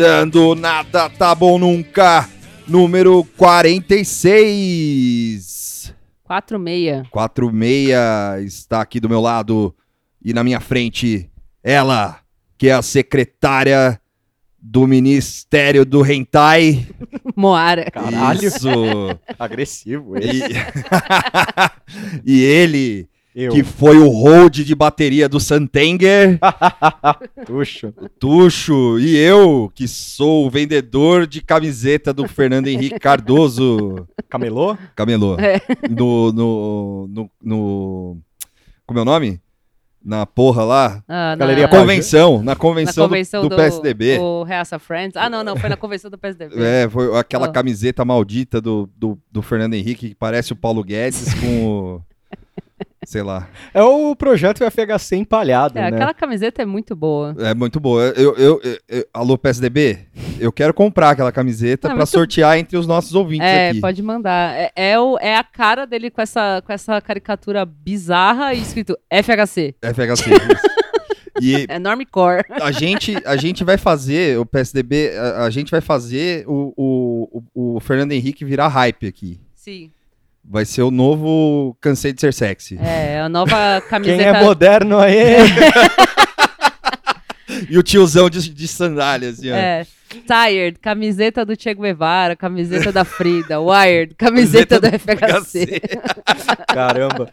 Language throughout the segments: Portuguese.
Começando Nada Tá Bom Nunca, número 46. 46. 46 está aqui do meu lado e na minha frente ela, que é a secretária do Ministério do Hentai. Moara. Caralho. Isso. Agressivo esse. E, e ele, Eu. que foi o hold de bateria do Santenger. Tuxo. Tuxo e eu, que sou o vendedor de camiseta do Fernando Henrique Cardoso. Camelô? Camelô. É. No, no, no, no- Como é o nome? Na porra lá. Ah, na, Galeria na Convenção. Na convenção, do- convenção do, PSDB. O Reaça Friends. Ah, não, não, foi na convenção do PSDB. É, foi aquela Ah. camiseta maldita do, do, do Fernando Henrique que parece o Paulo Guedes com o. Sei lá. É o projeto FHC empalhado, É, né? aquela camiseta é muito boa. É muito boa. Eu, eu, eu- eu- alô, PSDB? Eu quero comprar aquela camiseta Ah, pra muito- sortear entre os nossos ouvintes É, aqui. pode mandar. É, é, o, é a cara dele com essa, com essa caricatura bizarra e escrito FHC. FHC. isso. E É Normcore. a gente, a gente vai fazer, o PSDB, a, a gente vai fazer o, o, o, o Fernando Henrique virar hype aqui. Sim. Vai ser o novo Cansei de Ser Sexy. É, a nova camiseta. Quem é moderno aí? E o tiozão de, de sandália, assim, ó. É. Tired, camiseta do Che Guevara, camiseta da Frida. Wired, camiseta do FHC. Caramba.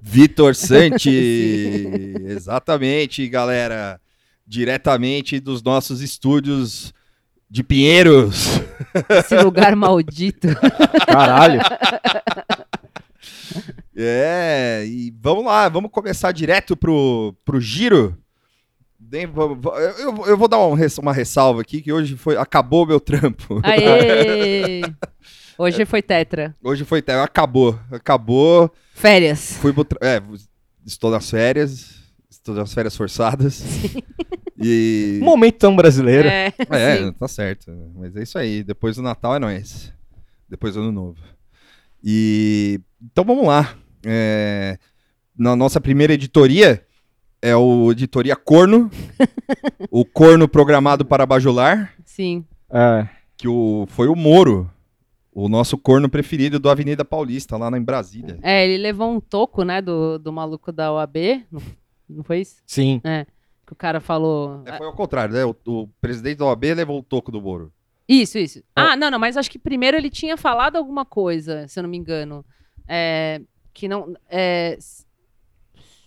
Vitor Santi. Exatamente, galera. Diretamente dos nossos estúdios de Pinheiros. Esse lugar maldito. Caralho. É, e vamos lá, vamos começar direto pro, pro giro. Eu, eu- vou dar um uma ressalva aqui, que hoje foi acabou meu trampo. Aê! Hoje foi tetra. Hoje foi até acabou, acabou. Férias. Fui pro é, estou nas férias, estou nas férias forçadas. E Momento tão brasileiro. É, é, sim. tá certo. Mas é isso aí. Depois do Natal é nóis. Depois do Ano Novo. E então vamos lá. É, na nossa primeira editoria é o editoria Corno, o Corno programado para bajular, Sim. É. que o, foi o Moro, o nosso corno preferido do Avenida Paulista lá na, em Brasília. É, ele levou um toco, né, do, do maluco da OAB. Não, não foi isso? Sim. Que o cara falou. É, foi ao contrário, né? O, o presidente da OAB levou o toco do Moro. Isso, isso. Ah, não, não, mas acho que primeiro ele tinha falado alguma coisa, se eu não me engano. É, que não. É,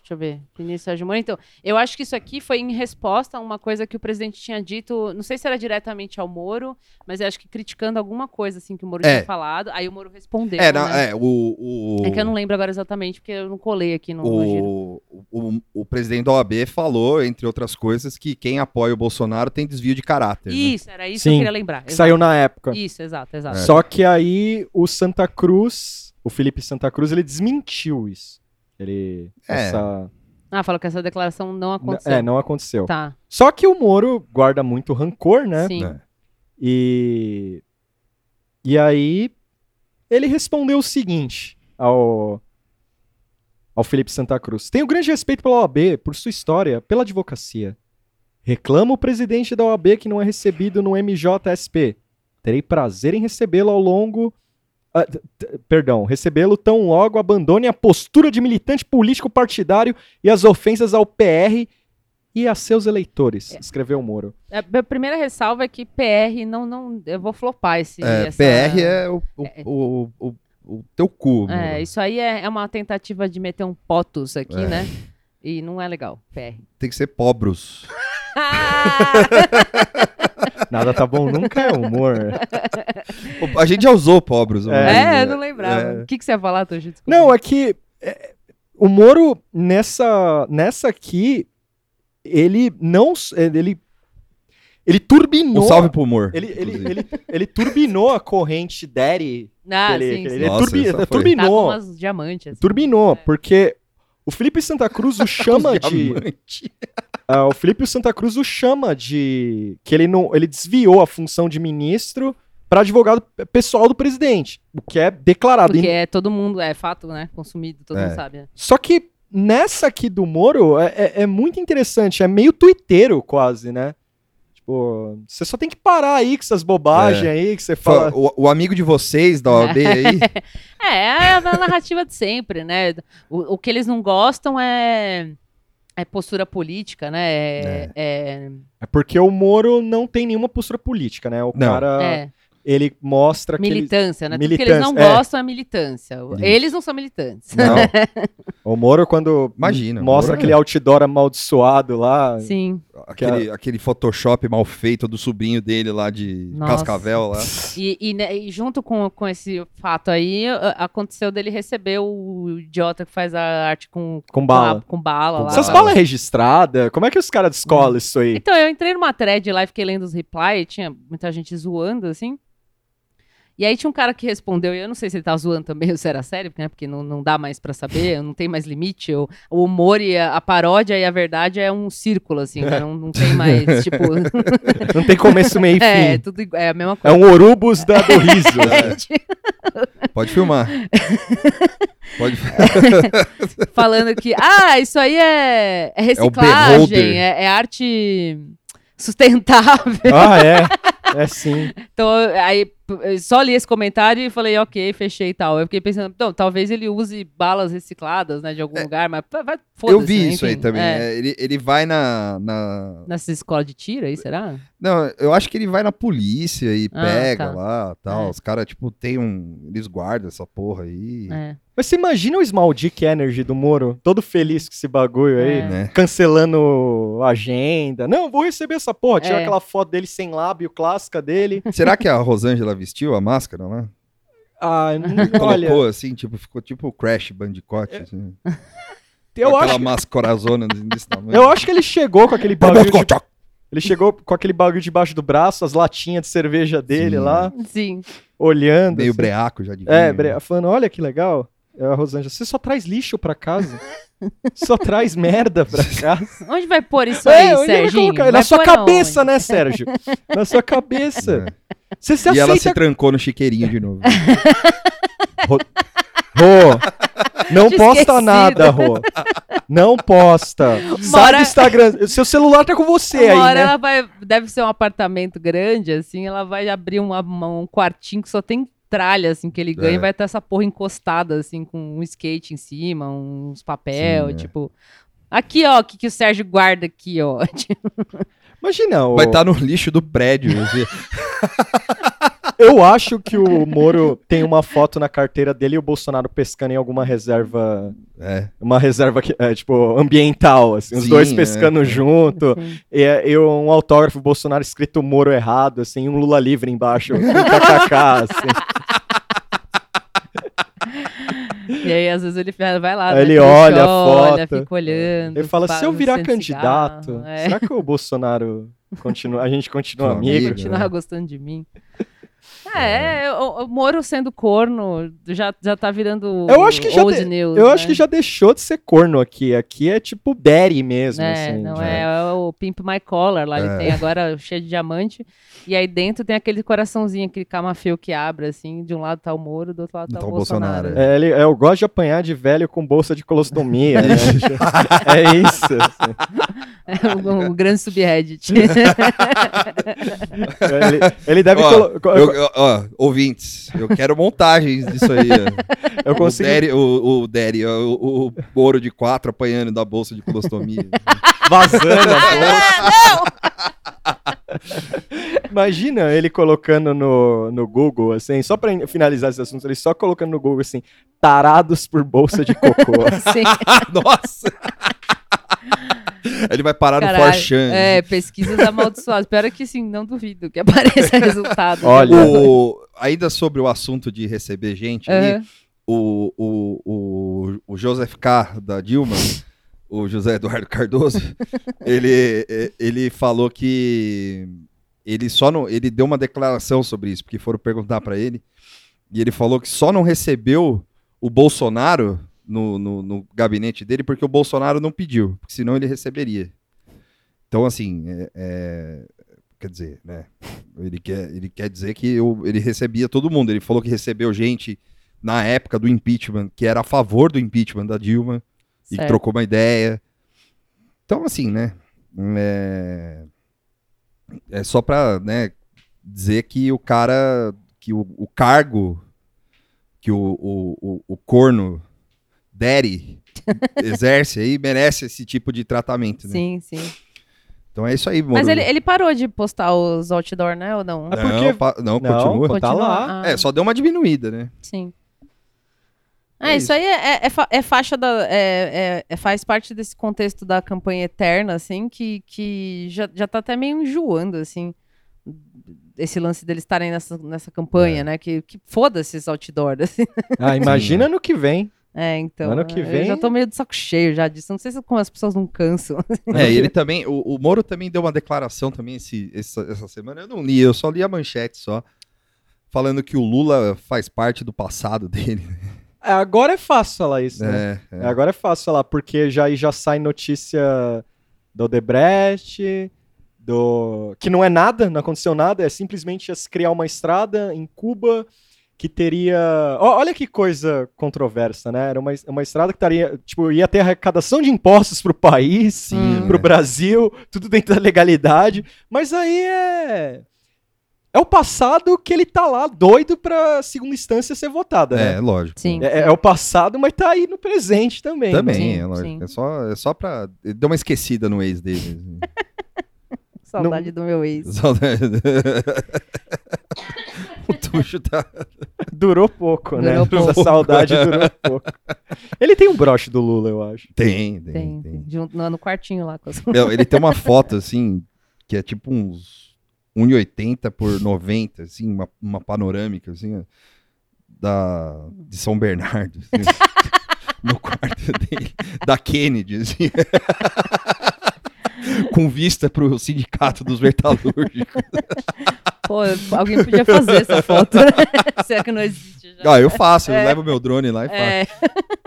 deixa eu ver. Vinícius Sérgio Moro. Então, eu acho que isso aqui foi em resposta a uma coisa que o presidente tinha dito. Não sei se era diretamente ao Moro, mas eu acho que criticando alguma coisa assim que o Moro É. tinha falado. Aí o Moro respondeu. É, né? não, é, o, o, É que eu não lembro agora exatamente, porque eu não colei aqui no, o, o, o presidente da OAB falou, entre outras coisas, que quem apoia o Bolsonaro tem desvio de caráter. né? Isso, era isso que eu Sim, queria lembrar. Que saiu na época. Isso, exato, exato. É. Só que aí o Santa Cruz, o Felipe Santa Cruz, ele desmentiu isso. Ele. É. Essa... Ah, falou que essa declaração não aconteceu. É, não aconteceu. Tá, Só que o Moro guarda muito rancor, né? sim. É. E. E aí. Ele respondeu o seguinte ao. Ao Felipe Santa Cruz. Tenho grande respeito pela OAB, por sua história, pela advocacia. Reclamo o presidente da OAB que não é recebido no MJSP. Terei prazer em recebê-lo ao longo. t- perdão, recebê-lo tão logo abandone a postura de militante político partidário e as ofensas ao PR e a seus eleitores, escreveu o Moro. A minha primeira ressalva é que PR não, não. Eu vou flopar esse. É, essa- PR é o, o, É. o, o, o teu cu. É, isso aí é, é uma tentativa de meter um potus aqui, É. né? E não é legal. PR. Tem que ser pobros. Nada tá bom nunca é humor. A gente já usou uma vez, é, né? eu não lembrava. É. O que, que você ia falar, Toji? Não, é que é, o Moro, nessa, nessa aqui, ele não. Ele, ele turbinou. Um salve pro humor. Ele, ele, ele, ele turbinou a corrente Daddy. Ah, ele, sim, sim. ele Nossa, turbi- Tá turbinou. umas diamantes. assim. Turbinou, É. porque o Felipe Santa Cruz o chama de. Ah, o Felipe Santa Cruz o chama de. Que ele não. Ele desviou a função de ministro para advogado pessoal do presidente. O que é declarado. Porque é todo mundo, é fato, né? Consumido, todo É. mundo sabe. né? Só que nessa aqui do Moro, é, é, é muito interessante. É meio tuiteiro, quase, né? Tipo, você só tem que parar aí com essas bobagens É. aí que você fala. O, o amigo de vocês da OAB aí. É, é a narrativa de sempre, né? O, o que eles não gostam é, é postura política, né? É, é, É porque o Moro não tem nenhuma postura política, né? O Não. cara, é, ele mostra que ele... militância, né? Tudo que eles não Militância, é. gostam é militância. Eles não são militantes. Não, O Moro, quando Imagina, mostra Moro é- aquele outdoor amaldiçoado lá, Sim. Aquele, aquele Photoshop mal feito do sobrinho dele lá de Nossa. Cascavel lá. E, e, né, e junto com, com esse fato aí, aconteceu dele receber o idiota que faz a arte com, com bala. a- com bala Com lá. Essas bala. balas registradas, como é que os caras descolam isso aí? Então, eu entrei numa thread lá e fiquei lendo os replies, tinha muita gente zoando, assim. E aí tinha um cara que respondeu, e eu não sei se ele tá zoando também ou se era sério, né? Porque não, não dá mais pra saber, não tem mais limite. O, o humor e a, a paródia e a verdade é um círculo, assim, né? não, não tem mais, tipo... Não tem começo, meio e é, fim. tudo, igu- é a mesma É coisa. um Orubus da, do riso. É, pode filmar. Pode falando que, ah, isso aí é, é beholder. reciclagem, é, é arte sustentável. ah, é. É sim. Então, aí só li esse comentário e falei, ok, fechei e tal. Eu fiquei pensando, não, talvez ele use balas recicladas, né, de algum lugar, mas vai. Eu vi né, isso aí enfim, também. é. É, ele, ele vai na, na. Nessa escola de tiro aí, será? Não, eu acho que ele vai na polícia e Ah, pega tá. lá tal. É. Os caras, tipo, tem um. Eles guardam essa porra aí. É. Mas você imagina o Small Dick Energy do Moro, todo feliz com esse bagulho aí, É. Né? cancelando a agenda. Não, vou receber essa porra. Tira É. aquela foto dele sem lábio clássica dele. Será que a Rosângela vestiu a máscara lá? Ah, não- olha, Colocou assim, tipo, ficou tipo o Crash Bandicoot. Assim, eu aquela acho, mascarazona desse tamanho. eu acho que ele chegou com aquele bagulho. de- ele chegou com aquele bagulho debaixo do braço, as latinhas de cerveja dele Sim. lá, Sim. olhando. Meio assim. breaco já de É, vinho. bre- falando, olha que legal. É a Rosângela, você só traz lixo pra casa? só traz merda pra casa? Onde vai pôr isso É, aí, colocar? Vai Na sua cabeça, né, Sérgio? Na sua cabeça. É. Você se E ela se aceita... trancou no chiqueirinho de novo. Rô, não Tinha posta esquecido. nada, Rô. Não posta. Sai hora- do Instagram. Seu celular tá com você Uma aí, né? ela vai, deve ser um apartamento grande, assim, ela vai abrir uma- uma- um quartinho que só tem tralha, assim, que ele ganha É. e vai estar essa porra encostada, assim, com um skate em cima, uns papel, Sim, é. tipo... Aqui, ó, o que, que o Sérgio guarda aqui, ó. Tipo, Imagina, o- Vai estar no lixo do prédio. assim. eu acho que o Moro tem uma foto na carteira dele e o Bolsonaro pescando em alguma reserva, É. uma reserva que, é, tipo ambiental, assim, os Sim, dois é. pescando junto. assim. E, e um autógrafo Bolsonaro escrito Moro errado, assim, e um Lula livre embaixo, com kkk, assim. E aí, às vezes, ele vai lá, né, ele olha a olha, foto. fica olhando. Ele fala, fa- se eu virar candidato, cigarro, é. será que o Bolsonaro continua, a gente continua amigo? amigo. continuar gostando de mim. É, o, o Moro sendo corno já, já tá virando Eu acho que já old de- news, Eu né? acho que já deixou de ser corno aqui. Aqui é tipo daddy mesmo, É, assim. não já. é, é o Pimp My Collar lá, ele É. tem agora cheio de diamante, e aí dentro tem aquele coraçãozinho, aquele camafeu que abre, assim, de um lado tá o Moro, do outro lado tá, Tá o Bolsonaro. Bolsonaro, É, ele, é, eu gosto de apanhar de velho com bolsa de colostomia. né? é isso. assim. o, o grande subreddit. Ele, ele deve Ó, Eu- eu- ó, ouvintes, eu quero montagens disso aí. ó. eu consigo. O Derry, o, o, Derry, o, o ouro de quatro apanhando da bolsa de colostomia. vazando a bolsa. Imagina ele colocando no, no Google, assim, só pra finalizar esse assunto, ele só colocando no Google assim, tarados por bolsa de cocô. Nossa! Ele vai parar no caralho. Forchan. É, pesquisas amaldiçoadas. Pior que sim, não duvido que apareça resultado. Olha. O, ainda sobre o assunto de receber gente, ali, Aham. o, o, o, o Joseph K. da Dilma, o José Eduardo Cardoso, ele, eh, ele falou que ele só não, ele deu uma declaração sobre isso, porque foram perguntar pra ele, e ele falou que só não recebeu o Bolsonaro no, no, no gabinete dele porque o Bolsonaro não pediu, porque senão ele receberia. Então, assim, é- é, quer dizer, né? Ele quer, ele quer dizer que eu- ele recebia todo mundo. Ele falou que recebeu gente na época do impeachment que era a favor do impeachment da Dilma. e Certo. trocou uma ideia. Então, assim, né? É, é só pra né, dizer que o cara, que o, o cargo que o, o, o, o corno Daddy exerce aí merece esse tipo de tratamento, né? Sim, sim. Então é isso aí, mano. Mas ele, ele parou de postar os outdoor, né? Ou não? É Não, porque- pa- não, Não, continua. tá lá. Ah, É, só deu uma diminuída, né? Sim. É É, isso aí é, é, é é faixa da. É, é- é- faz parte desse contexto da campanha eterna, assim, que, que já, já tá até meio enjoando, assim. Esse lance deles estarem nessa, nessa campanha, É. né? Que, que foda-se esses outdoors, assim. Ah, imagina no que vem. É, então. Ano que Eu vem- já tô meio de saco cheio já disso. Não sei se como as pessoas não cansam. É, ele também, o, o Moro também deu uma declaração também esse, essa, essa semana. Eu não li, eu só li a manchete só. Falando que o Lula faz parte do passado dele. É, agora é fácil falar isso, né? É, É, é. Agora é fácil falar, porque já, aí já sai notícia do Odebrecht, do... que não é nada, não aconteceu nada, é simplesmente criar uma estrada em Cuba que teria... Ó, olha que coisa controversa, né? Era uma, uma estrada que teria, tipo, ia ter arrecadação de impostos pro país, Sim, pro? Brasil, tudo dentro da legalidade, mas aí é... É o passado que ele tá lá doido pra segunda instância ser votada, né? É, lógico. Sim. É, é o passado, mas tá aí no presente também. Também, Sim, é lógico. sim. É só, é só pra. Deu uma esquecida no ex dele. assim. Saudade do meu ex. Saudade. o Tuxo tá. Durou pouco, né? Durou pouco. Essa saudade durou pouco. Ele tem um broche do Lula, eu acho. Tem, tem. Tem, tem. tem. Junto, no, no quartinho lá com as... Não, ele tem uma foto, assim, que é tipo uns 1,80 por 90, assim, uma, uma panorâmica, assim, ó, da, de São Bernardo, assim, no quarto dele, da Kennedy, assim. Com vista pro sindicato dos metalúrgicos. Pô, alguém podia fazer essa foto. Se é que não existe já. Ah, eu faço, eu É. levo meu drone lá e faço. É,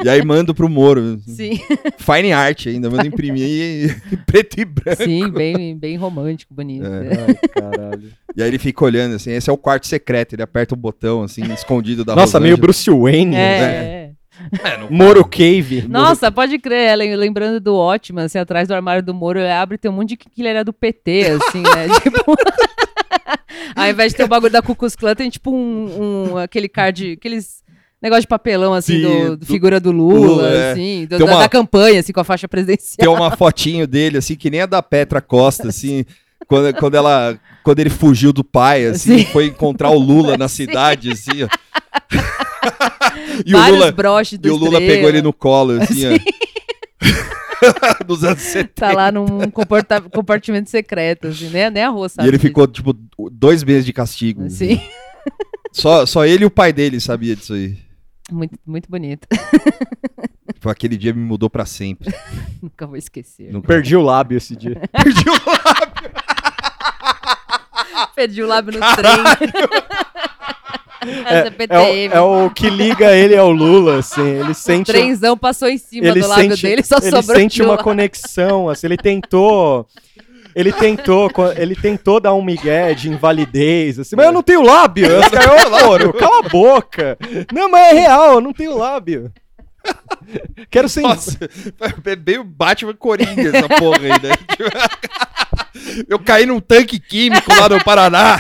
E aí mando pro Moro. sim. Fine art ainda, mando imprimir em preto e branco. Sim, bem, bem romântico, bonito. É. Ai, caralho. E aí ele fica olhando assim, esse é o quarto secreto, ele aperta o botão assim, escondido da Nossa, meio Rosângela. Bruce Wayne. É, né? é. Moro Cave. Nossa, pode crer, lem- lembrando do ótimo, assim, atrás do armário do Moro, ele abre e tem um monte de que ele era do PT, assim, né? tipo... Ao invés de ter o bagulho da Klux Klan, tem tipo um, um- aquele card, aqueles negócio de papelão, assim, Sim, do, do figura do Lula, Lula, é. assim, do- da, uma- da campanha, assim, com a faixa presidencial. Tem uma fotinho dele assim, que nem a da Petra Costa, assim, quando, quando ela quando ele fugiu do pai, assim, Sim. foi encontrar o Lula na cidade, assim, ó. e o Vários Lula, broches do e o Lula Estrela. pegou ele no colo, assim, ó. Dos anos 70. Tá lá num compartimento secreto, assim, né? Nem a rua sabe E ele disso. ficou, tipo, dois meses de castigo. Sim, Só, só ele e o pai dele sabia disso aí. muito, muito bonito. Tipo, aquele dia me mudou pra sempre. Nunca vou esquecer. Nunca- Perdi o lábio esse dia. Perdi o Perdi o lábio no trem. Essa É o, PTM. é o que liga ele ao Lula, assim. Ele O sente. trenzão passou em cima ele do lábio sente, dele, só ele sobrou sente aquilo uma conexão, assim, ele tentou. Ele tentou, ele tentou dar um migué de invalidez, assim, mas eu não tenho lábio. Os caras, ô, cala a boca. Não, mas é real, eu não tenho lábio. Quero ser. Nossa, é o Batman Coringa essa porra aí, né? Eu caí num tanque químico lá no Paraná.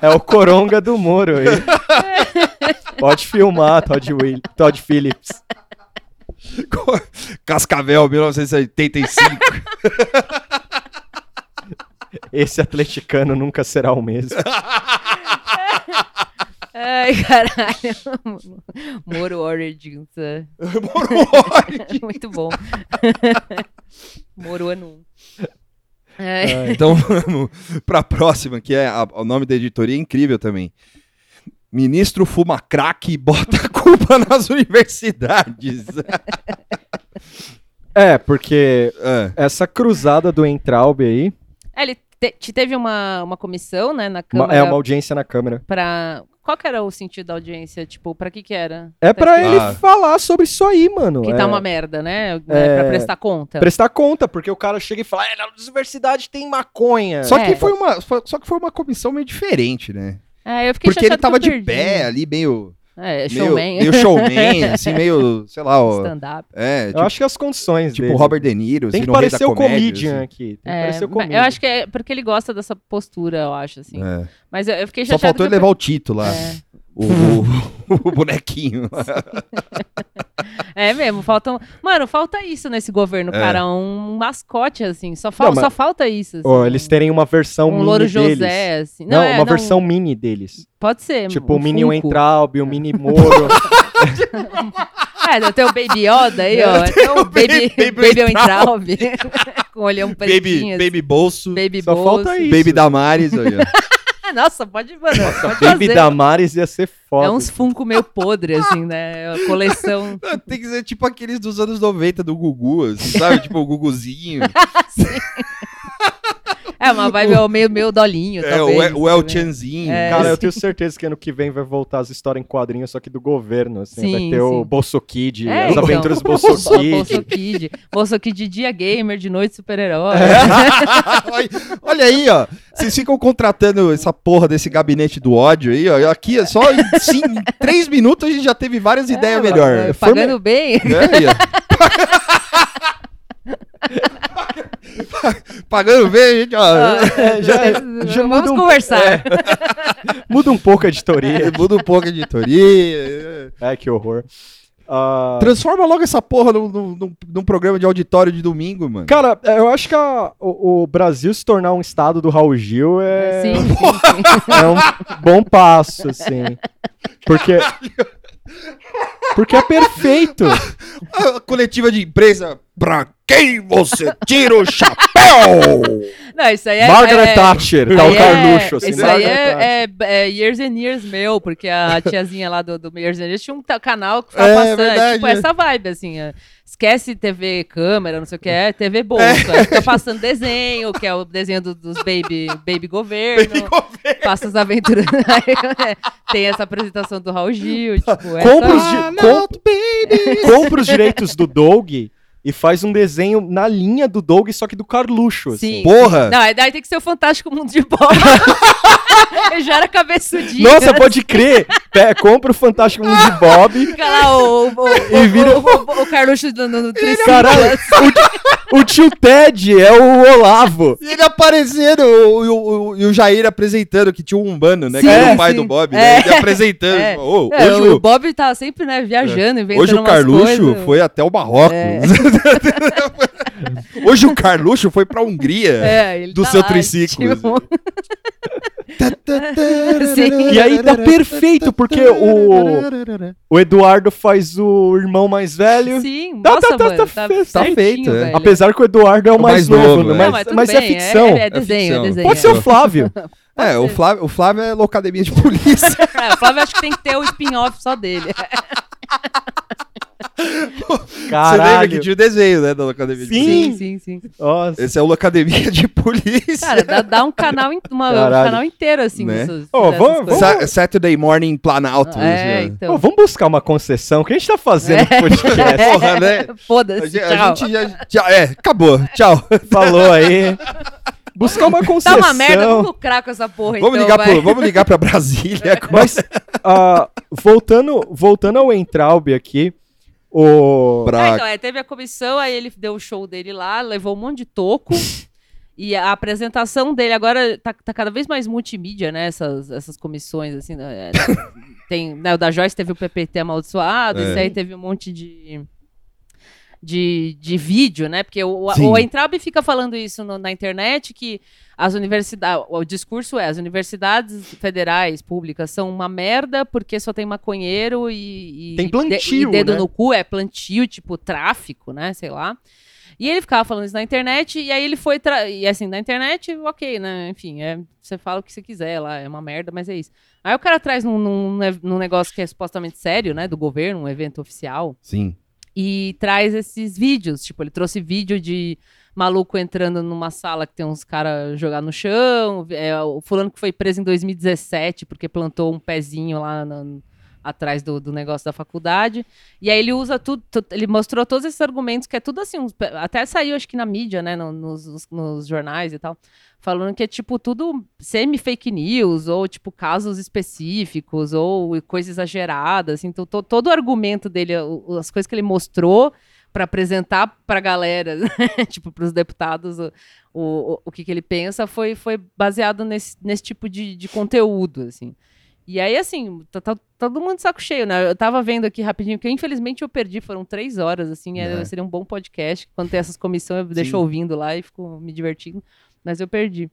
É o coronga do Moro aí. Pode filmar, Todd, Will, Todd Phillips. Cascavel, 1985. Esse atleticano nunca será o mesmo. Ai, caralho. Moro Origins. é. Moro Origins. Muito bom. Moro ano 1. É, Ai, Então vamos pra próxima, que é a- o nome da editoria é incrível também. Ministro fuma crack e bota a culpa nas universidades. É, porque É. essa cruzada do Entraub aí É, ele te- te teve uma, uma comissão, né, na uma- Câmara é uma audiência na Câmara. pra... Qual que era o sentido da audiência? Tipo, pra que que era? É Tá pra ele Ah. falar sobre isso aí, mano. Que é. tá uma merda, né? É. Pra prestar conta. Prestar conta, porque o cara chega e fala, é, na universidade tem maconha. Só, É. que foi uma, só que foi uma comissão meio diferente, né? É, eu fiquei Porque ele tava de perdi. pé ali, meio É, meio, showman. meio showman, assim, meio, sei lá, ó. Stand-up. É, Eu tipo, acho que as condições tipo dele. Robert De Niro, Tem assim, que parecer o comédia, comedian assim. aqui. Tem que É, parecer o comedian. eu acho que é porque ele gosta dessa postura, eu acho, assim. É. Mas eu, eu fiquei Só chateada. faltou ele eu- levar o Tito lá, É. o, o- o bonequinho. É mesmo, faltam. Mano, falta isso nesse governo, É. cara. Um mascote, assim. Só, fal... Não, mas- só falta isso. Assim. Ó, eles terem uma versão um mini louro deles. José, assim. Não, é, uma versão mini deles. Pode ser. Tipo um o mini Funko. Weintraub, o mini Moro. É, tem o Baby Yoda aí, ó. Tem o Baby, Baby baby Weintraub. Com o olhão baby, pretinho. assim. baby bolso, Baby Só bolso. falta isso. baby Damares. Ah, Nossa, pode, mano, pode Baby fazer. Damares ia ser foda. É uns Funko meio podre, assim, né? A coleção. Tem que ser tipo aqueles dos anos 90 do Gugu, assim, sabe? tipo o Guguzinho. É, uma vibe é o meio, meio dolinho, é, talvez. o, El- o assim, El? Chanzinho. É. Cara, eu tenho certeza que ano que vem vai voltar as histórias em quadrinhos, só que do governo, assim. vai Sim, ter o sim. Bolso Kid, É, as então. aventuras do Bolso Bolso Kid. Kid. Bolso Kid de dia gamer, de noite super-herói. olha, olha aí, ó. Vocês ficam contratando essa porra desse gabinete do ódio aí, ó. Aqui, é só em, sim, em três minutos a gente já teve várias ideias É, melhor. mano, Pagando bem. É, aí, ó. Pagando bem, a gente, ó. É, já, já Vamos muda um, conversar. muda um pouco a editoria. Muda um pouco a editoria. Ai, que horror. Ah, Transforma logo essa porra num, num- num- programa de auditório de domingo, mano. Cara, eu acho que a- o, o Brasil se tornar um estado do Raul Gil é, Sim, sim, sim. é um bom passo, assim. Porque. Porque é perfeito. A coletiva de imprensa, pra quem você tira o chapéu? Não, isso aí é. Margaret é, Thatcher, tá o é- Carluxo, assim. Isso aí é, é- é Years and Years meu, porque a tiazinha lá do, do Years and Years tinha um canal que ficava É, passando. é verdade. tipo essa vibe, assim. É, esquece TV câmera, não sei o que é, TV bolsa. aí Fica passando desenho, que é o desenho do- dos Baby, baby Governo. Passa as aventuras. É, Tem essa apresentação do Raul Gil. Tipo, Compra os, essa... di- com- compra os direitos do Doug e faz um desenho na linha do Doug, só que do Carluxo. assim. Sim. Porra! Não, aí daí tem que ser o Fantástico Mundo de Bob. Ele já era cabeçudinho. Nossa, pode crer! Pé, compra o Fantástico Mundo de Bob. Fica lá o, o, E o, vira- o, o, o Carluxo no, no, no. Caralho, o, o tio Ted é o Olavo. E ele aparecendo, o- e o, o- o Jair apresentando, que tinha um umbano, né? Sim, que era o pai sim. do Bob, É. né? Ele apresentando. É. É, hoje, o o, Bob tá sempre, né, viajando, inventando hoje o umas Carluxo coisas. foi até o Marrocos. É. hoje o Carluxo foi pra Hungria. É, ele do tá seu lá, triciclo, tipo. E aí dá perfeito, porque o, o Eduardo faz o irmão mais velho. Sim, Tá, nossa, tá, tá, mano, tá tá, tá certinho, feito, é. velho. Apesar que o Eduardo é o O mais, mais novo, novo, né? é. Não, mas, mas é bem, ficção. É, é desenho, é ficção. desenho. Pode ser o Flávio. É, o. Flávio, o Flávio é locademia de polícia. É, o Flávio acho que tem que ter o spin-off só dele. Você lembra Caralho. que tinha o desenho, né, da locademia de Sim. polícia? sim, sim. sim. Nossa. Esse é o locademia de polícia. Cara, dá, dá um canal, uma- um Caralho. canal inteiro, assim, Né? dessas, Ó, dessas vamos-. Sa- Saturday Morning Planalto. É, assim, então. Ô, vamos buscar uma concessão. O que a gente tá fazendo no podcast? porra, né? Foda-se, a, gente, a gente já, já- É, acabou. Tchau. Falou aí. Buscar uma Tá concessão. uma merda, vamos lucrar com essa porra, Vamos, então, ligar pro, vamos ligar pra Brasília. Mas, ah, voltando, voltando ao Entraub aqui, o... Ah, Pra... então, é, teve a comissão, aí ele deu o show dele lá, levou um monte de toco. e a apresentação dele agora tá, tá cada vez mais multimídia, né? Essas, essas comissões, assim. né, é, tem, né, o da Joyce teve o PPT amaldiçoado, É. esse aí teve um monte de. De, de vídeo, né? Porque o, Sim. o Entraub fica falando isso no- na internet que as universidades. O discurso é: as universidades federais públicas são uma merda porque só tem maconheiro e. e Tem plantio, e dedo né? no cu, é plantio, tipo tráfico, né? Sei lá. E ele ficava falando isso na internet, e aí ele foi. tra- E assim, na internet, ok, né? Enfim, é, você fala o que você quiser lá, é uma merda, mas é isso. Aí o cara traz num, num, num negócio que é supostamente sério, né? Do governo, um evento oficial Sim. E traz esses vídeos. Tipo, ele trouxe vídeo de maluco entrando numa sala que tem uns caras jogados no chão. É, o fulano que foi preso em 2017 porque plantou um pezinho lá atrás do, do negócio da faculdade. E aí ele usa tudo, tu- ele mostrou todos esses argumentos, que é tudo assim, até saiu acho que na mídia, né, no- nos, nos- nos jornais e tal, falando que é tipo tudo semi-fake news, ou tipo casos específicos, ou coisas exageradas, assim, então to- todo o argumento dele, as coisas que ele mostrou para apresentar para a galera, tipo para os deputados, o, o, o que, que ele pensa foi, foi baseado nesse, nesse tipo de, de conteúdo, assim. E aí, assim, tá, tá todo mundo de saco cheio, né? Eu tava vendo aqui rapidinho, que infelizmente eu perdi, foram três horas, assim, era- É. seria um bom podcast. Quando tem essas comissões, eu deixo Sim. ouvindo lá e fico me divertindo, mas eu perdi.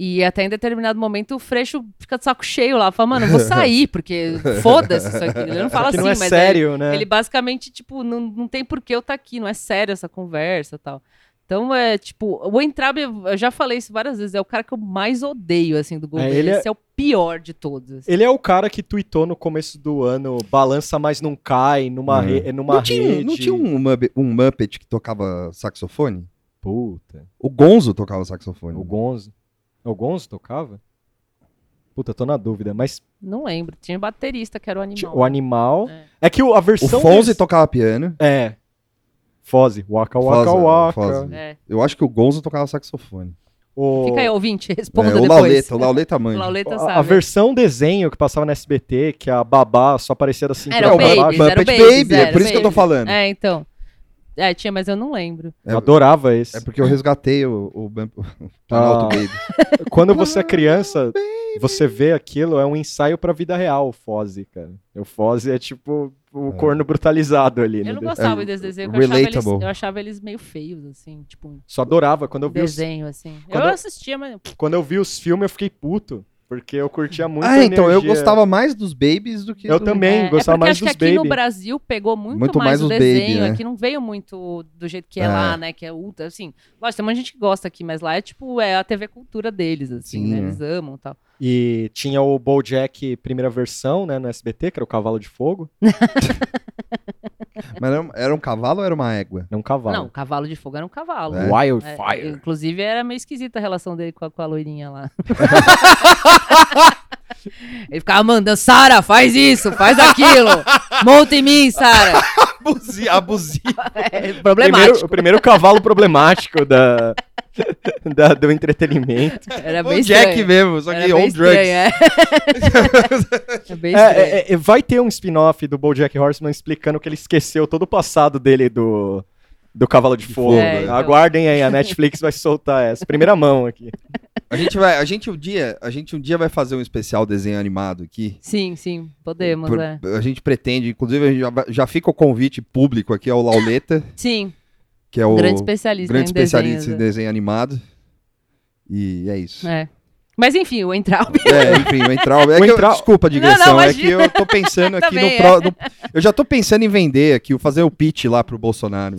E até em determinado momento o Freixo fica de saco cheio lá, fala, mano, eu vou sair, porque foda-se isso aqui. Ele não fala que assim, não é mas sério, né? ele basicamente, tipo, não, não tem por que eu estar aqui, não é sério essa conversa e tal. Então, é, tipo, o Entrabe, eu já falei isso várias vezes, é o cara que eu mais odeio, assim, do ele é- Esse é o pior de todos. assim. Ele é o cara que tweetou no começo do ano, balança, mas não cai, numa, Uhum. re- numa Não tinha, rede. não tinha um, Muppet, um Muppet que tocava saxofone? Puta. O Gonzo tocava saxofone. O Gonzo. O Gonzo tocava? Puta, tô na dúvida. Mas Não lembro. Tinha baterista, que era o animal. o animal. É. É, que o- a O versão. Fonze desse- tocava piano. É. Foze. Waka waka Foze, waka. Foze. É. Eu acho que o Gonzo tocava saxofone. O... Fica aí, ouvinte, responda É, o depois. Lauleta, o Lauleta O manja. Lauleta A, sabe. a versão desenho que passava na SBT, que a babá só aparecia da cintura Era o baixo. era Babies, Baby, é por isso que eu tô falando. É, então. É, tinha, mas eu não lembro. Eu adorava esse. É porque eu resgatei o, o, o Planalto Ah. Baby. Quando você é criança, você vê aquilo, é um ensaio pra vida real, o Foze, cara. O Foze é tipo o corno brutalizado ali. Eu no não desenho. gostava É, desse desenho, porque eu achava, eles, eu achava eles meio feios, assim, tipo, Só adorava. Quando eu, vi os, desenho, assim. Quando eu eu- assistia, mas... quando eu vi os filmes, eu fiquei puto. Porque eu curtia muito Ah, a então eu gostava mais dos Babies do que Eu do- também. É, gostava é porque mais acho que dos aqui no Baby. Brasil pegou muito, Muito mais, mais o os Baby, desenho. né? Aqui não veio muito do jeito que é, É. lá, né? Que é ultra, assim. Lógico, tem muita gente que gosta aqui, mas lá é tipo, é a TV cultura deles, assim, Sim, né? é. Eles amam e tal. E tinha o BoJack primeira versão, né, no SBT, que era o Cavalo de Fogo. Mas era, era um cavalo ou era uma égua? Não, um cavalo. Não, cavalo de fogo era um cavalo. É. É, Wildfire. inclusive, era meio esquisita a relação dele com a, com a loirinha lá. Ele ficava mandando, Sara, faz isso, faz aquilo. Monta em mim, Sara. Abusi- Abusivo. É Primeiro, problemático. o primeiro cavalo problemático da, da- do entretenimento. Era O bem Jack estranho. mesmo, só Era que bem on drugs. estranho, é. é bem É, é, é, vai ter um spin-off do BoJack Horseman explicando que ele esqueceu todo o passado dele do, do Cavalo de Fogo. É, então. Aguardem aí, a Netflix vai soltar essa. Primeira mão aqui. A gente vai, a gente um dia, a gente um dia vai fazer um especial desenho animado aqui. Sim, sim, podemos, Por- é. A gente pretende, inclusive a gente já, já fica o convite público aqui ao Lauleta, Sim, que é o grande especialista grande em especialista desenhos, em desenho animado. E é isso. é. Mas enfim, o Entraub. É, enfim, o Entraub. É O que eu- Entraub- desculpa a Não, digressão, não, é que eu tô pensando aqui no, pro- é. no- Eu já tô pensando em vender aqui, fazer o pitch lá pro Bolsonaro.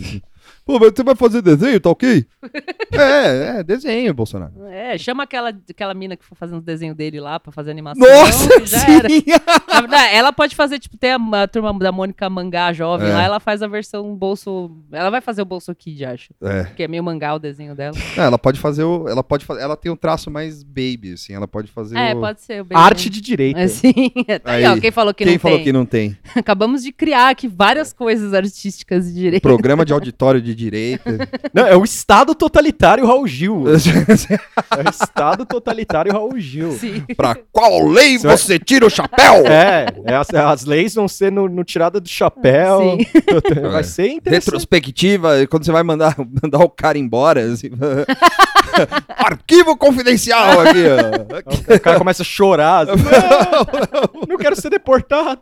Assim. Pô, mas você vai fazer desenho, tá ok? é, é, desenho, Bolsonaro. É, chama aquela, aquela mina que for fazendo o desenho dele lá pra fazer animação. Nossa, já era. ela pode fazer, tipo, tem a, a turma da Mônica Mangá jovem É. lá, ela faz a versão bolso. Ela vai fazer o bolso kid, acho. É. Que é meio mangá o desenho dela. Não, ela pode fazer o. Ela pode fazer. Ela tem um traço mais baby, assim. Ela pode fazer É, o. pode ser. o Arte de direita. É, sim. Tá aí, Aí. ó, quem falou que Quem não falou tem? que não tem? Acabamos de criar aqui várias coisas artísticas de direito. Programa de auditório de direita. Não, é o Estado totalitário Raul Gil. É o Estado totalitário Raul Gil. Sim. pra qual lei Você vai- você tira o chapéu? É, é as, as leis vão ser no, no tirada do chapéu. Sim. Vai É. ser interessante. Retrospectiva, quando você vai mandar, mandar o cara embora. assim, Arquivo confidencial aqui, ó. O cara começa a chorar. assim, não, não quero ser deportado.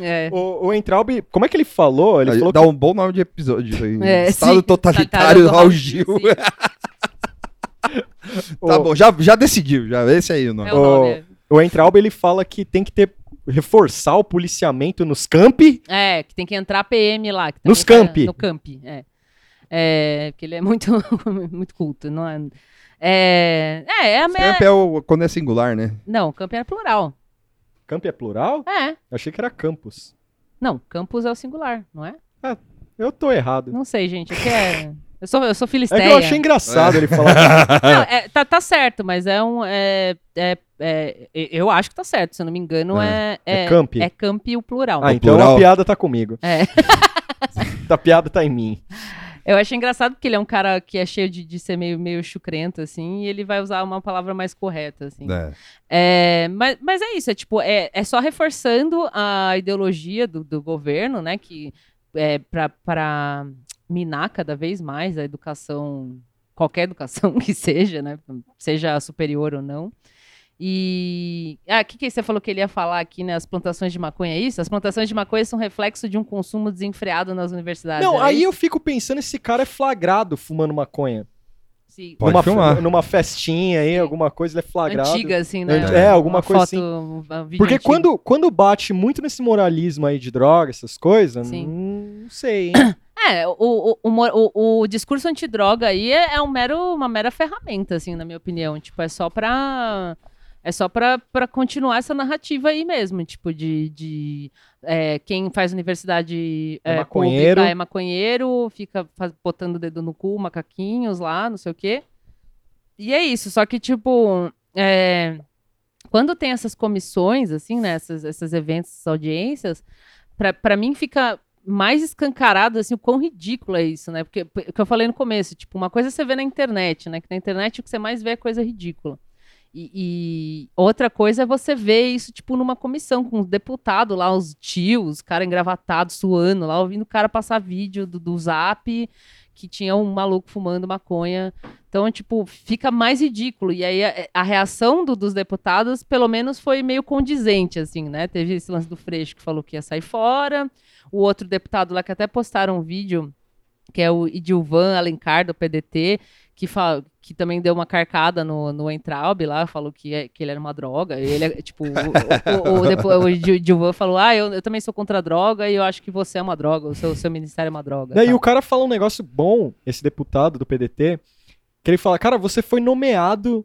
É. O, o Entraub, como é que ele falou? Ele Aí falou Dá um bom nome de episódio. aí. É, Estado sim. totalitário do Raul Gil. que Tá o, bom, já, já decidiu, já. Esse aí o nome. É o nome. é. o Entraub ele fala que tem que ter reforçar o policiamento nos campi. É, que tem que entrar PM lá. que Nos tá- campi. No campi, é. É, porque ele é muito, muito culto, não é? É, é, é, a Camp é o, quando é singular, né? Não, campi é plural. Campi é plural? É. Eu achei que era campus. Não, campus é o singular, não é? Eu tô errado. Não sei, gente. Aqui é. Eu sou, eu sou É filisteia. que eu achei engraçado ele falar. Não, é, tá, tá certo, mas é um. É, é, é- eu acho que tá certo, se eu não me engano, é. É É, camp? É camp o plural. Ah, O então plural. a piada tá comigo. É. A piada tá em mim. Eu achei engraçado porque ele é um cara que é cheio de, de ser meio, meio chucrento, assim, e ele vai usar uma palavra mais correta, assim. É. É, mas, mas é isso, é tipo, é, é só reforçando a ideologia do, do governo, né? Que é para minar cada vez mais a educação, qualquer educação que seja, né? Seja superior ou não. E. Ah, o que, que você falou que ele ia falar aqui, né? As plantações de maconha, é isso? As plantações de maconha são reflexo de um consumo desenfreado nas universidades. Não, aí eu isso? fico pensando, esse cara é flagrado fumando maconha. Sim. Pode numa, filmar. numa festinha aí, alguma coisa, ele é flagrado. Antiga, assim, né? É, é, alguma Uma coisa foto, um vídeo Porque antigo. quando, quando bate muito nesse moralismo aí de droga, essas coisas, Sim. hum, não sei, hein? É, o, o, o- o discurso antidroga aí é, é um mero, uma mera ferramenta, assim, na minha opinião. Tipo, é só pra. É só pra, pra continuar essa narrativa aí mesmo, tipo, de, de é, quem faz universidade É é, maconheiro. pública é maconheiro, fica faz- botando o dedo no cu, macaquinhos lá, não sei o quê. E é isso, só que, tipo, é, quando tem essas comissões, assim, né, essas, esses eventos, essas audiências, pra, pra mim fica mais escancarado, assim, o quão ridículo é isso, né? Porque, o que eu falei no começo, tipo, uma coisa você vê na internet, né? Que na internet o que você mais vê é coisa ridícula. E, e outra coisa é você ver isso, tipo, numa comissão, com os deputados lá, os tios, cara engravatados, suando lá, ouvindo o cara passar vídeo do, do zap, que tinha um maluco fumando maconha. Então, tipo, fica mais ridículo. E aí a, a reação do- dos deputados, pelo menos, foi meio condizente, assim, né? Teve esse lance do Freixo que falou que ia sair fora. O outro deputado lá que até postaram um vídeo, que é o Idilvan Alencar, do PDT, que, fala, que também deu uma carcada no, no Entraub lá, falou que, é- que ele era uma droga. E ele é, tipo, o, o, o, depo- o Idilvan falou: Ah, eu, eu também sou contra a droga e eu acho que você é uma droga, o seu, seu ministério é uma droga. Daí tá? o cara fala um negócio bom, esse deputado do PDT, que ele fala, cara, você foi nomeado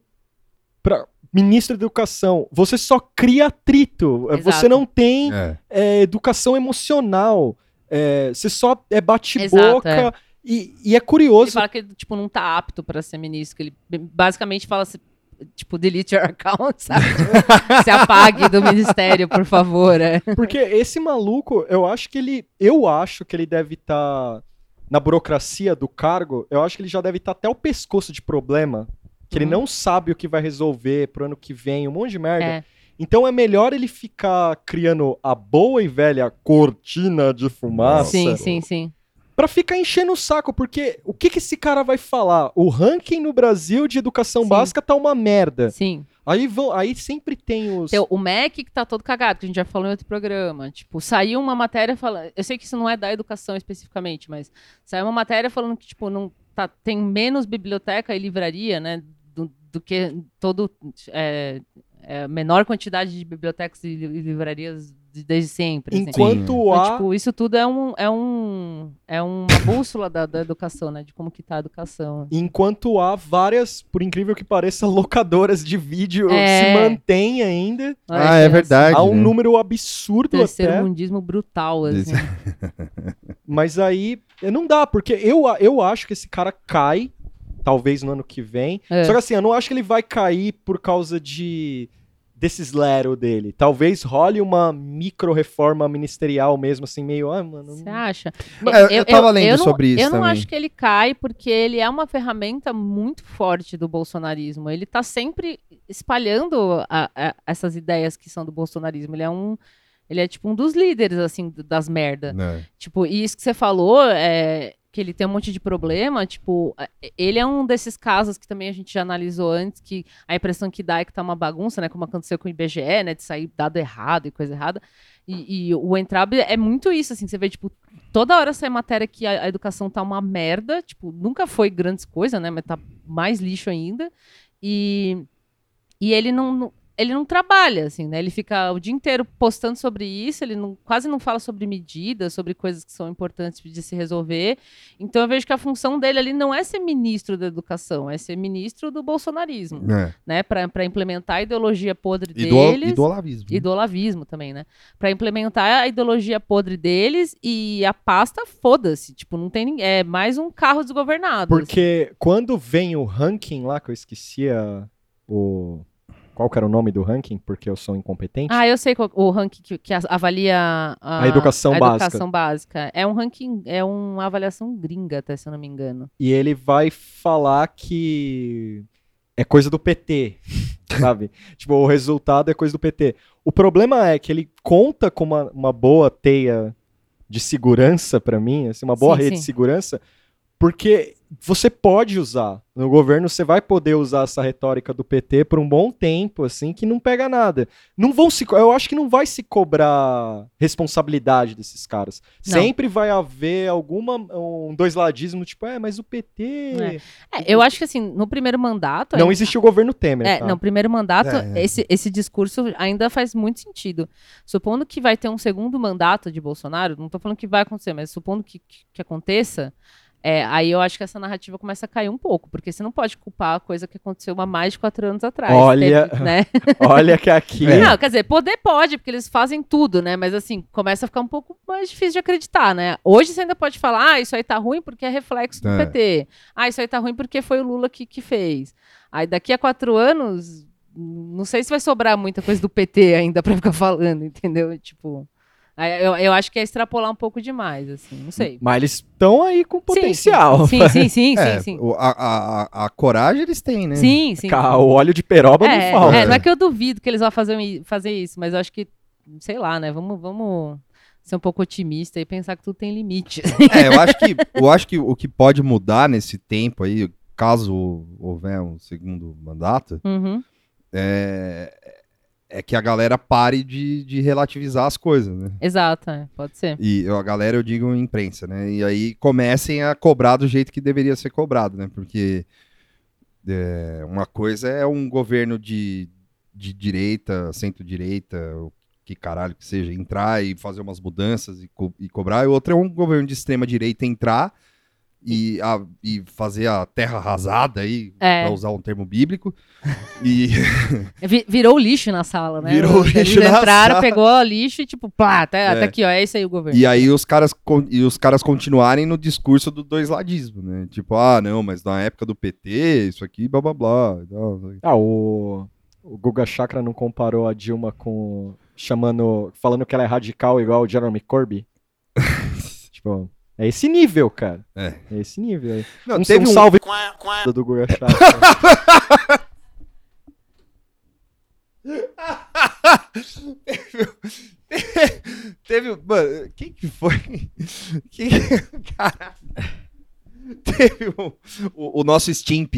pra ministro da educação, você só cria atrito, Exato. você não tem É. é, educação emocional, é, você só é bate-boca, é. E, e é Ele curioso, fala que ele, tipo, não tá apto pra ser ministro, que ele basicamente fala assim, tipo, delete your account, sabe? Se apague do ministério, por favor. É. porque esse maluco, eu acho que ele, eu acho que ele deve estar na burocracia do cargo, eu acho que ele já deve estar até o pescoço de problema, que ele Uhum. não sabe o que vai resolver pro ano que vem, um monte de merda. É. Então é melhor ele ficar criando a boa e velha cortina de fumaça Sim, sim, sim. Pra ficar enchendo o saco, porque o que, que esse cara vai falar? O ranking no Brasil de educação Sim. básica tá uma merda. Sim. Aí vão, aí sempre tem os Tem o MEC que tá todo cagado, que a gente já falou em outro programa. Tipo, saiu uma matéria falando. Eu sei que isso não é da educação especificamente, mas saiu uma matéria falando que, tipo, não tá, tem menos biblioteca e livraria, né? Do, do que todo. É, é, menor quantidade de bibliotecas e li- livrarias desde sempre. assim. enquanto Então, há tipo, isso tudo é um é um é uma bússola da, da educação, né? De como que tá a educação. enquanto há várias, por incrível que pareça, locadoras de vídeo É. se mantêm ainda. Ah, é verdade. Há um né? número absurdo Terceiro até. mundismo brutal, assim. Mas aí eh, não dá, porque eu, eu acho que esse cara cai, talvez no ano que vem. É. Só que assim, eu não acho que ele vai cair por causa de desses lero dele. Talvez role uma micro reforma ministerial mesmo, assim, meio. Ah, mano. Você acha? É, eu tava lendo não- sobre isso Eu não também. acho que ele cai porque ele é uma ferramenta muito forte do bolsonarismo. Ele tá sempre espalhando a- a- essas ideias que são do bolsonarismo. Ele é um. Ele é tipo um dos líderes, assim, das merda. É. Tipo, e isso que você falou, é, que ele tem um monte de problema, tipo, é, ele é um desses casos que também a gente já analisou antes, que a impressão que dá é que tá uma bagunça, né? Como aconteceu com o IBGE, né? De sair dado errado e coisa errada. E, e o Entrab é muito isso, assim, você vê, tipo, toda hora sai matéria que a, a educação tá uma merda, tipo, nunca foi grandes coisas, né? Mas tá mais lixo ainda. E, e ele não. não- ele não trabalha, assim, né? Ele fica o dia inteiro postando sobre isso, ele não, quase não fala sobre medidas, sobre coisas que são importantes de se resolver. Então eu vejo que a função dele ali não é ser ministro da educação, é ser ministro do bolsonarismo, É. né? Para implementar a ideologia podre E do, deles. e do olavismo. E do olavismo também, né? Pra implementar a ideologia podre deles e a pasta, foda-se. Tipo, não tem ninguém. É mais um carro desgovernado. assim. Porque quando vem o ranking lá, que eu esqueci a- o. Qual que era o nome do ranking? Porque eu sou incompetente. Ah, eu sei qual, o ranking que, que avalia a, A educação a básica. educação básica. É um ranking, é uma avaliação gringa, até se eu não me engano. E ele vai falar que é coisa do PT, sabe? tipo, o resultado é coisa do PT. O problema é que ele conta com uma, uma boa teia de segurança pra mim, assim, uma boa Sim, rede sim. de segurança, porque você pode usar. No governo você vai poder usar essa retórica do PT por um bom tempo, assim, que não pega nada. Não vão se, eu acho que não vai se cobrar responsabilidade desses caras. Não. Sempre vai haver alguma um dois ladismo, tipo, é, mas o PT É, eu acho que assim, no primeiro mandato. não ainda- existiu o governo Temer. É, tá? no primeiro mandato, É. esse, esse discurso ainda faz muito sentido. Supondo que vai ter um segundo mandato de Bolsonaro, não tô falando que vai acontecer, mas supondo que, que, que aconteça, é, aí eu acho que essa narrativa começa a cair um pouco, porque você não pode culpar a coisa que aconteceu há mais de quatro anos atrás. Olha- Teve, né? Olha que aqui. É. Não, quer dizer, poder pode, porque eles fazem tudo, né? Mas assim, começa a ficar um pouco mais difícil de acreditar, né? Hoje você ainda pode falar, ah, isso aí tá ruim porque é reflexo do É. PT. Ah, isso aí tá ruim porque foi o Lula que, que fez. Aí daqui a quatro anos, não sei se vai sobrar muita coisa do PT ainda pra ficar falando, entendeu? Tipo. Eu, eu acho que é extrapolar um pouco demais, assim, não sei. Mas eles estão aí com potencial. Sim, sim, sim, sim, É, sim. a, a, a- coragem eles têm, né? Sim, sim. O óleo de peroba É, não falta. é, não é que eu duvido que eles vão fazer, fazer isso, mas eu acho que, sei lá, né? Vamos, vamos ser um pouco otimista e pensar que tudo tem limite. É, eu acho que, eu acho que o que pode mudar nesse tempo aí, caso houver um segundo mandato, Uhum. é, é que a galera pare de, de relativizar as coisas, né? Exato, é, pode ser. E a galera, eu digo imprensa, né? E aí comecem a cobrar do jeito que deveria ser cobrado, né? Porque é, uma coisa é um governo de, de direita, centro-direita, o que caralho que seja, entrar e fazer umas mudanças e, co- e cobrar, e outra é um governo de extrema-direita entrar e, a- e fazer a terra arrasada aí, É. pra usar um termo bíblico, e Vi- Virou lixo na sala, né? Virou Eles lixo na entraram, sala. pegou o lixo e tipo, pá, tá, É. tá aqui, ó, é isso aí o governo. E aí os caras, e os caras continuarem no discurso do dois ladismo, né? Tipo, ah, não, mas na época do PT, isso aqui, blá blá blá. Não. Ah, o, o Guga Chakra não comparou a Dilma com. chamando. falando que ela é radical igual o Jeremy Corbyn. tipo, é esse nível, cara. É. É esse nível aí. Não, um, teve um um- salve do Guga Chakra. Teve. Mano, quem que foi? Quem... Caralho. Teve um- o, o nosso Stimp.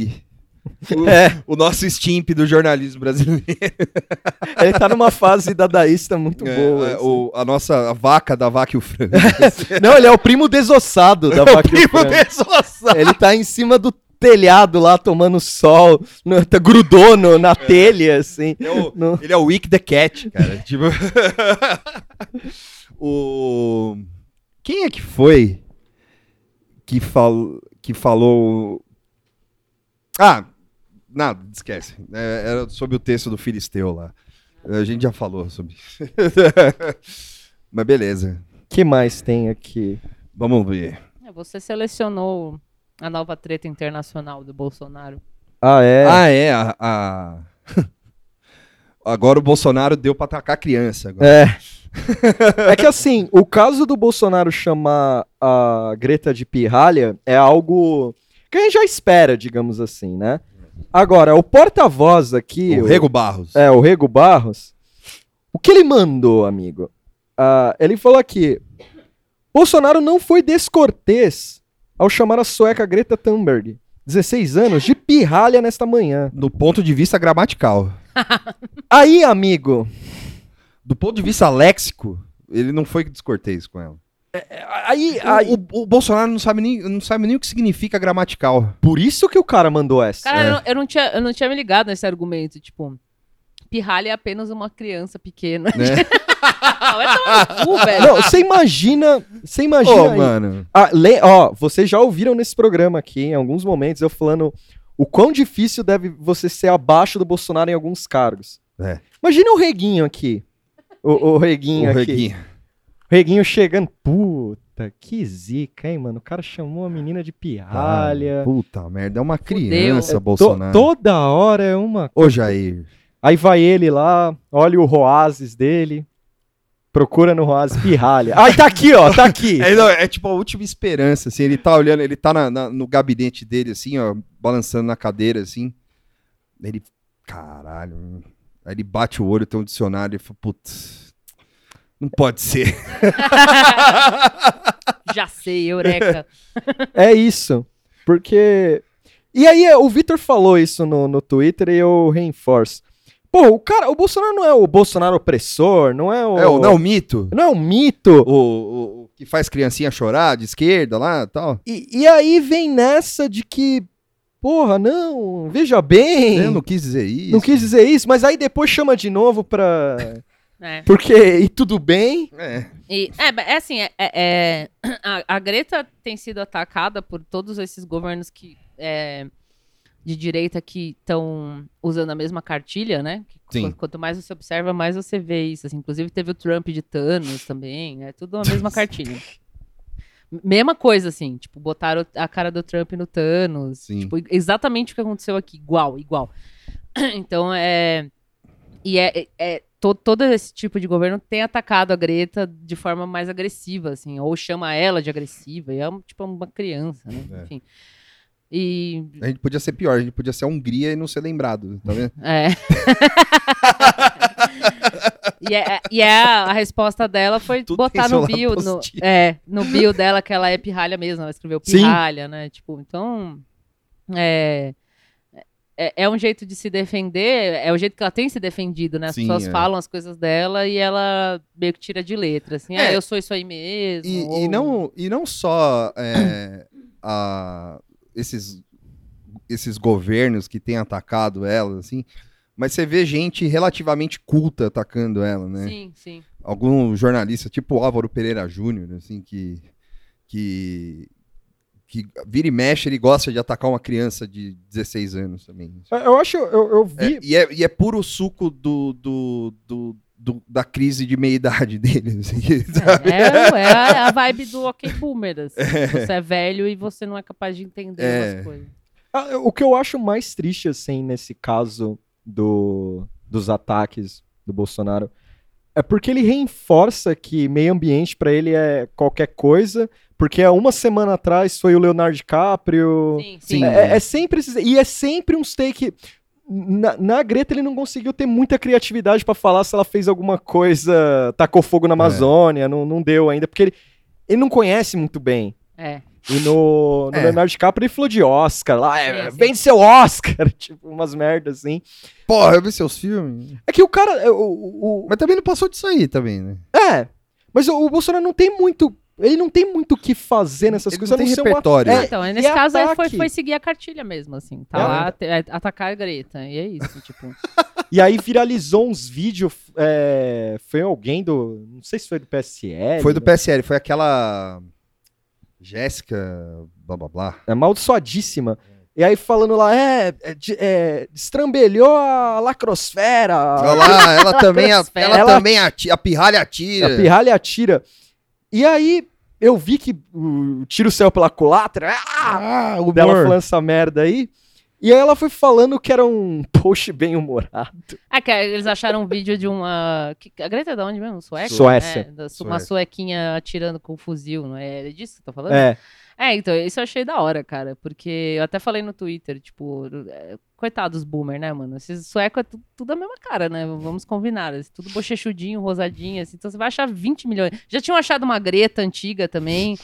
O, É. o nosso Stimp do jornalismo brasileiro. Ele tá numa fase dadaísta muito É, boa. é, assim. o- a nossa a vaca da vaca e o frango. Não, ele é o primo desossado da É vaca e o frango. desossado. Ele tá em cima do telhado lá tomando sol, no, tá, grudou no- na telha, assim. É o- No- Ele é o Wick the Cat, cara. tipo... o... Quem é que foi que, fal... que falou... Ah, nada, esquece. É, era sobre o texto do Filisteu lá. A gente já falou sobre isso. Mas beleza. que mais tem aqui? Vamos ver. É, Você selecionou a nova treta internacional do Bolsonaro. Ah, é? Ah, é. A, a- Agora o Bolsonaro deu pra atacar a criança. Agora. É. É que assim, o caso do Bolsonaro chamar a Greta de pirralha é algo que a gente já espera, digamos assim, né? Agora, o porta-voz aqui. o Rego Barros. É, o Rego Barros. O que ele mandou, amigo? Ah, ele falou aqui: Bolsonaro não foi descortês ao chamar a sueca Greta Thunberg, 16 anos, de pirralha nesta manhã. Do ponto de vista gramatical. Aí, amigo, Do ponto de vista léxico, ele não foi descortês com ela. Aí, O- aí O, o Bolsonaro não sabe, nem, não sabe nem o que significa gramatical. por isso que o cara mandou essa. Cara, É. eu, não, eu, não tinha, eu não tinha me ligado nesse argumento, tipo. Pirralha é apenas uma criança pequena. Né? Vai tomar no cu, velho. Não, você imagina. Você imagina. Ô, aí- mano. Ah, le- ó, vocês já ouviram nesse programa aqui, em alguns momentos, eu falando o quão difícil deve você ser abaixo do Bolsonaro em alguns cargos. É. Imagina o Reguinho aqui. O, o Reguinho O aqui. Reguinho. Reguinho chegando. Puta, que zica, hein, mano? O cara chamou a menina de pirralha. Puta merda, é uma criança, To- Bolsonaro. toda hora é uma. Ô, Jair. Aí vai ele lá, olha o Roazes dele. Procura no Roazes pirralha. Ai, tá aqui, ó, tá aqui. É, não, é tipo a última esperança, assim. Ele tá olhando, ele tá na- na- no gabinete dele, assim, ó, balançando na cadeira, assim. Ele, caralho. Aí ele bate o olho, tem um dicionário e fala, putz, não pode ser. Já sei, eureka. É isso. Porque. E aí, o Vitor falou isso no, no Twitter e eu reforço. Pô, o cara, o Bolsonaro não é o Bolsonaro opressor, não é o. É o, não, o mito. Não é um mito. O, o- o que faz criancinha chorar, de esquerda lá e tal. E, e aí vem nessa de que. Porra, não, veja bem. Eu não quis dizer isso. não quis dizer isso, mas aí depois chama de novo pra. É. Porque. E tudo bem. É. E, é, é assim, é, é- é- a, a Greta tem sido atacada por todos esses governos que é, de direita que estão usando a mesma cartilha, né? Que Sim. qu- Quanto mais você observa, mais você vê isso. assim. Inclusive teve o Trump de Thanos também, é tudo a mesma cartilha. Mesma coisa, assim, tipo, botaram a cara do Trump no Thanos. Sim. Tipo, exatamente o que aconteceu aqui, igual, igual. Então, é... E é- é- to- todo esse tipo de governo tem atacado a Greta de forma mais agressiva, assim, ou chama ela de agressiva, e é tipo uma criança, né? É. Enfim. E. A gente podia ser pior, a gente podia ser a Hungria e não ser lembrado, tá vendo? É. e é, e é a, resposta dela foi Tudo botar no bio, no, é, no bio dela que ela é pirralha mesmo, ela escreveu Sim. pirralha, né? Tipo, então é, é é um jeito de se defender, é o jeito que ela tem se defendido, né? As Sim, pessoas é. falam as coisas dela e ela meio que tira de letra, assim, É. ah, eu sou isso aí mesmo. E, ou- e não, e não só é, a- esses, esses governos que têm atacado ela, assim, mas você vê gente relativamente culta atacando ela, né? Sim, sim. Algum jornalista, tipo Álvaro Pereira Júnior, assim, que, que, que vira e mexe, ele gosta de atacar uma criança de 16 anos também. Eu acho, eu, eu É, vi. e, é, e é puro suco do, do, do, do- da crise de meia-idade dele. assim, sabe? É, é a, vibe do ok boomer, assim. Você é velho e você não é capaz de entender É. umas coisas. Ah, O que eu acho mais triste, assim, nesse caso do, dos ataques do Bolsonaro, é porque ele reforça que meio ambiente pra ele é qualquer coisa, porque há uma semana atrás foi o Leonardo DiCaprio. Sim, Sim. sim. É, é sempre esses- e é sempre uns take. Na, na Greta ele não conseguiu ter muita criatividade pra falar se ela fez alguma coisa, tacou fogo na Amazônia, não, não deu ainda, porque ele, ele não conhece muito bem. É. E no, no É. Leonardo DiCaprio ele falou de Oscar lá, é, vende seu Oscar, tipo, umas merdas assim. Porra, eu vi seus filmes. É que o cara, é, o, o- o- Mas também não passou disso aí também, né? é, mas o, o Bolsonaro não tem muito, ele não tem muito o que fazer nessas Ele coisas, não não tem uma- repertório. é, então, e nesse caso é, foi, ataque. foi seguir a cartilha mesmo, assim. Tá É. lá, te- é, atacar a Greta. E é isso, tipo. E aí viralizou uns vídeos, é, foi alguém do, não sei se foi do PSL. Foi do né? PSL, foi aquela. Jéssica. blá blá blá. É amaldiçoadíssima. E aí falando lá, é, é, de- é, destrambelhou a lacrosfera, Olha lá, ela também, a, ela Ela- também ati- a pirralha atira. a pirralha atira. E aí eu vi que o tira o céu pela culatra, ah, Ah, o dela falando essa merda aí. E aí ela foi falando que era um post bem humorado. Ah, que eles acharam um vídeo de uma. A Greta é da onde mesmo? Sueca? Suécia. É, da- uma Suécia. suequinha atirando com o fuzil, não é? É disso que você tá falando? É. É, então, isso eu achei da hora, cara. Porque eu até falei no Twitter, tipo, é, coitados boomer, né, mano? Esses suecos é tu- tudo a mesma cara, né? Vamos combinar. assim, tudo bochechudinho, rosadinho, assim. Então você vai achar 20 milhões. Já tinham achado uma Greta antiga também.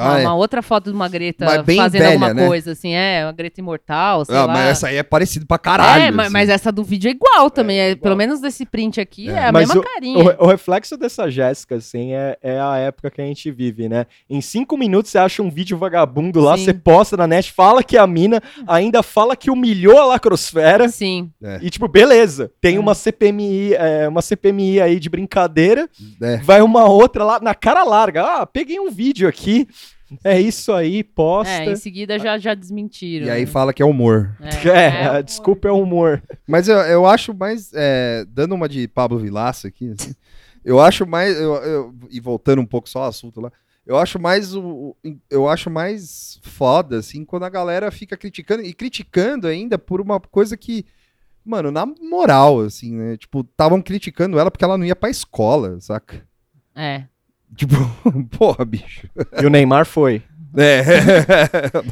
Ah, uma, é. uma outra foto de uma Greta Mas bem fazendo velha, alguma né? coisa, assim, é, uma Greta imortal, sei Ah, lá. mas essa aí é parecida pra caralho. é, assim. mas essa do vídeo é igual também. É, igual. Pelo menos desse print aqui é, É. a Mas mesma o- carinha. O, o reflexo dessa Jéssica, assim, é, é a época que a gente vive, né? Em cinco minutos você acha um vídeo vagabundo lá, Sim. você posta na net, fala que é a mina, ainda fala que humilhou a lacrosfera. Sim. E, tipo, beleza. Tem É. uma CPMI, é, uma CPMI aí de brincadeira. É. Vai uma outra lá na cara larga. Ah, peguei um vídeo aqui. É isso aí, posta. É, em seguida já, já desmentiram. E aí né? fala que é humor. É, é, a desculpa é humor. Mas eu, eu acho mais. é, dando uma de Pablo Vilaça aqui, assim, eu acho mais. eu- eu- e voltando um pouco só ao assunto lá. Eu acho mais o. o- Eu acho mais foda, assim, quando a galera fica criticando. E criticando ainda por uma coisa que. Mano, na moral, assim, né? Tipo, estavam criticando ela porque ela não ia pra escola, saca? É. Tipo, porra, bicho. E o Neymar foi. É.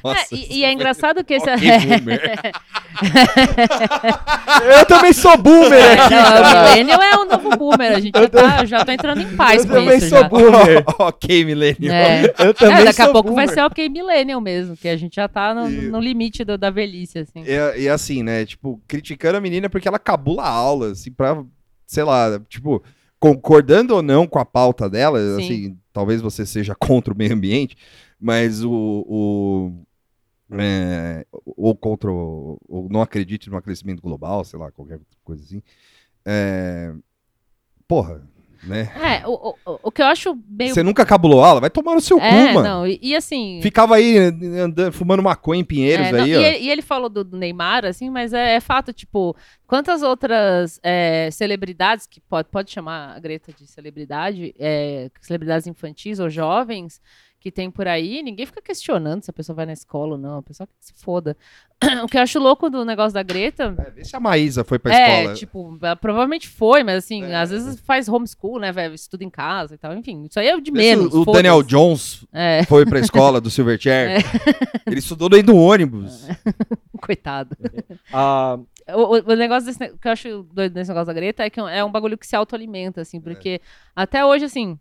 É, e, e é engraçado que esse. Boomer. Eu também sou boomer É, aqui, não, o. Millennial é o novo boomer. A gente já tá, já tá entrando em paz Eu com também isso. sou já. boomer. ok, Millennium. É. Eu É, também daqui a sou pouco vai boomer. ser ok Millennial mesmo, que a gente já tá no, E- no limite do- da velhice, assim. E, e assim, né? Tipo, criticando a menina porque ela cabula a aula, assim, pra, sei lá, tipo, concordando ou não com a pauta dela, Sim. assim, talvez você seja contra o meio ambiente, mas o. o é, ou contra o. Ou não acredite no aquecimento global, sei lá, qualquer coisa assim. É, porra, né? É, o, o, o que eu acho meio. Você nunca cabulou aula? Vai tomar no seu é, cu, mano. não, e, e assim. Ficava aí andando, fumando maconha em Pinheiros É, não, aí, e, ó. ele, e ele falou do, do Neymar, assim, mas é, é fato, tipo, quantas outras é, celebridades, que pode, pode chamar a Greta de celebridade, celebridades infantis ou jovens, que tem por aí, ninguém fica questionando se a pessoa vai na escola ou não, a pessoa que se foda. O que eu acho louco do negócio da Greta. É, vê se a Maísa foi pra é, escola. tipo, ela provavelmente foi, mas assim, É. às vezes faz homeschool, né, velho? Estuda em casa e tal. Enfim, isso aí é de Vê menos. o. Daniel Jones É, foi pra escola do Silverchair. Ele estudou dentro do ônibus. coitado. Ah, O, o- negócio desse, que eu acho doido nesse negócio da Greta é que é um bagulho que se autoalimenta, assim, porque até hoje, assim,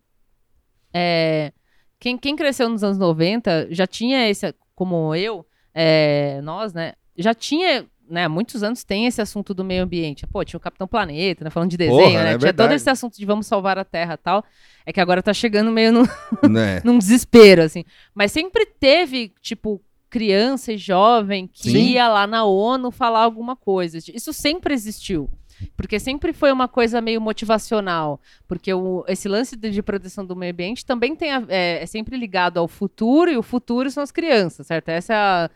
é, quem, quem cresceu nos anos 90 já tinha esse, como eu, é, nós, né, já tinha, né, há muitos anos tem esse assunto do meio ambiente. Pô, tinha o Capitão Planeta, né, falando de desenho, Porra, né, é tinha todo esse assunto de vamos salvar a Terra e tal, é que agora tá chegando meio no, né? num desespero, assim. Mas sempre teve, tipo, criança e jovem que Sim. ia lá na ONU falar alguma coisa. Isso sempre existiu. Porque sempre foi uma coisa meio motivacional. Porque o- esse lance de, de proteção do meio ambiente também tem a- é, é sempre ligado ao futuro, e o futuro são as crianças, certo? Esse é a-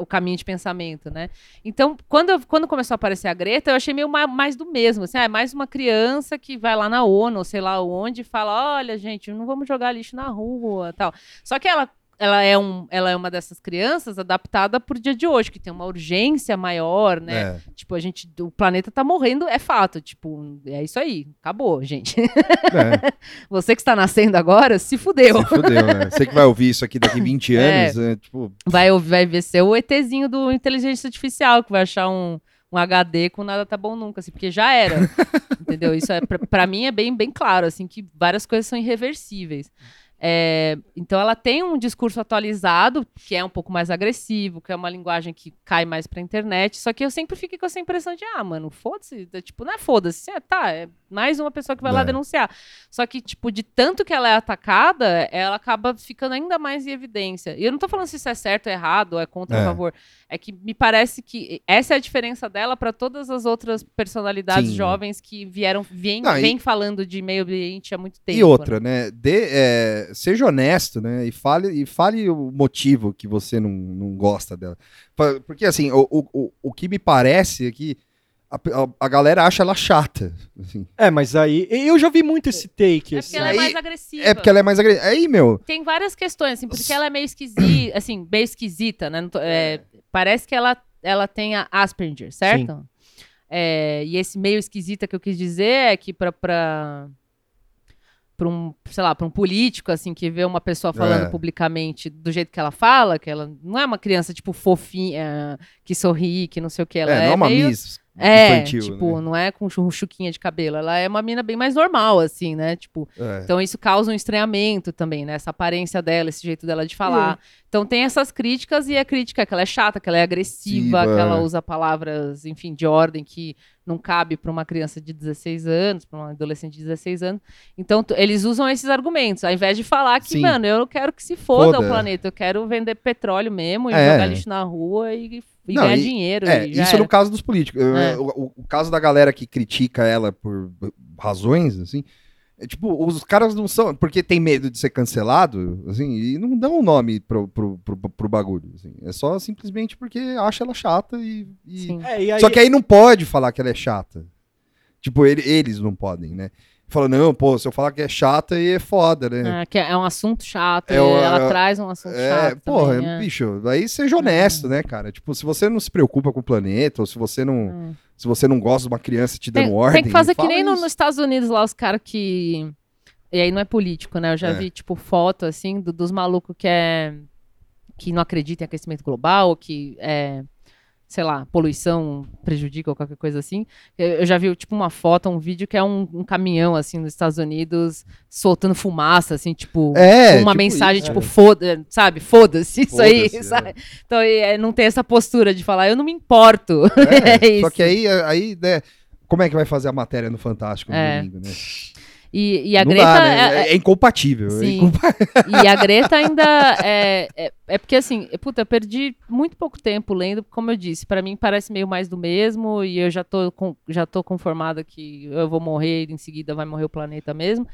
o, caminho de pensamento, né? Então, quando, quando começou a aparecer a Greta, eu achei meio ma- mais do mesmo. Assim, ah, é mais uma criança que vai lá na ONU, ou sei lá onde, e fala: olha, gente, não vamos jogar lixo na rua tal. Só que ela. Ela é, um, ela é uma dessas crianças adaptada pro dia de hoje, que tem uma urgência maior, né? É. Tipo, a gente, o planeta tá morrendo, é fato. Tipo, é isso aí. Acabou, gente. É, Você que está nascendo agora, se fudeu. se fudeu, né? Você que vai ouvir isso aqui daqui 20 É. anos, é, tipo, Vai, vai ver ser o ETzinho do inteligência artificial, que vai achar um, um HD com nada tá bom nunca, assim, porque já era. entendeu? Isso é, pra mim é bem, bem claro, assim, que várias coisas são irreversíveis. É, então ela tem um discurso atualizado, que é um pouco mais agressivo, que é uma linguagem que cai mais pra internet, só que eu sempre fiquei com essa impressão de, ah, mano, foda-se, é, tipo, não é foda-se, é, tá, é mais uma pessoa que vai lá É. denunciar. Só que, tipo, de tanto que ela é atacada, ela acaba ficando ainda mais em evidência. E eu não tô falando se isso é certo ou errado, ou é contra ou É. a favor. É que me parece que essa é a diferença dela para todas as outras personalidades Sim. jovens que vieram, vêm, Não, e- vêm falando de meio ambiente há muito tempo. E outra, né? Dê, é, seja honesto, né? E fale, e fale o motivo que você não, não gosta dela. Porque, assim, o, o, o- que me parece é que a, a- a galera acha ela chata. assim. é, mas aí. Eu já vi muito esse take. É assim. porque ela é Aí- mais agressiva. É porque ela é mais agressiva. Aí, meu, Tem várias questões, assim, porque ela é meio esquisita, assim, meio esquisita, né? Tô- é, parece que ela, ela tem a Asperger, certo? É, e esse meio esquisita que eu quis dizer é que pra, pra, pra um, sei lá, pra um político, assim, que vê uma pessoa falando É. publicamente do jeito que ela fala, que ela não é uma criança, tipo, fofinha, que sorri, que não sei o que, ela é, é, não é uma meio... Miss É, infantil, tipo, né? não é com chu- chuquinha de cabelo. Ela é uma mina bem mais normal, assim, né? Tipo, É. então isso causa um estranhamento também, né? Essa aparência dela, esse jeito dela de falar. Então tem essas críticas e a crítica é que ela é chata, que ela é agressiva, que ela é. usa palavras, enfim, de ordem que não cabe para uma criança de 16 anos, para um adolescente de 16 anos. Então eles usam esses argumentos, ao invés de falar que, Sim. mano, eu quero que se foda, Foda. o planeta, eu quero vender petróleo mesmo e É. jogar lixo na rua e, e Não, ganhar e- dinheiro. É, isso era. no caso dos políticos. É. O, o- o caso da galera que critica ela por razões, assim, é tipo, os caras não são. Porque tem medo de ser cancelado, assim, e não dão um nome pro, pro, pro, pro bagulho. assim. É só simplesmente porque acha ela chata e. e-. É, e aí, Só que aí não pode falar que ela é chata. Tipo, ele- eles não podem, né? Fala, não, pô, se eu falar que é chata, aí é foda, né? É, que é um assunto chato, É, o- ela traz um assunto É, chato. porra, também, é. bicho, aí seja honesto, né, cara? Tipo, se você não se preocupa com o planeta, ou se você não, Hum. Se você não gosta de uma criança te dando Tem, ordem. tem que fazer que nem no- nos Estados Unidos lá, os caras que. E aí não é político, né? Eu já É. vi, tipo, foto, assim, do- dos malucos que é. que não acreditam em aquecimento global, que é. Sei lá, poluição prejudica ou qualquer coisa assim. Eu já vi, tipo, uma foto, um vídeo que é um, um caminhão, assim, nos Estados Unidos, soltando fumaça, assim, tipo. É, uma tipo mensagem, isso, tipo, é. foda, sabe? Foda-se isso aí, Foda-se, sabe? Então, é, não tem essa postura de falar, eu não me importo. É, É Só que aí, aí, né, como é que vai fazer a matéria no Fantástico no É. domingo, né? E, e a não Greta. dá, né? é- É, é incompatível. é incompa- E a Greta ainda é, é, é porque assim, é, puta, eu perdi muito pouco tempo lendo, como eu disse, pra mim parece meio mais do mesmo e eu já tô com, já tô conformada que eu vou morrer e em seguida vai morrer o planeta mesmo.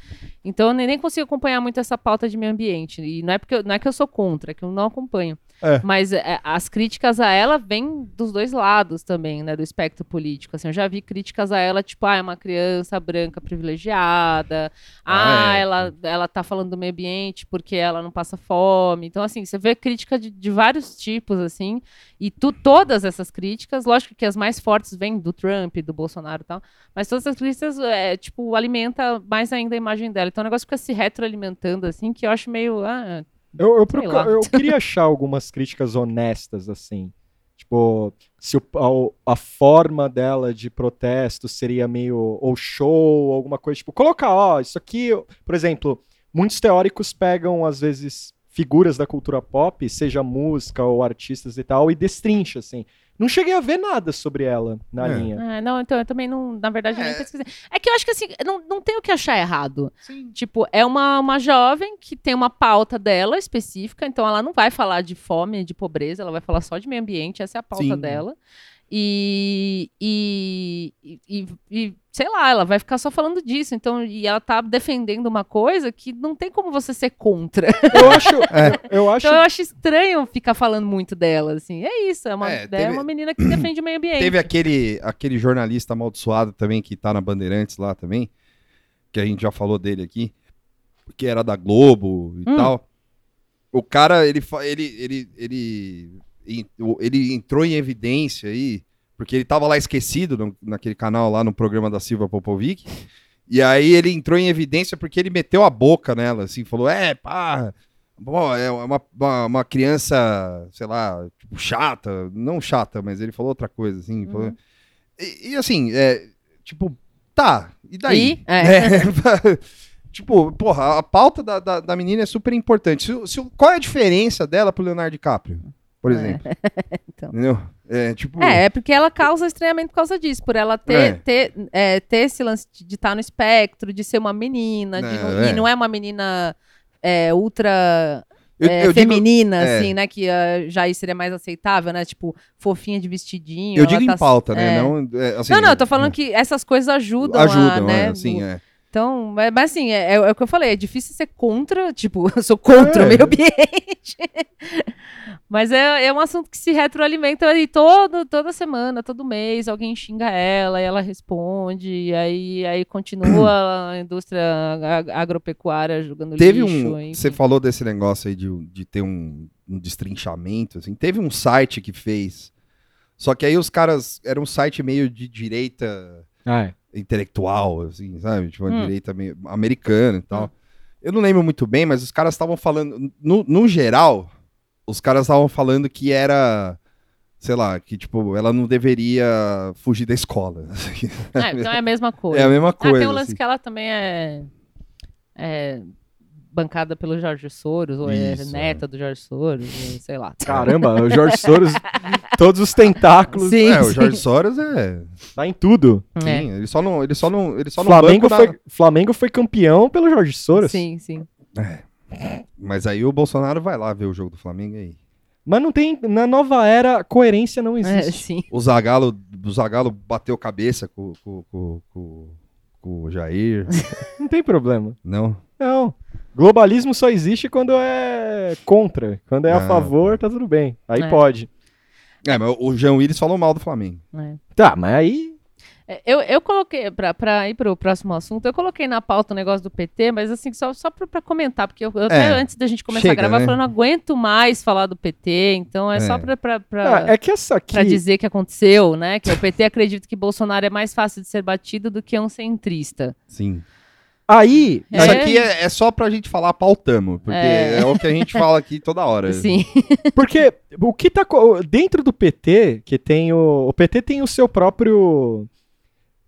Então eu nem, nem consigo acompanhar muito essa pauta de meio ambiente e não é porque eu- não é que eu sou contra, é que eu não acompanho. É. Mas é, as críticas a ela vêm dos dois lados também, né, do espectro político. Assim, eu já vi críticas a ela, tipo, ah, é uma criança branca privilegiada, Ah, ah, é. ela, ela tá falando do meio ambiente porque ela não passa fome. Então, assim, você vê crítica de, de vários tipos, assim, e tu, todas essas críticas, lógico que as mais fortes vêm do Trump, do Bolsonaro e tal, mas todas essas críticas, é, tipo, alimenta mais ainda a imagem dela. Então o negócio fica se retroalimentando, assim, que eu acho meio. Ah, Eu, eu, Sei procu- lá. eu queria achar algumas críticas honestas, assim. Tipo, se o- a, a forma dela de protesto seria meio ou show, alguma coisa, tipo, colocar, ó, isso aqui, por exemplo, muitos teóricos pegam, às vezes, figuras da cultura pop, seja música ou artistas e tal, e destrincha, assim. Não cheguei a ver nada sobre ela na É. linha. ah, não, então eu também não, na verdade, eu nem É. pesquisei. É que eu acho que assim, não, não tem o que achar errado. Sim. Tipo, é uma, uma jovem que tem uma pauta dela específica, então ela não vai falar de fome, de pobreza, ela vai falar só de meio ambiente, essa é a pauta Sim. dela. E, e, e, e- sei lá, ela vai ficar só falando disso. Então, e ela tá defendendo uma coisa que não tem como você ser contra. Eu acho, É. eu, acho Então eu acho estranho ficar falando muito dela, assim. É isso, é uma, É, é teve- uma menina que defende o meio ambiente. Teve aquele, aquele jornalista amaldiçoado também que tá na Bandeirantes lá também, que a gente já falou dele aqui, que era da Globo e Hum. tal. O cara, ele, ele, ele, ele, ele, entrou em evidência aí, porque ele tava lá esquecido no- naquele canal lá no programa da Silva Popovic. E aí ele entrou em evidência porque ele meteu a boca nela, assim, falou: é, pá, bom, é uma, uma, uma criança, sei lá, tipo, chata, não chata, mas ele falou outra coisa, assim. falou- Uhum. E, e, assim, é, tipo, tá, e daí? E? É. É, tipo, porra, a pauta da, da, da menina é super importante. Se se qual é a diferença dela pro Leonardo DiCaprio, por exemplo? Então. Entendeu? É, tipo... É, é porque ela causa estranhamento por causa disso, por ela ter, É. ter, é, ter esse lance de estar no espectro, de ser uma menina, de Não, não- é. e não é uma menina é, ultra eu, é, eu digo, feminina, é. assim, né? Que ah, já seria mais aceitável, né? Tipo, fofinha de vestidinho. eu digo tá- em pauta, né? é. Não, é, assim, não, não, eu tô é, falando que essas coisas ajudam, ajudam, a, né? é, é. Então, mas, mas assim, é, é o que eu falei, é difícil ser contra, tipo, eu sou contra É. o meio ambiente. Mas é, é um assunto que se retroalimenta e todo, toda semana, todo mês, alguém xinga ela e ela responde, e aí, aí continua a indústria ag- agropecuária jogando Teve lixo. um. enfim. Você falou desse negócio aí de, de ter um, um destrinchamento, assim. Teve um site que fez. Só que aí os caras. Era um site meio de direita Ah, é. intelectual, assim, sabe? Tipo, uma Hum. direita meio americana e tal. Hum. Eu não lembro muito bem, mas os caras estavam falando. No, no geral, os caras estavam falando que era. sei lá, que tipo, ela não deveria fugir da escola. É, então é a mesma coisa. É a mesma Ah, coisa. tem um lance assim. que ela também é, é bancada pelo Jorge Soros, ou é Isso, neta do Jorge Soros, sei lá. Caramba, o Jorge Soros, todos os tentáculos, Sim, É, o sim. Jorge Soros é. tá em tudo. É. Sim, ele só não. Ele só não. Ele só não Flamengo da- foi, Flamengo foi campeão pelo Jorge Soros. Sim, sim. Mas aí o Bolsonaro vai lá ver o jogo do Flamengo aí. Mas não tem. Na nova era, coerência não É, existe. sim. O Zagallo, o Zagallo bateu cabeça com, com, com, com, com o Jair. Não tem problema. Não? Não. Globalismo só existe quando é contra. Quando é a Ah, favor, tá tudo bem. Aí É. pode. É, mas o Jean Willis falou mal do Flamengo. É. Tá, mas aí. É, Eu, eu coloquei, pra, pra ir pro próximo assunto, eu coloquei na pauta o negócio do PT, mas assim, só, só pra, pra comentar, porque eu, eu até É, antes da gente começar chega, a gravar, né? eu falei, não aguento mais falar do PT, então é, só É. pra, pra, pra, Ah, é que essa aqui. dizer que aconteceu, né? Que o PT acredita que Bolsonaro é mais fácil de ser batido do que um centrista. Sim. Aí. É. Isso aqui é, é só pra gente falar pautamo, porque É. é. o que a gente fala aqui toda hora. Sim. Porque o que tá. Dentro do PT, que tem o. O PT tem o seu próprio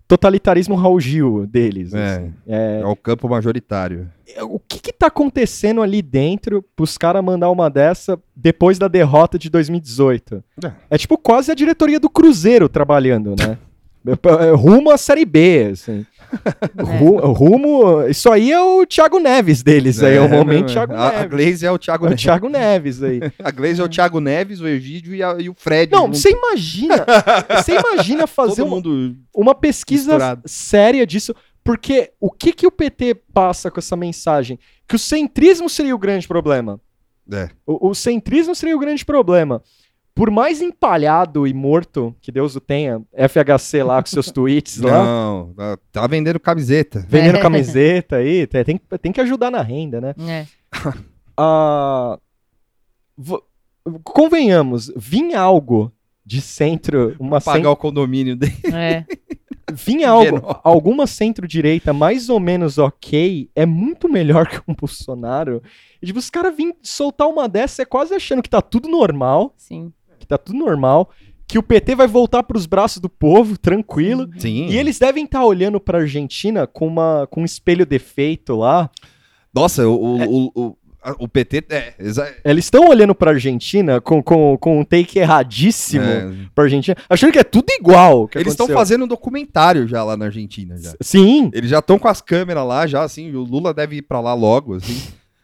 totalitarismo Raul Gil deles. É, assim. É, é o campo majoritário. o que que tá acontecendo ali dentro pros caras mandar uma dessa depois da derrota de 2018? É. É tipo quase a diretoria do Cruzeiro trabalhando, né? É, Rumo à Série B, assim. Ru- Rumo. Isso aí é o Thiago Neves deles, aí é o momento Thiago a, a Neves. Glaze é o Thiago É o Neves. Thiago Neves aí. A Glaze é o Thiago Neves, o Egídio e, a- e o Fred. Não, você imagina. Você imagina fazer mundo. uma pesquisa misturado. séria disso. Porque o que, que o PT passa com essa mensagem? Que o centrismo seria o grande problema. É. O, o centrismo seria o grande problema. Por mais empalhado e morto que Deus o tenha, FHC lá com seus tweets lá, Não, tá- tá vendendo camiseta. vendendo É. camiseta aí, tem, tem, tem que ajudar na renda, né? É. Ah, vo- convenhamos, vinha algo de centro, uma Pagar o condomínio dele. É. vinha algo, alguma centro-direita mais ou menos ok, é muito melhor que um Bolsonaro. E, tipo, os caras vêm soltar uma dessa, é quase achando que tá tudo normal, Sim. Tá tudo normal, que o PT vai voltar pros braços do povo, tranquilo. Sim. E eles devem estar olhando pra Argentina com, uma, com um espelho defeito lá. Nossa, o, o, o, o, a- o PT. É, Eles estão olhando pra Argentina com, com, com um take erradíssimo é. pra Argentina, achando que é tudo igual. Eles estão fazendo um documentário já lá na Argentina. Já. Sim, Eles já estão com as câmeras lá, já, assim. O Lula deve ir pra lá logo, assim.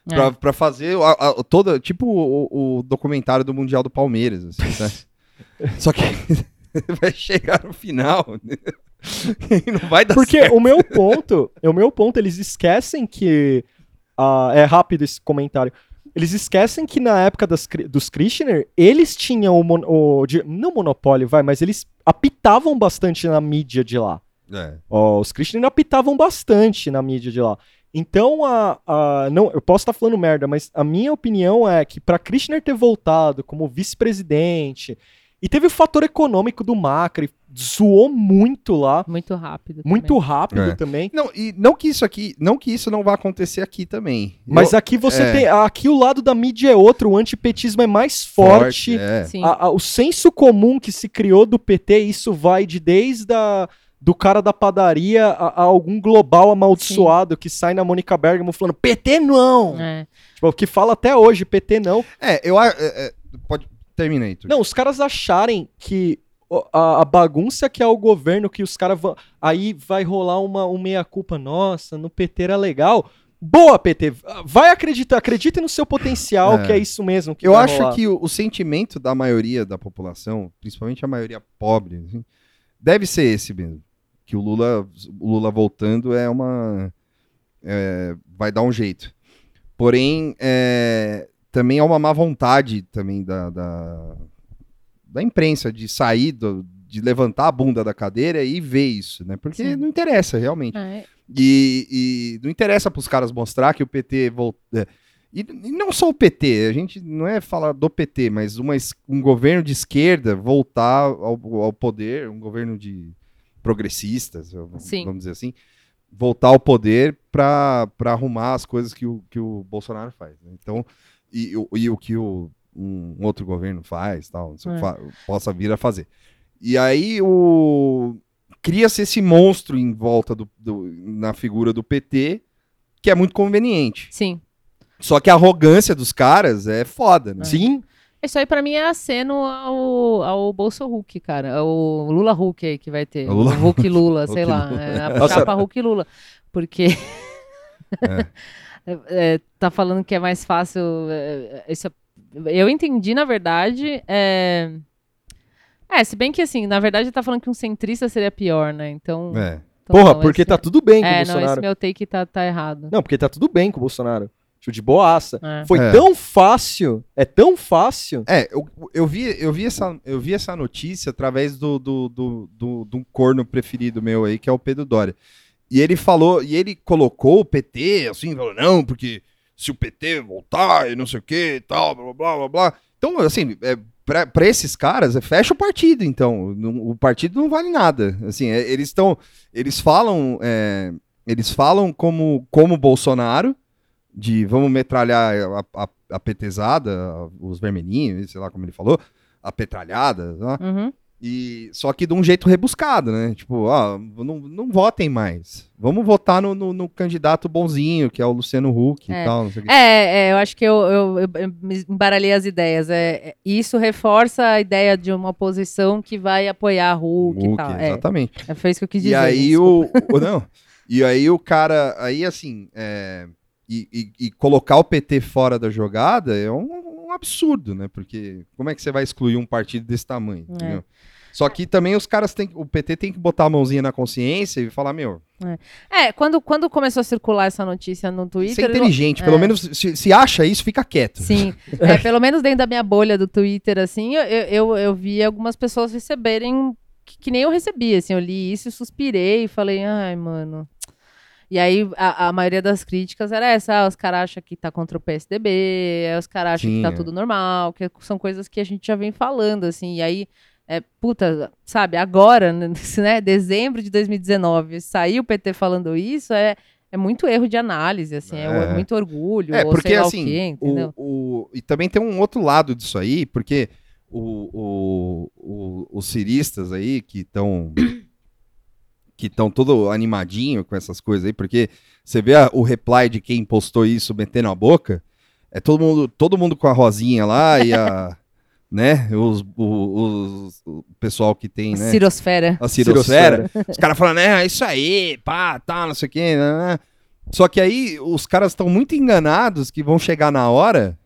É. Pra, pra fazer a, a- toda. Tipo o, o documentário do Mundial do Palmeiras, assim, né? Só que vai chegar no final. e não vai dar porque certo. o meu ponto, o meu ponto, eles esquecem que ah, é rápido esse comentário. Eles esquecem que na época das, dos Kirchner, eles tinham o, mon- o de- não monopólio, vai, mas eles apitavam bastante na mídia de lá. É. Ó, os Kirchner apitavam bastante na mídia de lá. Então, a, a- não, eu posso estar falando merda, mas a minha opinião é que para Kirchner ter voltado como vice-presidente, e teve o fator econômico do Macri, zoou muito lá, Muito rápido. muito também. rápido É. também. Não, e não que isso aqui, não que isso não vá acontecer aqui também. Mas Eu- aqui você é. tem. Aqui o lado da mídia é outro, o antipetismo é mais forte. é. Sim. A- a- o senso comum que se criou do PT, isso vai de desde a, do cara da padaria a, a algum global amaldiçoado que sai na Mônica Bergamo falando PT não! É. Tipo, que fala até hoje, PT não. É, eu a- é, é, pode termina aí. Não, os caras acharem que a, a bagunça que é o governo, que os caras vão. Aí vai rolar uma, um meia-culpa. Nossa, no PT era legal. Boa, PT. Vai acreditar, acredite no seu potencial, É. que é isso mesmo. Que Eu vai acho rolar. que o, o sentimento da maioria da população, principalmente a maioria pobre, assim, deve ser esse mesmo. Que o Lula, o Lula voltando é uma. é, vai dar um jeito. Porém, é, também é uma má vontade também da, da, da imprensa de sair, do- de levantar a bunda da cadeira e ver isso, né? Porque Sim. não interessa realmente. É. E, e não interessa para os caras mostrar que o PT voltou. E, e não só o PT, a gente não é falar do PT, mas uma um governo de esquerda voltar ao, ao poder, um governo de progressistas, Sim. vamos dizer assim, voltar ao poder para arrumar as coisas que o, que o Bolsonaro faz. né? Então, e, o- e o que o, um outro governo faz, tal, É. fa- possa vir a fazer. E aí o cria-se esse monstro em volta do, do- na figura do PT, que é muito conveniente. Sim. Só que a arrogância dos caras é foda, né? Sim, Isso aí pra mim é aceno ao, ao Bolso Hulk, cara. O Lula Hulk aí que vai ter. O Lula o Hulk Lula, sei Hulk lá. Lula. É, a Nossa. Hulk Lula. Porque. É, tá falando que é mais fácil. é, é, isso é- eu entendi, na verdade. É... é, se bem que assim, na verdade, tá falando que um centrista seria pior, né? Então. É. então porra, não, porque esse- tá tudo bem com o É, não, esse Bolsonaro. meu take tá, tá errado. Não, porque tá tudo bem com o Bolsonaro. Tipo, de boaça. É. Foi É. tão fácil, é tão fácil. É, eu, eu, vi, eu, vi essa, eu vi essa notícia através do, do, do, do, de um corno preferido meu aí, que é o Pedro Doria. E ele falou, e ele colocou o PT, assim, falou, não, porque se o PT voltar e não sei o que e tal, blá, blá, blá, blá. Então, assim, é, pra, pra esses caras, é, fecha o partido, então. Não- o partido não vale nada. Assim, é, eles estão, eles falam, é, eles falam como, como Bolsonaro, de vamos metralhar a, a, a petezada, os vermelhinhos, sei lá como ele falou, a petralhada, né? Uhum. e só que de um jeito rebuscado, né? Tipo, ó, não, não votem mais. Vamos votar no, no, no candidato bonzinho, que é o Luciano Huck É. e tal. É, é, eu acho que eu, eu, eu- embaralhei as ideias. É, é, isso reforça a ideia de uma oposição que vai apoiar a Hulk, e Huck, tal. É, exatamente. é, foi isso que eu quis E dizer. aí desculpa. o, o- não. E aí o cara, aí assim, é, e, e- e colocar o PT fora da jogada é um, um absurdo, né? Porque como é que você vai excluir um partido desse tamanho? É. Só que também os caras têm, o PT tem que botar a mãozinha na consciência e falar, meu, É, quando, quando começou a circular essa notícia no você Twitter. é inteligente, pelo é. menos se, se acha isso, fica quieto. Sim, é, pelo menos dentro da minha bolha do Twitter, assim, eu, eu, eu, vi algumas pessoas receberem que, que nem eu recebi, assim, eu li isso e suspirei e falei, ai, mano. E aí a, a maioria das críticas era essa, ah, os caras acham que tá contra o PSDB, é, os caras acham Sim, que tá é. tudo normal, que são coisas que a gente já vem falando, assim, e aí, é, puta, sabe, agora, né, dezembro de 2019, sair o PT falando isso é, é muito erro de análise, assim, é, É. muito orgulho, É, ou porque sei lá assim, quê, entendeu? o, o- e também tem um outro lado disso aí, porque o, o- o- os ciristas aí que estão que estão todo animadinho com essas coisas aí, porque você vê a- o reply de quem postou isso metendo a boca, é todo mundo, todo mundo com a rosinha lá e a né, os, o, os- o pessoal que tem, né, Cirosfera. a cirosfera, os caras falando, é, é isso aí, pá, tá, não sei o quê. né, né. Só que aí os caras estão muito enganados que vão chegar na hora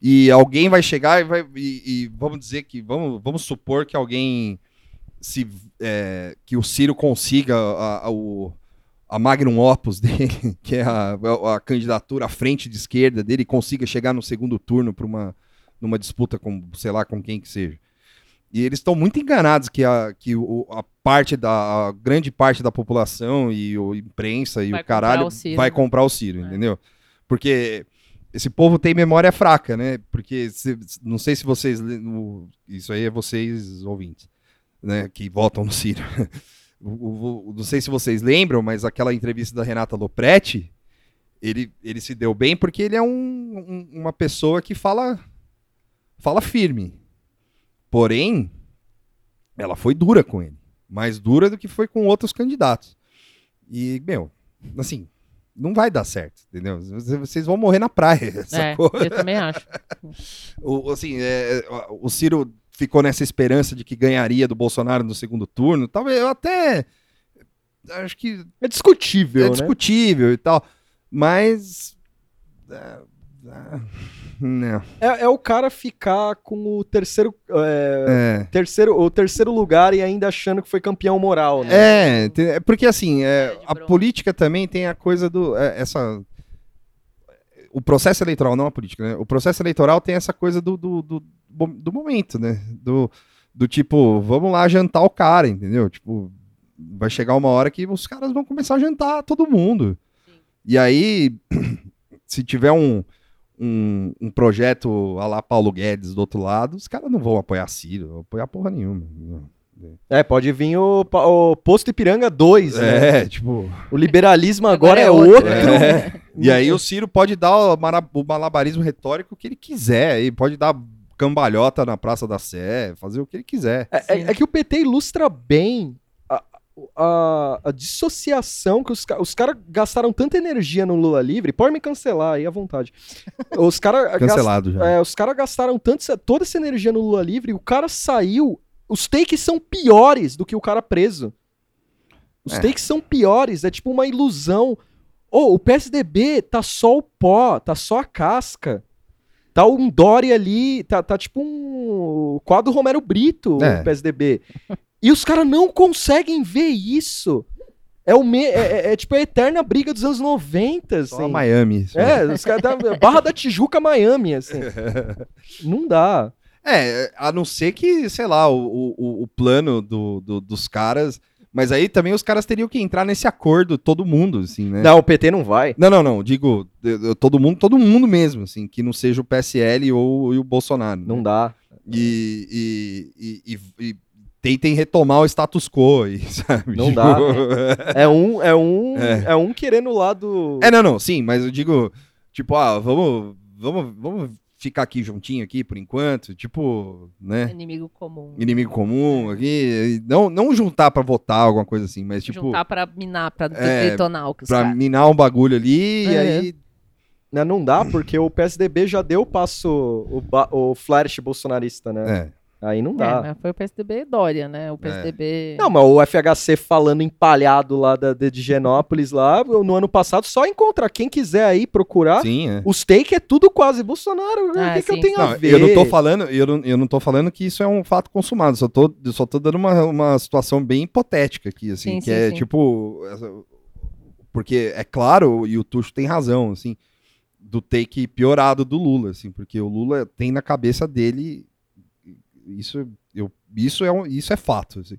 e alguém vai chegar e vai. E, e vamos dizer que. Vamos, vamos supor que alguém. Se é, Que o Ciro consiga a, a, o- a magnum opus dele, que é a, a candidatura à frente de esquerda dele, consiga chegar no segundo turno para uma numa disputa com, sei lá, com quem que seja. E eles estão muito enganados que a, que o, a parte da a grande parte da população e o imprensa e Vai o caralho comprar o vai né? comprar o Ciro, É. entendeu? Porque esse povo tem memória fraca, né? Porque se- não sei se vocês isso aí é vocês ouvintes, né, que votam no Ciro. O- o- não sei se vocês lembram, mas aquela entrevista da Renata Lopretti, ele, ele se deu bem porque ele é um- um- uma pessoa que fala fala firme. Porém, ela foi dura com ele. Mais dura do que foi com outros candidatos. E, meu, assim, não vai dar certo, entendeu? Vocês- vão morrer na praia, É, eu também acho. O, assim, é, o Ciro ficou nessa esperança de que ganharia do Bolsonaro no segundo turno. Talvez eu até acho que É discutível, é né? discutível e tal, mas é, é, não. É, é o cara ficar com o terceiro, é, É. terceiro, o terceiro lugar e ainda achando que foi campeão moral, né? É, é porque assim, é, a política também tem a coisa do. é, essa, o processo eleitoral, não a política, né? O processo eleitoral tem essa coisa do, do, do, do momento, né? Do, do tipo, vamos lá jantar o cara, entendeu? Tipo, vai chegar uma hora que os caras vão começar a jantar todo mundo. E aí, se tiver um, um, um projeto a lá Paulo Guedes do outro lado, os caras não vão apoiar Ciro, vão apoiar porra nenhuma. É, pode vir o, o Posto Ipiranga 2, né? É, tipo. O liberalismo Agora agora, é é outro. outro. É, E aí o Ciro pode dar o, malabarismo retórico que ele quiser, ele pode dar cambalhota na Praça da Sé, fazer o que ele quiser. É, é- é que o PT ilustra bem a, a- a dissociação que os, os caras gastaram tanta energia no Lula livre. Pode me cancelar aí à vontade. Os caras Cancelado já. É, os caras gastaram tanto, toda essa energia no Lula livre, o cara saiu. Os takes são piores do que o cara preso. Os É. takes são piores, é tipo uma ilusão. Ô, o PSDB tá só o pó, tá só a casca. Tá um Dória ali, tá, tá tipo um quadro Romero Brito, É. o PSDB. E os caras não conseguem ver isso. É, o me, é, é- é tipo a eterna briga dos anos 90, Só assim. Miami. isso. É, os caras tá, Barra da Tijuca, Miami, assim. Não dá. É, a não ser que, sei lá, o, o, o plano do, do- dos caras. Mas aí também os caras teriam que entrar nesse acordo, todo mundo, assim, né? Não, o PT não vai. Não, não, não. Digo, todo mundo, todo mundo mesmo, assim, que não seja o PSL ou o Bolsonaro. Não né? dá. E, e, e, e- tentem retomar o status quo, sabe? Não dá. É um, é um, É. é. um querendo o lado. É, não, não, sim, mas eu digo, tipo, ah, vamos, vamos, vamos ficar aqui juntinho aqui por enquanto, tipo, né? Inimigo comum. Inimigo comum aqui, e não, não juntar pra votar, alguma coisa assim, mas tipo, Juntar pra minar, pra É, detonar o que caras. minar um bagulho ali, e É. aí Né, Não dá, porque o PSDB já deu o passo, o, o flash bolsonarista, né? É. Aí não É, dá. mas foi o PSDB e Dória, né? O PSDB. Não, mas o FHC falando empalhado lá da, de Genópolis lá, no ano passado, só encontra quem quiser aí procurar. Sim, é. Os take é tudo quase Bolsonaro. O Ah, que, que eu sim. tenho a Não, ver? eu não tô falando, eu não, eu não tô falando que isso é um fato consumado, só tô, eu só tô dando uma, uma situação bem hipotética aqui, assim, Sim, que sim, é sim. tipo, porque é claro, e o Tuxo tem razão, assim, do take piorado do Lula, assim, porque o Lula tem na cabeça dele, isso, eu, isso, é, um, isso é fato, assim.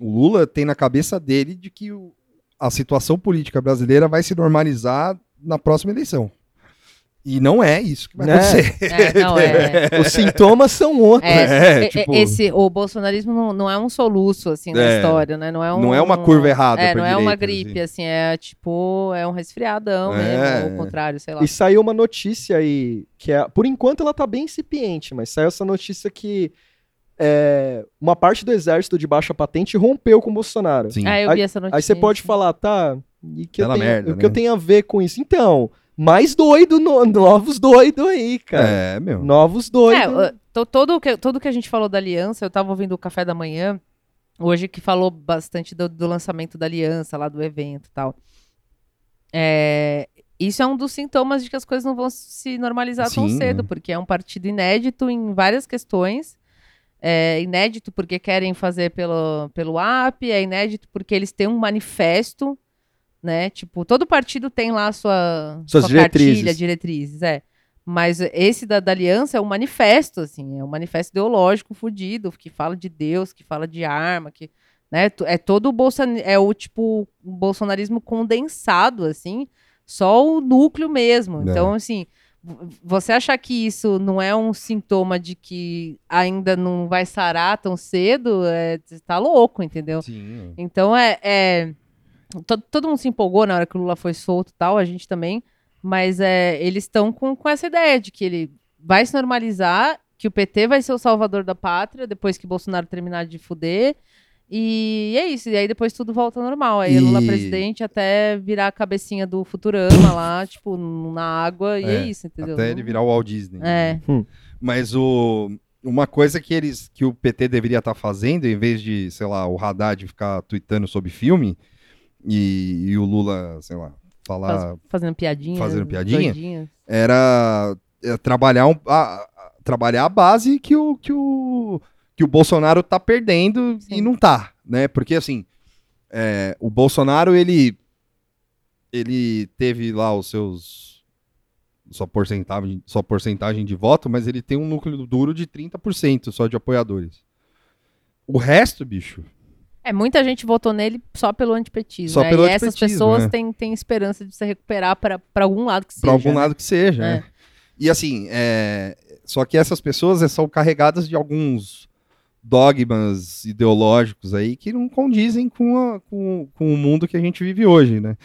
o Lula tem na cabeça dele de que o- a situação política brasileira vai se normalizar na próxima eleição. E não é isso que vai Né? acontecer. É, não, é. Os sintomas são outros. É, É, é, tipo- esse, o bolsonarismo não, não é um soluço, assim, na É. história, né? Não é, um, Não é uma curva errada É, não é uma direita, gripe, assim. é tipo, é um resfriadão É, mesmo, ou é. o contrário, sei lá. E saiu uma notícia aí, que é, por enquanto ela tá bem incipiente, mas saiu essa notícia que é, uma parte do exército de baixa patente rompeu com o Bolsonaro. Sim. Ah, eu vi essa notícia. Aí você pode falar, tá, e que eu tenho, merda, o que né? eu tenho a ver com isso? Então, mais doido, no- novos doidos aí, cara. É, meu. Novos É, doidos. o- to- todo que, tudo que a gente falou da aliança, eu tava ouvindo o café da manhã, hoje que falou bastante do, do lançamento da aliança, lá do evento e tal. É, isso é um dos sintomas de que as coisas não vão se normalizar tão Sim, cedo, é. porque é um partido inédito em várias questões. É inédito porque querem fazer pelo, pelo app, é inédito porque eles têm um manifesto, né? Tipo, todo partido tem lá a sua, Suas sua diretrizes. cartilha, diretrizes, é. Mas esse da, da aliança é um manifesto, assim, é um manifesto ideológico fudido, que fala de Deus, que fala de arma, que, né, é todo o bolson, é o tipo o bolsonarismo condensado, assim, só o núcleo mesmo. É. Então, assim, você achar que isso não é um sintoma de que ainda não vai sarar tão cedo, é, tá louco, entendeu? Sim. Então é. é- to- todo mundo se empolgou na hora que o Lula foi solto e tal, a gente também. Mas é, eles estão com, com essa ideia de que ele vai se normalizar, que o PT vai ser o salvador da pátria depois que Bolsonaro terminar de fuder. E é isso. E aí depois tudo volta ao normal. Aí E- Lula presidente até virar a cabecinha do Futurama lá, tipo, na água. E é, É, isso, entendeu? Até ele virar o Walt Disney. É. Mas o, uma coisa que eles que o PT deveria estar fazendo, em vez de, sei lá, o Haddad ficar tweetando sobre filme e, e o Lula, sei lá, falar, Faz- fazendo piadinha. fazendo piadinha? doidinha. era é, trabalhar, um, a, a- trabalhar a base que o, que o, que o Bolsonaro tá perdendo e Sim. não tá, né? Porque assim, é, o Bolsonaro, ele, ele teve lá os seus sua porcentagem, sua porcentagem de voto, mas ele tem um núcleo duro de 30% só de apoiadores. O resto, bicho, É, muita gente votou nele só pelo antipetismo. Só né? pelo e essas pessoas né? têm, têm esperança de se recuperar para algum lado que seja. Pra algum né? lado que seja, É. né? E assim, é, só que essas pessoas é, são carregadas de alguns dogmas ideológicos aí que não condizem com, a- com, com o mundo que a gente vive hoje, né?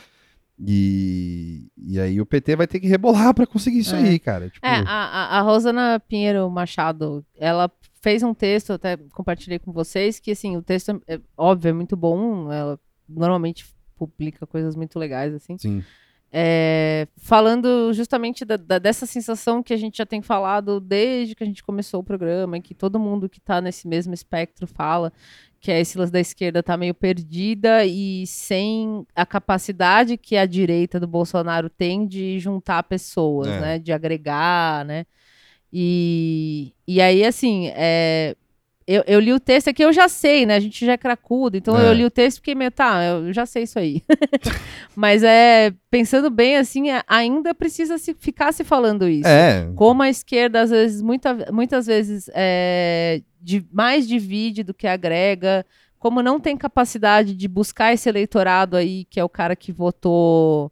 E, e aí o PT vai ter que rebolar para conseguir isso É. aí, cara. Tipo, É, a, a- Rosana Pinheiro Machado, ela fez um texto, até compartilhei com vocês, que assim, o texto é, é óbvio, é muito bom, ela normalmente publica coisas muito legais, assim. sim. É, falando justamente da- da- dessa sensação que a gente já tem falado desde que a gente começou o programa, e que todo mundo que está nesse mesmo espectro fala, que a Silas da esquerda está meio perdida e sem a capacidade que a direita do Bolsonaro tem de juntar pessoas, É. né? De agregar, né? E, e aí, assim, é, eu, eu li o texto aqui, eu já sei, né? A gente já é cracudo, então É. eu li o texto e fiquei meio, tá, eu já sei isso aí. Mas é, pensando bem, assim, é, ainda precisa se, ficar se falando isso. É, Como a esquerda, às vezes, muita, muitas vezes, é, de, mais divide do que agrega, como não tem capacidade de buscar esse eleitorado aí, que é o cara que votou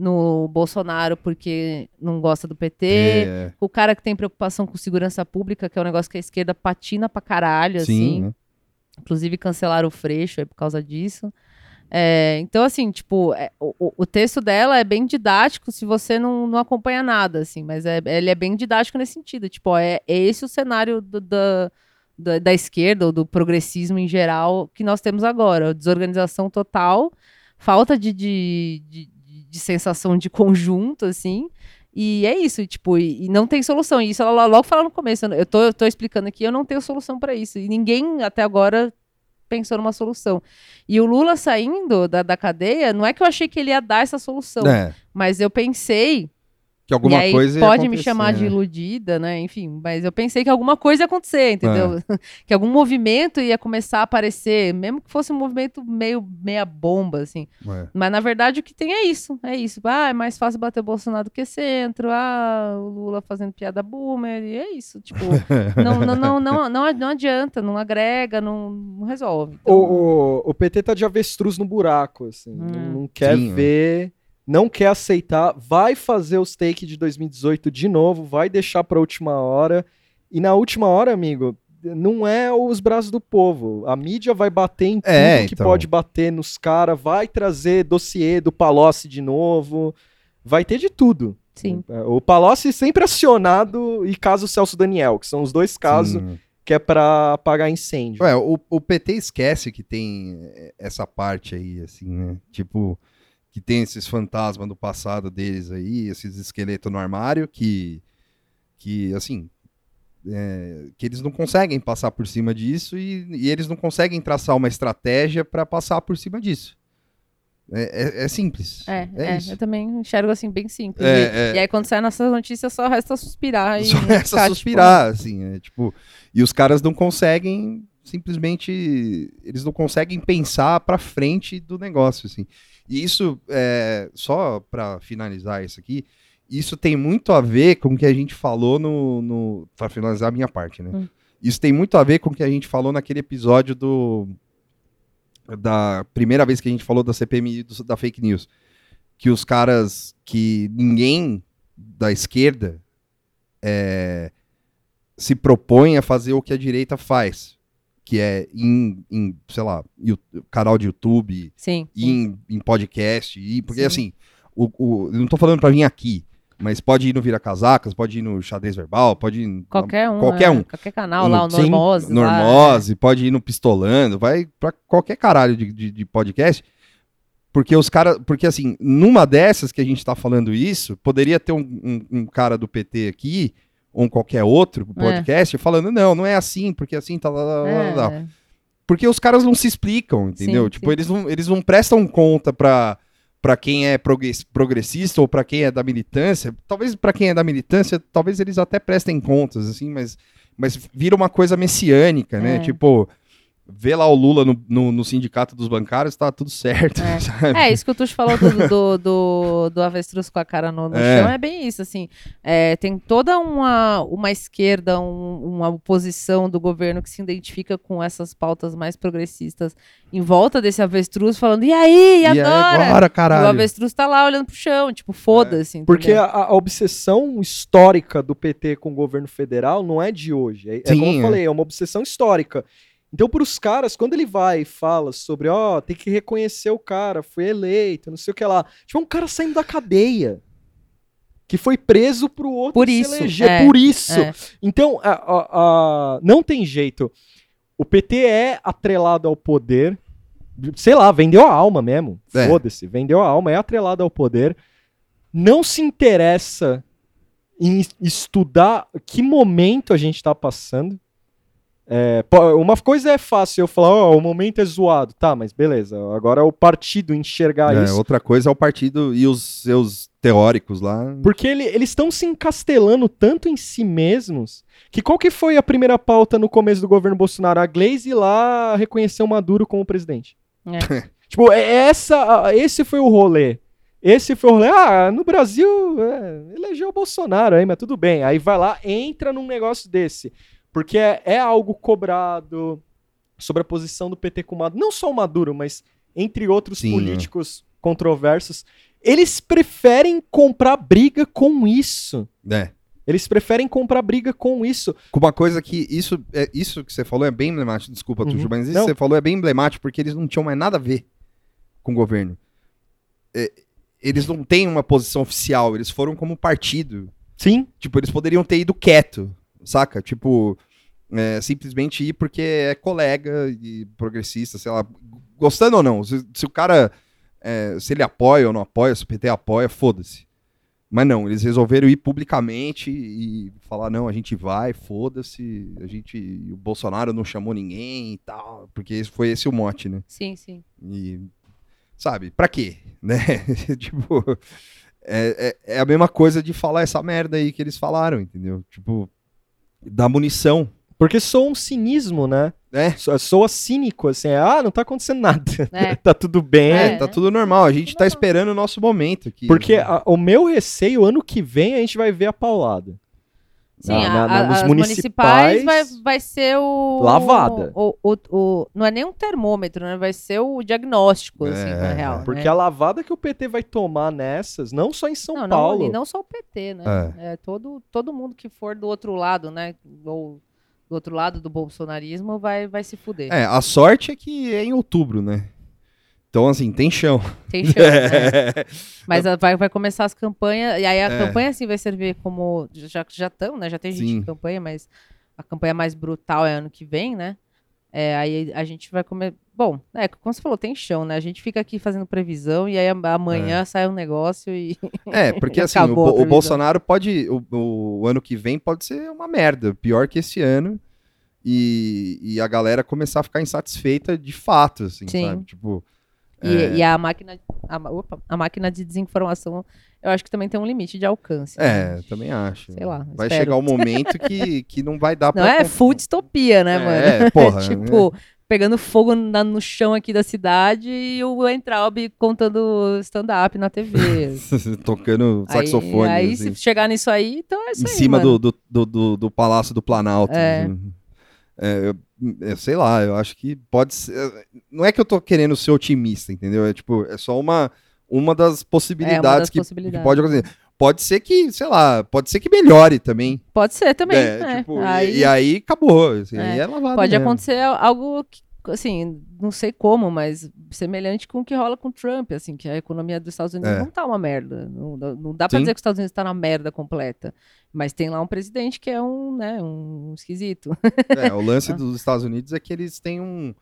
no Bolsonaro porque não gosta do PT, é, o cara que tem preocupação com segurança pública, que é um negócio que a esquerda patina pra caralho, sim. assim. né? Inclusive cancelaram o Freixo por causa disso. É, então, assim, tipo, é, o, o- o texto dela é bem didático se você não, não acompanha nada, assim, mas é, ele é bem didático nesse sentido. Tipo, ó, é, é esse o cenário do- da, da, da esquerda ou do progressismo em geral que nós temos agora. Desorganização total, falta de, de, de, de sensação de conjunto, assim. E é isso, tipo, e, e não tem solução. E isso ela logo fala no começo. Eu tô, eu tô explicando aqui, eu não tenho solução para isso. E ninguém até agora pensou numa solução. E o Lula saindo da, da cadeia, não é que eu achei que ele ia dar essa solução, É, mas eu pensei, que alguma e aí coisa ia pode me chamar de né? iludida, né? Enfim, mas eu pensei que alguma coisa ia acontecer, entendeu? É. que algum movimento ia começar a aparecer, mesmo que fosse um movimento meio meia bomba, assim. É. Mas na verdade o que tem é isso, é isso. Ah, é mais fácil bater o Bolsonaro do que centro. Ah, o Lula fazendo piada boomer, e é isso. Tipo, não, não, não, não, não, não adianta, não agrega, não, não resolve. Então, O, o, o PT tá de avestruz no buraco, assim. Hum. Não, não quer Sim, ver, não quer aceitar, vai fazer os take de 2018 de novo, vai deixar pra última hora. E na última hora, amigo, não é os braços do povo. A mídia vai bater em tudo É, que então. pode bater nos caras, vai trazer dossiê do Palocci de novo, vai ter de tudo. sim. O Palocci sempre acionado e caso Celso Daniel, que são os dois casos Sim. que é pra apagar incêndio. Ué, o, o PT esquece que tem essa parte aí, assim, né? Tipo, que tem esses fantasmas do passado deles aí, esses esqueletos no armário que, que assim, é, que eles não conseguem passar por cima disso e, e eles não conseguem traçar uma estratégia para passar por cima disso. É, é- é simples. É, é, isso. eu também enxergo assim, bem simples. É, e, é. e aí, quando sai nossas notícias, só resta suspirar. E Só resta ficar, tipo, suspirar, assim, é, tipo, e os caras não conseguem, simplesmente, eles não conseguem pensar pra frente do negócio, assim. E isso, é, só pra finalizar isso aqui, isso tem muito a ver com o que a gente falou no, no para finalizar a minha parte, né? Hum. Isso tem muito a ver com o que a gente falou naquele episódio do da primeira vez que a gente falou da CPMI do- da fake news, que os caras que ninguém da esquerda é, se propõe a fazer o que a direita faz, que é em, em sei lá, canal de YouTube, Sim. em, em podcast, e, porque Sim. assim, o, o- eu não tô falando pra vir aqui, mas pode ir no Vira Casacas, pode ir no Xadrez Verbal, pode ir Qualquer um. qualquer é, um. Qualquer canal No- lá, o sim, Normose. lá, Normose, pode ir no Pistolando, vai pra qualquer caralho de, de, de podcast. Porque os caras. Porque assim, numa dessas que a gente tá falando isso, poderia ter um, um- um cara do PT aqui, ou um qualquer outro podcast, falando, não, não é assim, porque assim tá lá, lá, lá, lá. É, Porque os caras não se explicam, entendeu? Sim, tipo, sim. Eles, não, eles não prestam conta pra, pra quem é progress- progressista ou pra quem é da militância. Talvez pra quem é da militância, talvez eles até prestem contas, assim, mas, mas vira uma coisa messiânica, né? É. Tipo, vê lá o Lula no, no, no sindicato dos bancários, tá tudo certo, É. sabe? É, isso que o Tuxo falou do, do, do, do avestruz com a cara no, no É. chão é bem isso, assim. É, tem toda uma, uma esquerda, um- uma oposição do governo que se identifica com essas pautas mais progressistas em volta desse avestruz, falando, e aí, e, E é agora? agora, E o caralho. avestruz tá lá olhando pro chão, tipo, foda-se. Porque entendeu? a, a obsessão histórica do PT com o governo federal não é de hoje. É, é Sim, como eu é. falei, é uma obsessão histórica. Então, para os caras, quando ele vai e fala sobre, ó, tem que reconhecer o cara, foi eleito, não sei o que lá. Tipo, é um cara saindo da cadeia. Que foi preso pro outro Por se isso, eleger. é, por isso. é. Então, a- a- a- não tem jeito. O PT é atrelado ao poder. Sei lá, vendeu a alma mesmo. É. Foda-se, vendeu a alma, é atrelado ao poder. Não se interessa em es- estudar que momento a gente tá passando. É, uma coisa é fácil eu falar, ó, o momento é zoado. Tá, mas beleza. Agora é o partido enxergar É, isso. outra coisa é o partido e os seus teóricos lá. Porque ele- eles estão se encastelando tanto em si mesmos que qual que foi a primeira pauta no começo do governo Bolsonaro? A Glaze ir lá reconhecer o Maduro como presidente. É. tipo, é essa, a- esse foi o rolê. Esse foi o rolê. Ah, no Brasil é, elegeu o Bolsonaro aí, mas tudo bem. Aí vai lá, entra num negócio desse. Porque é, é algo cobrado sobre a posição do PT com o Maduro. Não só o Maduro, mas entre outros Sim, políticos controversos. Eles preferem comprar briga com isso. É. Eles preferem comprar briga com isso. Com uma coisa que isso, é, isso que você falou é bem emblemático, desculpa, Uhum. Tuxo, mas isso Não. que você falou é bem emblemático porque eles não tinham mais nada a ver com o governo. É, eles não têm uma posição oficial, eles foram como partido. Sim, Tipo, eles poderiam ter ido quieto, saca? Tipo, é, simplesmente ir porque é colega e progressista, sei lá, gostando ou não. Se, se o cara, é, se ele apoia ou não apoia, se o PT apoia, foda-se. Mas não, eles resolveram ir publicamente e falar, não, a gente vai, foda-se, a gente, o Bolsonaro não chamou ninguém e tal, porque foi esse o mote, né? Sim, sim. E, sabe, pra quê? Né? tipo, é, é, é a mesma coisa de falar essa merda aí que eles falaram, entendeu? Tipo, da munição, porque soa um cinismo, né? né? So- Soa cínico, assim. Ah, não tá acontecendo nada. É. tá tudo bem. É, É, tá né? tudo normal. A gente Tudo tá esperando o nosso momento aqui. Porque a- o meu receio, ano que vem, a gente vai ver a paulada. Sim, Na- a- na- a- nos as municipais, municipais vai, vai ser o. Lavada. O, o, o- não é nem um termômetro, né? Vai ser o diagnóstico, assim, É, na real. Porque né? a lavada que o PT vai tomar nessas, não só em São não, Paulo. Não, e não só o PT, né? É. todo, todo mundo que for do outro lado, né? Ou do outro lado do bolsonarismo vai, vai se fuder. É, a sorte é que é em outubro, né? Então, assim, tem chão. Tem chance, né? Mas vai, vai começar as campanhas, e aí a É. campanha assim vai servir como. Já já estão, né? Já tem gente Sim. em campanha, mas a campanha mais brutal é ano que vem, né? É, aí a gente vai comer. Bom, é, como você falou, tem chão, né? A gente fica aqui fazendo previsão e aí am- amanhã sai um negócio e. É, porque assim, o, o. Bolsonaro pode. O, o ano que vem pode ser uma merda, pior que esse ano. E, e a galera começar a ficar insatisfeita de fato, assim, Sim. sabe? Tipo. E, é, e a máquina. A, opa, a máquina de desinformação, eu acho que também tem um limite de alcance. né? É, também acho. Sei lá, Vai espero. chegar um momento que, que não vai dar Não pra. é full distopia, né, É, mano? é, porra, tipo, pegando fogo na- no chão aqui da cidade e o Entraub contando stand-up na TV. Tocando Aí- saxofone. Aí, assim, se chegar nisso aí, então é isso em aí, cima mano. do, do, do, do- do Palácio do Planalto. É. assim. É, eu- eu sei lá, eu acho que pode ser. Não é que eu tô querendo ser otimista, entendeu? É tipo, é só uma, uma das possibilidades, É, das que, possibilidades. que pode acontecer. Pode ser que, sei lá, pode ser que melhore também. Pode ser também. É, é. tipo, e- Aí e, aí acabou. assim, É, aí é lavado pode mesmo. acontecer algo que, assim, não sei como, mas semelhante com o que rola com o Trump, assim, que a economia dos Estados Unidos É. não tá uma merda. Não, não- dá pra Sim. dizer que os Estados Unidos tá na merda completa. Mas tem lá um presidente que é um, né, um esquisito. É, o lance dos Estados Unidos é que eles têm um.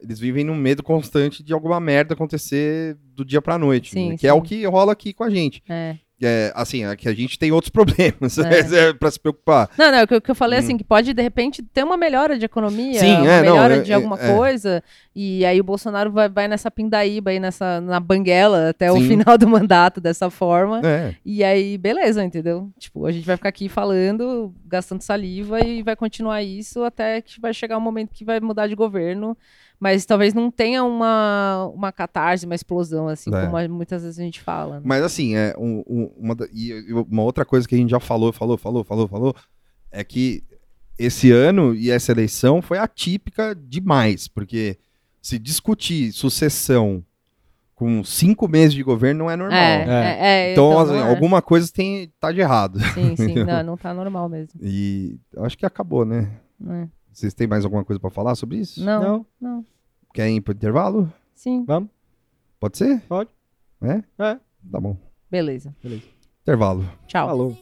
Eles vivem num medo constante de alguma merda acontecer do dia pra noite. Sim, né? Que é o que rola aqui com a gente. É. É, assim, é que a gente tem outros problemas É. é. pra se preocupar. Não, não, o que, o que eu falei Hum. assim, que pode de repente ter uma melhora de economia, Sim, uma é, não, melhora é- de é- alguma é. coisa, e aí o Bolsonaro vai, vai nessa pindaíba aí, nessa, na banguela até o Sim. final do mandato dessa forma. É. E aí, beleza, entendeu? Tipo, a gente vai ficar aqui falando, gastando saliva e vai continuar isso até que vai chegar um momento que vai mudar de governo. Mas talvez não tenha uma, uma catarse, uma explosão, assim, É. como a- muitas vezes a gente fala. né? Mas assim, é um- um- uma, e uma outra coisa que a gente já falou, falou, falou, falou, falou, é que esse ano e essa eleição foi atípica demais, porque se discutir sucessão com cinco meses de governo não é normal. É, é, é, Então, assim, não é. alguma coisa tem, tá de errado. Sim, sim, não, não tá normal mesmo. E eu acho que acabou, né? né? Vocês têm mais alguma coisa pra falar sobre isso? Não, Não. não. Querem ir pro intervalo? Sim, Vamos? Pode ser? Pode. É? É. Tá bom. beleza. Intervalo. Tchau. Falou.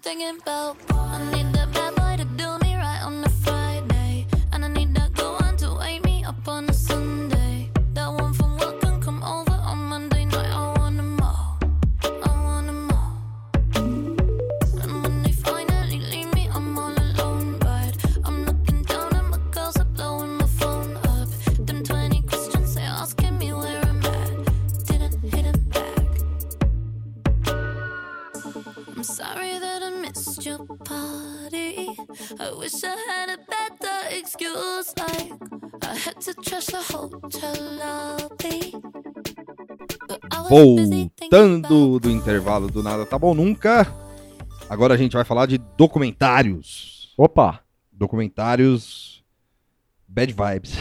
Thinking about Voltando do intervalo do Nada Tá Bom Nunca. Agora a gente vai falar de documentários. Opa! Documentários. Bad vibes.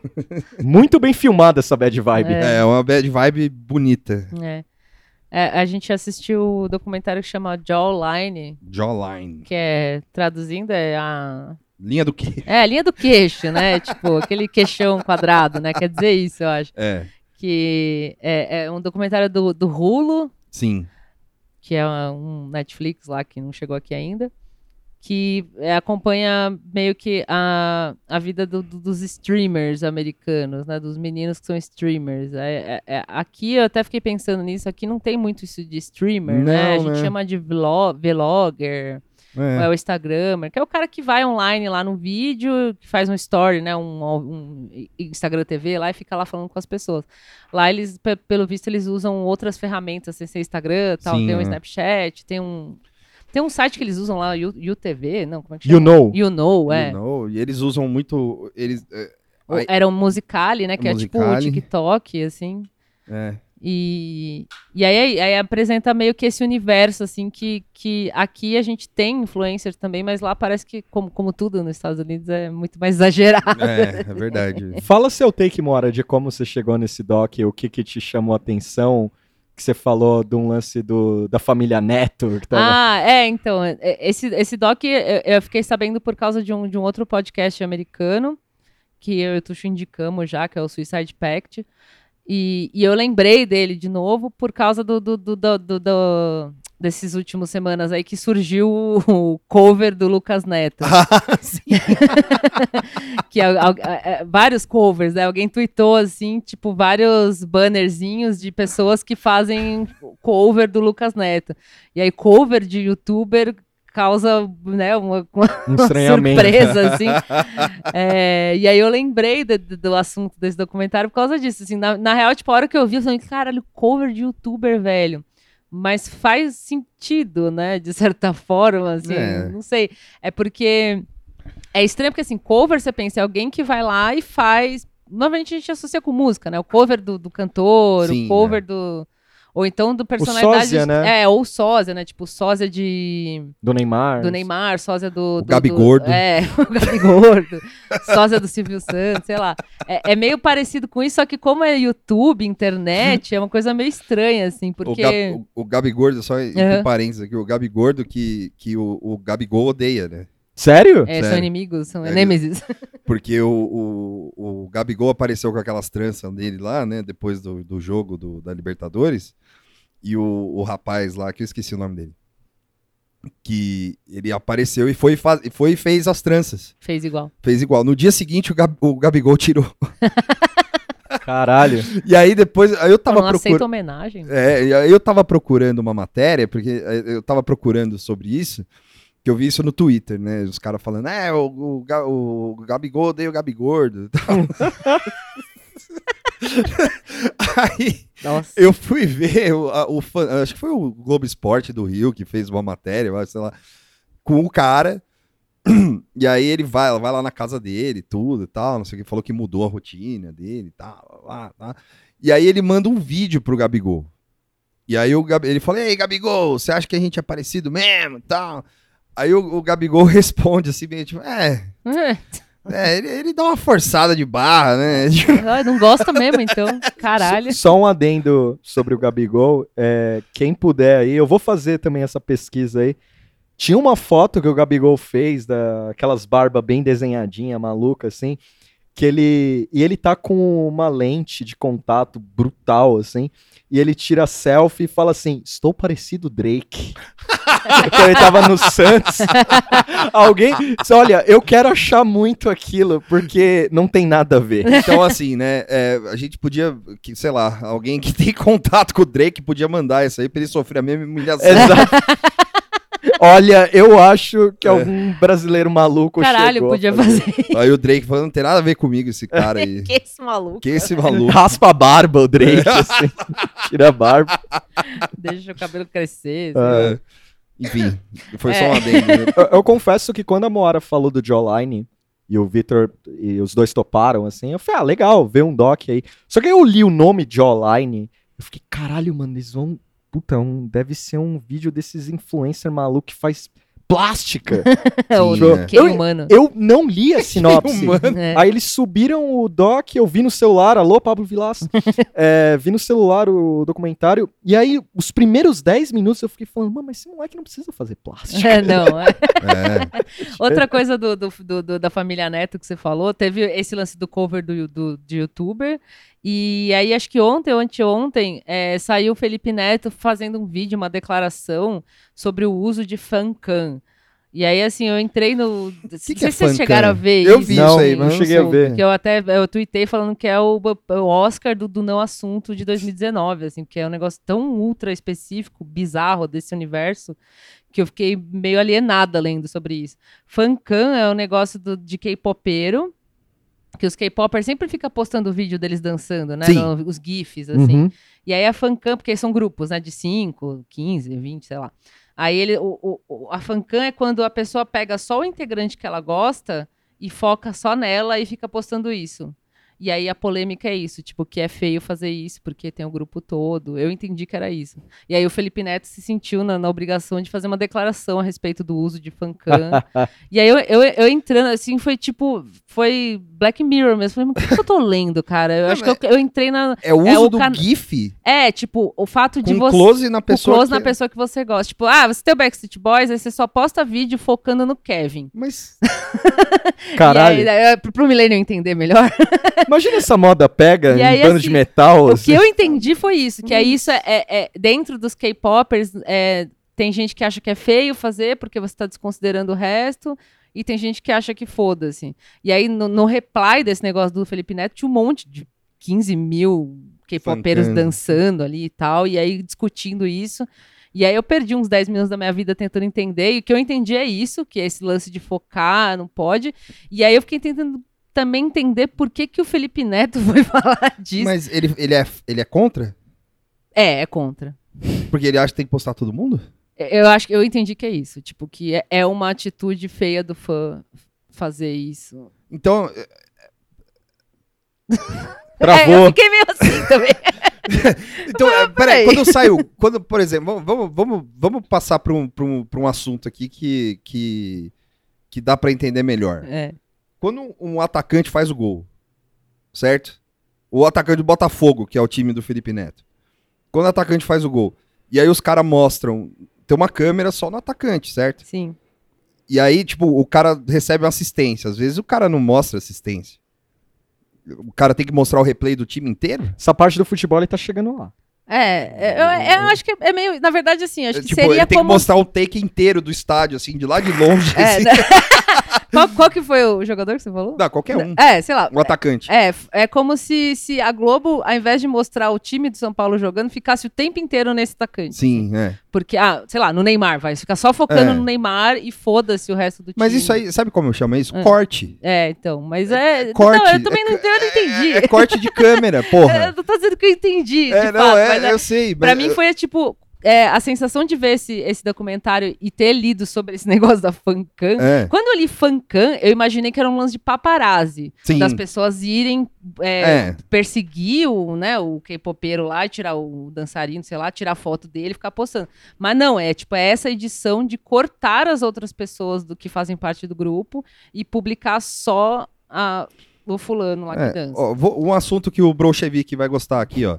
Muito bem filmada essa bad vibe. É. É uma bad vibe bonita. É. É, a gente assistiu o documentário que chama Jawline, Jawline. que é, traduzindo, é a... Linha do quê? É, a linha do queixo, né? tipo, aquele queixão quadrado, né? Quer dizer isso, eu acho. É, Que é, é um documentário do, do Hulu, sim. que é um Netflix lá que não chegou aqui ainda, que é, acompanha meio que a, a vida do- do- dos streamers americanos, né? Dos meninos que são streamers. É- é- é- aqui eu até fiquei pensando nisso, aqui não tem muito isso de streamer, né? A Não, gente né? chama de vlog, vlogger, é É. o Instagrammer, que é o cara que vai online lá no vídeo, que faz um story, né? Um, um Instagram TV lá e fica lá falando com as pessoas. Lá eles, pe- pelo visto, eles usam outras ferramentas, sem ser Instagram, tal. Sim, tem um é. Snapchat, tem um. Tem um site que eles usam lá, o UTV, não, como é que You chama? know. You Know, é. You know, E eles usam muito. Eles. É, O- Era um Musicali, né? Que é tipo o. TikTok, assim. é. E, e aí, aí apresenta meio que esse universo, assim, que, que aqui a gente tem influencers também, mas lá parece que, como, como tudo nos Estados Unidos, é muito mais exagerado. É, é verdade. Fala seu take, Mora, de como você chegou nesse doc, o que que te chamou a atenção, que você falou de um lance do, da família Neto. que tava- Ah, é, então, é, esse, esse doc eu, eu fiquei sabendo por causa de um, de um outro podcast americano, que eu e o Tuxo indicamos já, que é o Suicide Pact, e, e eu lembrei dele de novo por causa do, do, do, do- desses últimos semanas aí que surgiu o cover do Lucas Neto. Ah, sim. que al- é, é, vários covers, né? Alguém tweetou assim, tipo, vários bannerzinhos de pessoas que fazem cover do Lucas Neto. E aí, cover de youtuber causa, né, uma, uma Um surpresa, assim. É, e aí eu lembrei do, do- assunto desse documentário por causa disso. Assim, na, na real, tipo, a hora que eu vi, eu falei, caralho, cover de youtuber, velho. Mas faz sentido, né? De certa forma, assim, É. não sei. É porque é estranho porque, assim, cover, você pensa, é alguém que vai lá e faz. Normalmente a gente associa com música, né? O cover do, do cantor, Sim, o cover do. Ou então do personalidade. sósia, né? É, ou sósia, né? Tipo, sósia de. Do Neymar. Do Neymar, sósia do. do Gabi do- Gordo. É, o Gabi Gordo. sósia do Silvio Santos, sei lá. É, é meio parecido com isso, só que como é YouTube, internet, é uma coisa meio estranha, assim, O, porque. Gab, o, o Gabi Gordo, só entre Aham. parênteses aqui, o Gabi Gordo que, que o, o Gabigol odeia, né? Sério? É, são Sério. inimigos, são É, nêmesis. Porque o, o, o Gabigol apareceu com aquelas tranças dele lá, né? Depois do, do jogo do, da Libertadores. E o, o rapaz lá, que eu esqueci o nome dele. Que ele apareceu e foi, e fa- e foi e fez as tranças. Fez igual. Fez igual. No dia seguinte, o, Gab- o Gabigol tirou. Caralho. E aí depois, aí eu tava não aceita procurando. homenagem. É, e aí eu tava procurando uma matéria, porque eh, eu tava procurando sobre isso, que eu vi isso no Twitter, né? Os caras falando, é, o, o, o Gabigol odeia o Gabigordo. e tal. aí Nossa. eu fui ver o, a- o fã- acho que foi o Globo Esporte do Rio que fez uma matéria, sei lá, com o cara. E aí ele vai, vai lá na casa dele, tudo e tal, não sei o que, falou que mudou a rotina dele e tal, lá, tá. E aí ele manda um vídeo pro Gabigol. E aí o Gabi, ele fala, ei, Gabigol, você acha que a gente é parecido mesmo e tal? Aí o, o Gabigol responde assim, meio tipo, é, É, É, ele, ele dá uma forçada de barra, né? Ah, não gosta mesmo, então. Caralho. Só um adendo sobre o Gabigol. é, quem puder aí, eu vou fazer também essa pesquisa aí. Tinha uma foto que o Gabigol fez daquelas barbas bem desenhadinha, maluca, assim. Que ele. E ele tá com uma lente de contato brutal, assim. E ele tira selfie e fala assim: Estou parecido Drake. Porque ele tava no Santos. Alguém. Olha, eu quero achar muito aquilo, porque não tem nada a ver. Então, assim, né? é, a gente podia, que, sei lá, alguém que tem contato com o Drake podia mandar isso aí pra ele sofrer a mesma humilhação. Exato. Olha, eu acho que É. algum brasileiro maluco Caralho, chegou podia fazer. fazer. Aí o Drake falando, não tem nada a ver comigo esse cara aí. que esse maluco. que esse maluco? Raspa a barba, o Drake, assim. Tira a barba. Deixa o cabelo crescer. É. É, Enfim, foi só É. um adendo. né? Eu, eu confesso que quando a Moara falou do Jawline e o Victor e os dois toparam, assim, eu falei, ah, legal, ver um doc aí. Só que aí eu li o nome Jawline, eu fiquei, caralho, mano, eles vão. Puta, um, deve ser um vídeo desses influencer maluco que faz plástica. É o Sim, é. que humano. eu não li a sinopse. É. Aí eles subiram o doc, eu vi no celular, alô, Pablo Vilas, é, vi no celular o documentário, e aí os primeiros 10 minutos eu fiquei falando, mano, mas esse moleque não precisa fazer plástico. É, não. é. É. Outra coisa do, do- do- do- da família Neto que você falou, teve esse lance do cover do, do, de youtuber. E aí, acho que ontem ou anteontem, é, saiu o Felipe Neto fazendo um vídeo, uma declaração sobre o uso de fancam. E aí, assim, eu entrei no. não que sei é se vocês chegaram a ver Eu isso. vi não, isso aí, não mas cheguei a ver. Que eu até eu tuitei falando que é o, o Oscar do, do não assunto de 2019, assim, porque é um negócio tão ultra específico, bizarro desse universo, que eu fiquei meio alienada lendo sobre isso. Fancam é um negócio do- de K-popeiro, que os K-popers sempre ficam postando vídeo deles dançando, né? No- os GIFs, assim. Uhum. E aí a fancam, porque são grupos, né? De 5, 15, 20, sei lá. Aí ele, o, o- o- a fancam é quando a pessoa pega só o integrante que ela gosta e foca só nela e fica postando isso. E aí a polêmica é isso, tipo, que é feio fazer isso porque tem o grupo todo. Eu entendi que era isso. E aí o Felipe Neto se sentiu na, na obrigação de fazer uma declaração a respeito do uso de fancam. e aí eu, eu, eu entrando, assim, foi tipo, foi Black Mirror mesmo. Falei, mas o que, que eu tô lendo, cara? Eu Não, acho que eu, eu entrei na... É o É uso o do can- GIF É, tipo, o fato de você... close na pessoa. close na que- pessoa que você gosta. Tipo, ah, você tem o Backstreet Boys, aí você só posta vídeo focando no Kevin. Mas Caralho. E aí, é, pro, pro Millennium entender melhor. Imagina essa moda pega E em aí, bando assim, de metal. o assim. que eu entendi foi isso, que é isso, é, é- dentro dos K-popers, é, tem gente que acha que é feio fazer porque você tá desconsiderando o resto, e tem gente que acha que foda-se. E aí, no, no reply desse negócio do Felipe Neto, tinha um monte de 15 mil K-popeiros dançando ali e tal, e aí discutindo isso. E aí eu perdi uns 10 minutos da minha vida tentando entender, e o que eu entendi é isso, que é esse lance de focar, não pode. E aí eu fiquei tentando também entender por que, que o Felipe Neto foi falar disso. Mas ele, ele, é, ele é contra? É, é contra. Porque ele acha que tem que postar todo mundo? Eu acho que eu entendi que é isso. Tipo, que é, é uma atitude feia do fã fazer isso. Então, É, Travou. eu fiquei meio assim também. então é, peraí, peraí. quando saiu, quando, por exemplo, vamos, vamos, vamos, vamos passar para um, pra um, pra um assunto aqui que, que, que dá para entender melhor. É. Quando um atacante faz o gol, certo? O atacante do Botafogo, que é o time do Felipe Neto. Quando o atacante faz o gol, e aí os caras mostram, tem uma câmera só no atacante, certo? Sim. E aí, tipo, o cara recebe uma assistência. Às vezes o cara não mostra assistência. O cara tem que mostrar o replay do time inteiro? Essa parte do futebol ele tá chegando lá. É, é, eu, eu acho que é meio. Na verdade, assim, acho que tipo, seria ele tem como. que mostrar o take inteiro do estádio, assim, de lá de longe. É, assim. né? qual, qual que foi o jogador que você falou? Não, qualquer um. É, sei lá. Um atacante. É, é como se, se a Globo, ao invés de mostrar o time do São Paulo jogando, ficasse o tempo inteiro nesse atacante. Sim, é. Porque, ah, sei lá, no Neymar, vai ficar só focando É. no Neymar e foda-se o resto do time. Mas isso aí, sabe como eu chamo isso? É. Corte. É, então, mas é. corte. Não, eu também não, eu não entendi. É, é corte de câmera, É, porra. eu não tô dizendo que eu entendi. É, de não, fato, é, mas é- eu sei. Pra mas- mim foi tipo. É, a sensação de ver esse, esse documentário e ter lido sobre esse negócio da fancam. É, Quando eu li fancam, eu imaginei que era um lance de paparazzi. sim. Das pessoas irem é, É. perseguir o, né, o K-popeiro lá, tirar o dançarino, sei lá, tirar foto dele e ficar postando. Mas não, é tipo, é essa edição de cortar as outras pessoas do que fazem parte do grupo e publicar só a- o fulano lá que É, dança. ó, vou- um assunto que o Bolchevique vai gostar aqui, ó.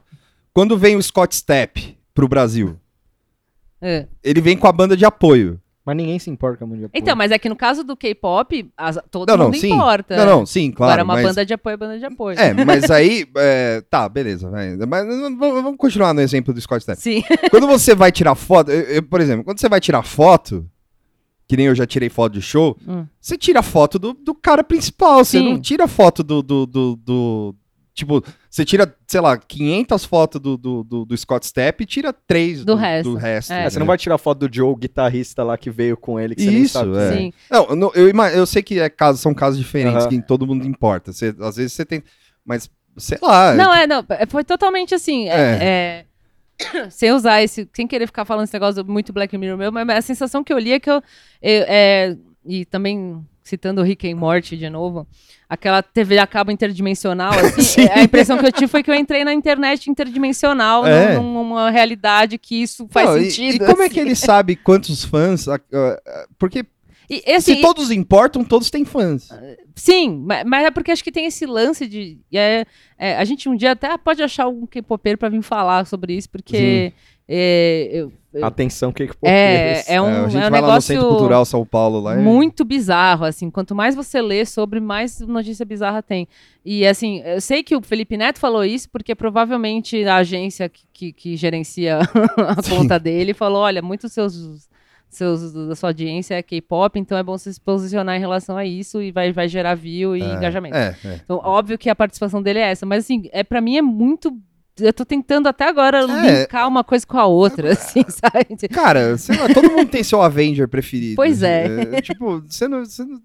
Quando vem o Scott Stepp pro Brasil, É. ele vem com a banda de apoio. Mas ninguém se importa com a música. Então, mas é que no caso do K-pop, as- todo Não, não, mundo sim. importa. Não, não, sim, claro. Agora, uma mas... banda de apoio é banda de apoio. É, mas aí. é, tá, beleza. vai. Mas vamos continuar no exemplo do Scott Stepp. Sim. Quando você vai tirar foto, eu- eu, por exemplo, quando você vai tirar foto, que nem eu já tirei foto de show, Hum. você tira foto do, do cara principal, você Sim. não tira foto do, do, do, do- Tipo, você tira, sei lá, 500 fotos do, do, do, do Scott Stepp e tira 3 Do resto. resto. É. É, você né? não vai tirar foto do Joe, o guitarrista lá que veio com ele, que você nem Isso, sabe. é. Sim. Não, eu, não- eu, sei que é caso, são casos diferentes, Aham. que todo mundo importa. Você- às vezes você tem. Mas, sei lá. Não, é, não. é, Foi totalmente assim. é- é, sem usar esse. Sem querer ficar falando esse negócio do muito Black Mirror meu, mas a sensação que eu li é que eu. eu- é, e também citando o Rick and Morty de novo, aquela TV a cabo interdimensional, assim, Sim. é, a impressão que eu tive foi que eu entrei na internet interdimensional, É. num- numa realidade que isso faz Não, e- sentido. E, como é assim. que ele sabe quantos fãs. Porque E, assim, se todos importam, todos têm fãs. Sim, ma- mas é porque acho que tem esse lance de. É, é, a gente um dia até pode achar algum K-popeiro pra vir falar sobre isso, porque. É, eu- Atenção, que é, é um, É, a gente é um vai lá no negócio Centro Cultural São Paulo lá. e- muito bizarro, assim. Quanto mais você lê sobre, mais notícia bizarra tem. E, assim, eu sei que o Felipe Neto falou isso, porque provavelmente a agência que, que, que gerencia a Sim. conta dele falou: olha, muitos seus. Seus, da sua audiência é K-pop, então é bom você se posicionar em relação a isso e vai, vai gerar view e É, engajamento. É, é. Então, óbvio que a participação dele é essa, mas assim, é, para mim é muito. Eu tô tentando até agora É. linkar uma coisa com a outra, assim, sabe? Cara, sei lá, todo mundo tem seu Avenger preferido. Pois é. tipo, você não. Você não...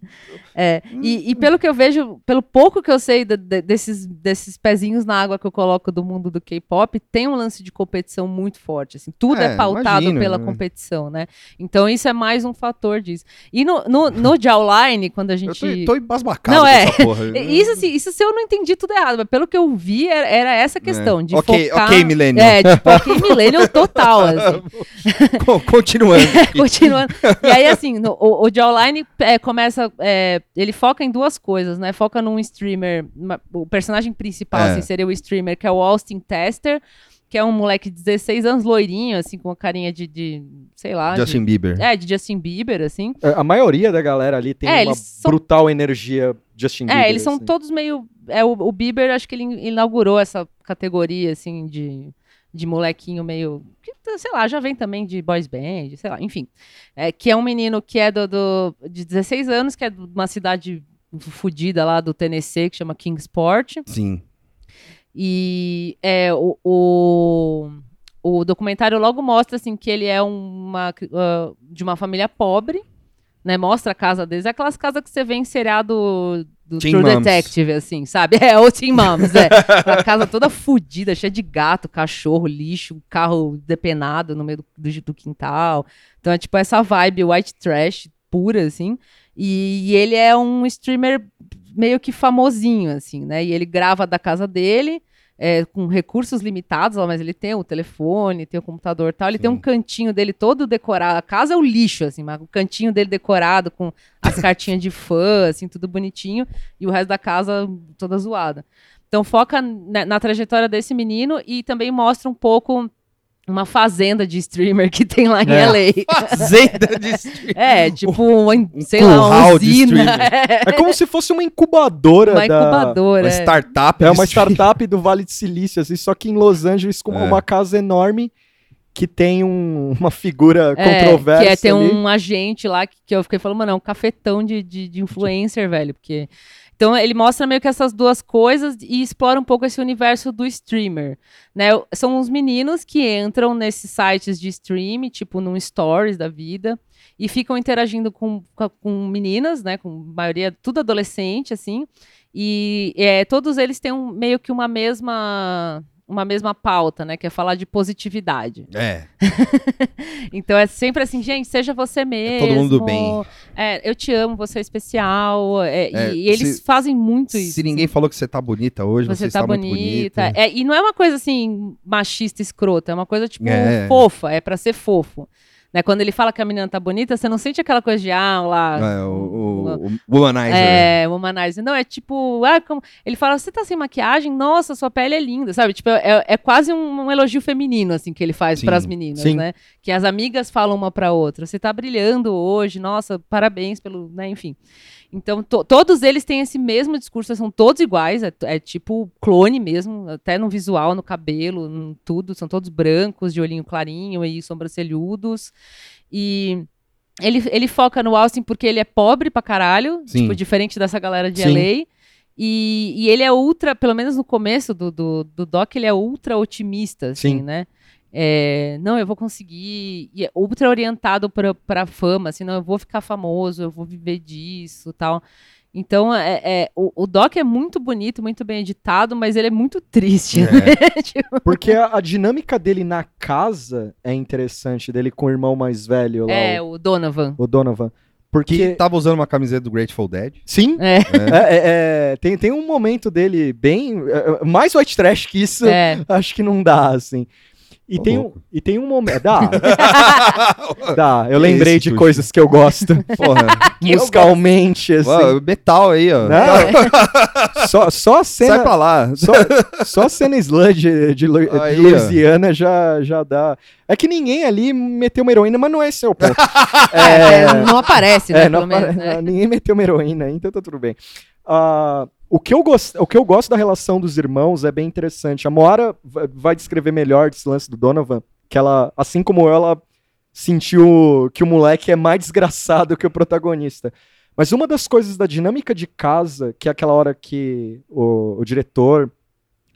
É, e, e pelo que eu vejo, pelo pouco que eu sei de- de- desses, desses pezinhos na água que eu coloco do mundo do K-pop, tem um lance de competição muito forte, assim, tudo é, É, pautado imagino, pela né? competição, né? Então isso é mais um fator disso. E no, no, no Jawline, quando a Eu gente... tô, tô embasbacado Não, é. Isso, assim, isso se eu não entendi tudo errado, mas pelo que eu vi, era, era essa questão, de É. ok, focar... ok, Millennial. É, tipo, ok, millennial total, assim. Co- Continuando. Continuando. E aí, assim, no- o, o Jawline é, começa. é, ele foca em duas coisas, né? Foca num streamer. uma- o personagem principal, É. assim, seria o streamer, que é o Austin Tester, que é um moleque de 16 anos, loirinho, assim, com a carinha de. de, sei lá. de- Justin Bieber. é, de Justin Bieber, assim. É, A maioria da galera ali tem É, uma eles são- brutal energia Justin Bieber. É, eles são assim. todos meio. É, o, o Bieber, acho que ele in- inaugurou essa categoria, assim, de, de molequinho meio. Que, sei lá, já vem também de boys band, sei lá, enfim. É, que é um menino que é do, do- de 16 anos, que é de uma cidade fodida lá do Tennessee, que chama Kingsport. Sim. E é, o, o, o documentário logo mostra assim, que ele é uma, ah, de uma família pobre, né? Mostra a casa deles. É aquelas casas que você vê em seriado do Teen True Moms. Detective, assim, sabe? É, o Teen Moms, é. a casa toda fodida, cheia de gato, cachorro, lixo, carro depenado no meio do, do, do quintal. Então é tipo essa vibe white trash pura, assim. E, e ele é um streamer meio que famosinho, assim, né? E ele grava da casa dele, é, com recursos limitados, ó, mas ele tem o telefone, tem o computador e tal. Ele tem Sim. um cantinho dele todo decorado. A casa é o lixo, assim, mas o cantinho dele decorado com as cartinhas de fã, assim, tudo bonitinho. E o resto da casa toda zoada. Então foca na, na trajetória desse menino e também mostra um pouco uma fazenda de streamer que tem lá em É. LA. Fazenda de stream. É, tipo, uma, Um sei lá, uma usina. streamer. É, É como se fosse uma incubadora uma da... incubadora. Uma é. startup. É uma startup do Vale de Silício, assim, só que em Los Angeles com É. uma casa enorme que tem um- uma figura É, controversa Que é ter ali. um agente lá que, que eu fiquei falando, mano, é um cafetão de, de, de influencer, velho. Porque. Então ele mostra meio que essas duas coisas e explora um pouco esse universo do streamer. Né? São uns meninos que entram nesses sites de stream, tipo num stories da vida, e ficam interagindo com, com, meninas, né? Com maioria, tudo adolescente, assim. E é, todos eles têm um- meio que uma mesma. Uma mesma pauta, né? Que é falar de positividade. É. Então é sempre assim, gente, seja você mesmo. todo mundo bem. É, eu te amo, você é especial. é, É, e, e eles se- fazem muito isso. Se ninguém falou que você tá bonita hoje, você, você tá está bonita. muito bonita. É, e não é uma coisa assim, machista, escrota. É uma coisa, tipo, É. fofa. É pra ser fofo. Né? Quando ele fala que a menina tá bonita, você não sente aquela coisa de, ah, lá. É, o, o, o Womanizer. É, womanizer. Não, é tipo, ah, como... ele fala, você tá sem maquiagem? Nossa, sua pele é linda, sabe? Tipo, é, é quase um, um elogio feminino, assim, que ele faz Sim, pras meninas, sim. né? Que as amigas falam uma pra outra. Você tá brilhando hoje, nossa, parabéns pelo, né, enfim. Então, to- todos eles têm esse mesmo discurso, são todos iguais, é, é tipo clone mesmo, até no visual, no cabelo, em tudo, são todos brancos, de olhinho clarinho e sobrancelhudos. E ele, ele foca no Austin porque ele é pobre pra caralho, Sim. tipo, diferente dessa galera de Sim. LA. E, e ele é ultra, pelo menos no começo do, do, do doc, ele é ultra otimista, assim, Sim. né? É, não, eu vou conseguir. E é ultra orientado pra, pra fama, assim, não, eu vou ficar famoso, eu vou viver disso tal. Então, é, é- o, o doc é muito bonito, muito bem editado, mas ele é muito triste. É. né? Tipo, Porque a, a dinâmica dele na casa é interessante, dele com o irmão mais velho lá, é, o, o Donovan. o Donovan. Porque. Que tava usando uma camiseta do Grateful Dead. Sim, É, é, é, é, tem, tem um momento dele bem. é, é, mais white trash que isso, é. acho que não dá, assim. E, tem, um, e tem um momento. Dá, dá. Eu Que lembrei isso, de coisas que eu gosto. Porra. Que musicalmente, assim. Ué, metal aí, ó. Não, só, só a cena. Sai pra lá. Só, só a cena sludge de, de Lu- de Aí, ó. Louisiana já, já dá. É que ninguém ali meteu uma heroína, mas não é esse o ponto. É, não aparece, né? É, não pelo menos, apare- né? ninguém meteu uma heroína, então tá tudo bem. Ah, o, que eu gost... o que eu gosto da relação dos irmãos é bem interessante. A Moara va- vai descrever melhor desse lance do Donovan, que ela, assim como ela sentiu que o moleque é mais desgraçado que o protagonista. Mas uma das coisas da dinâmica de casa, que é aquela hora que o, o diretor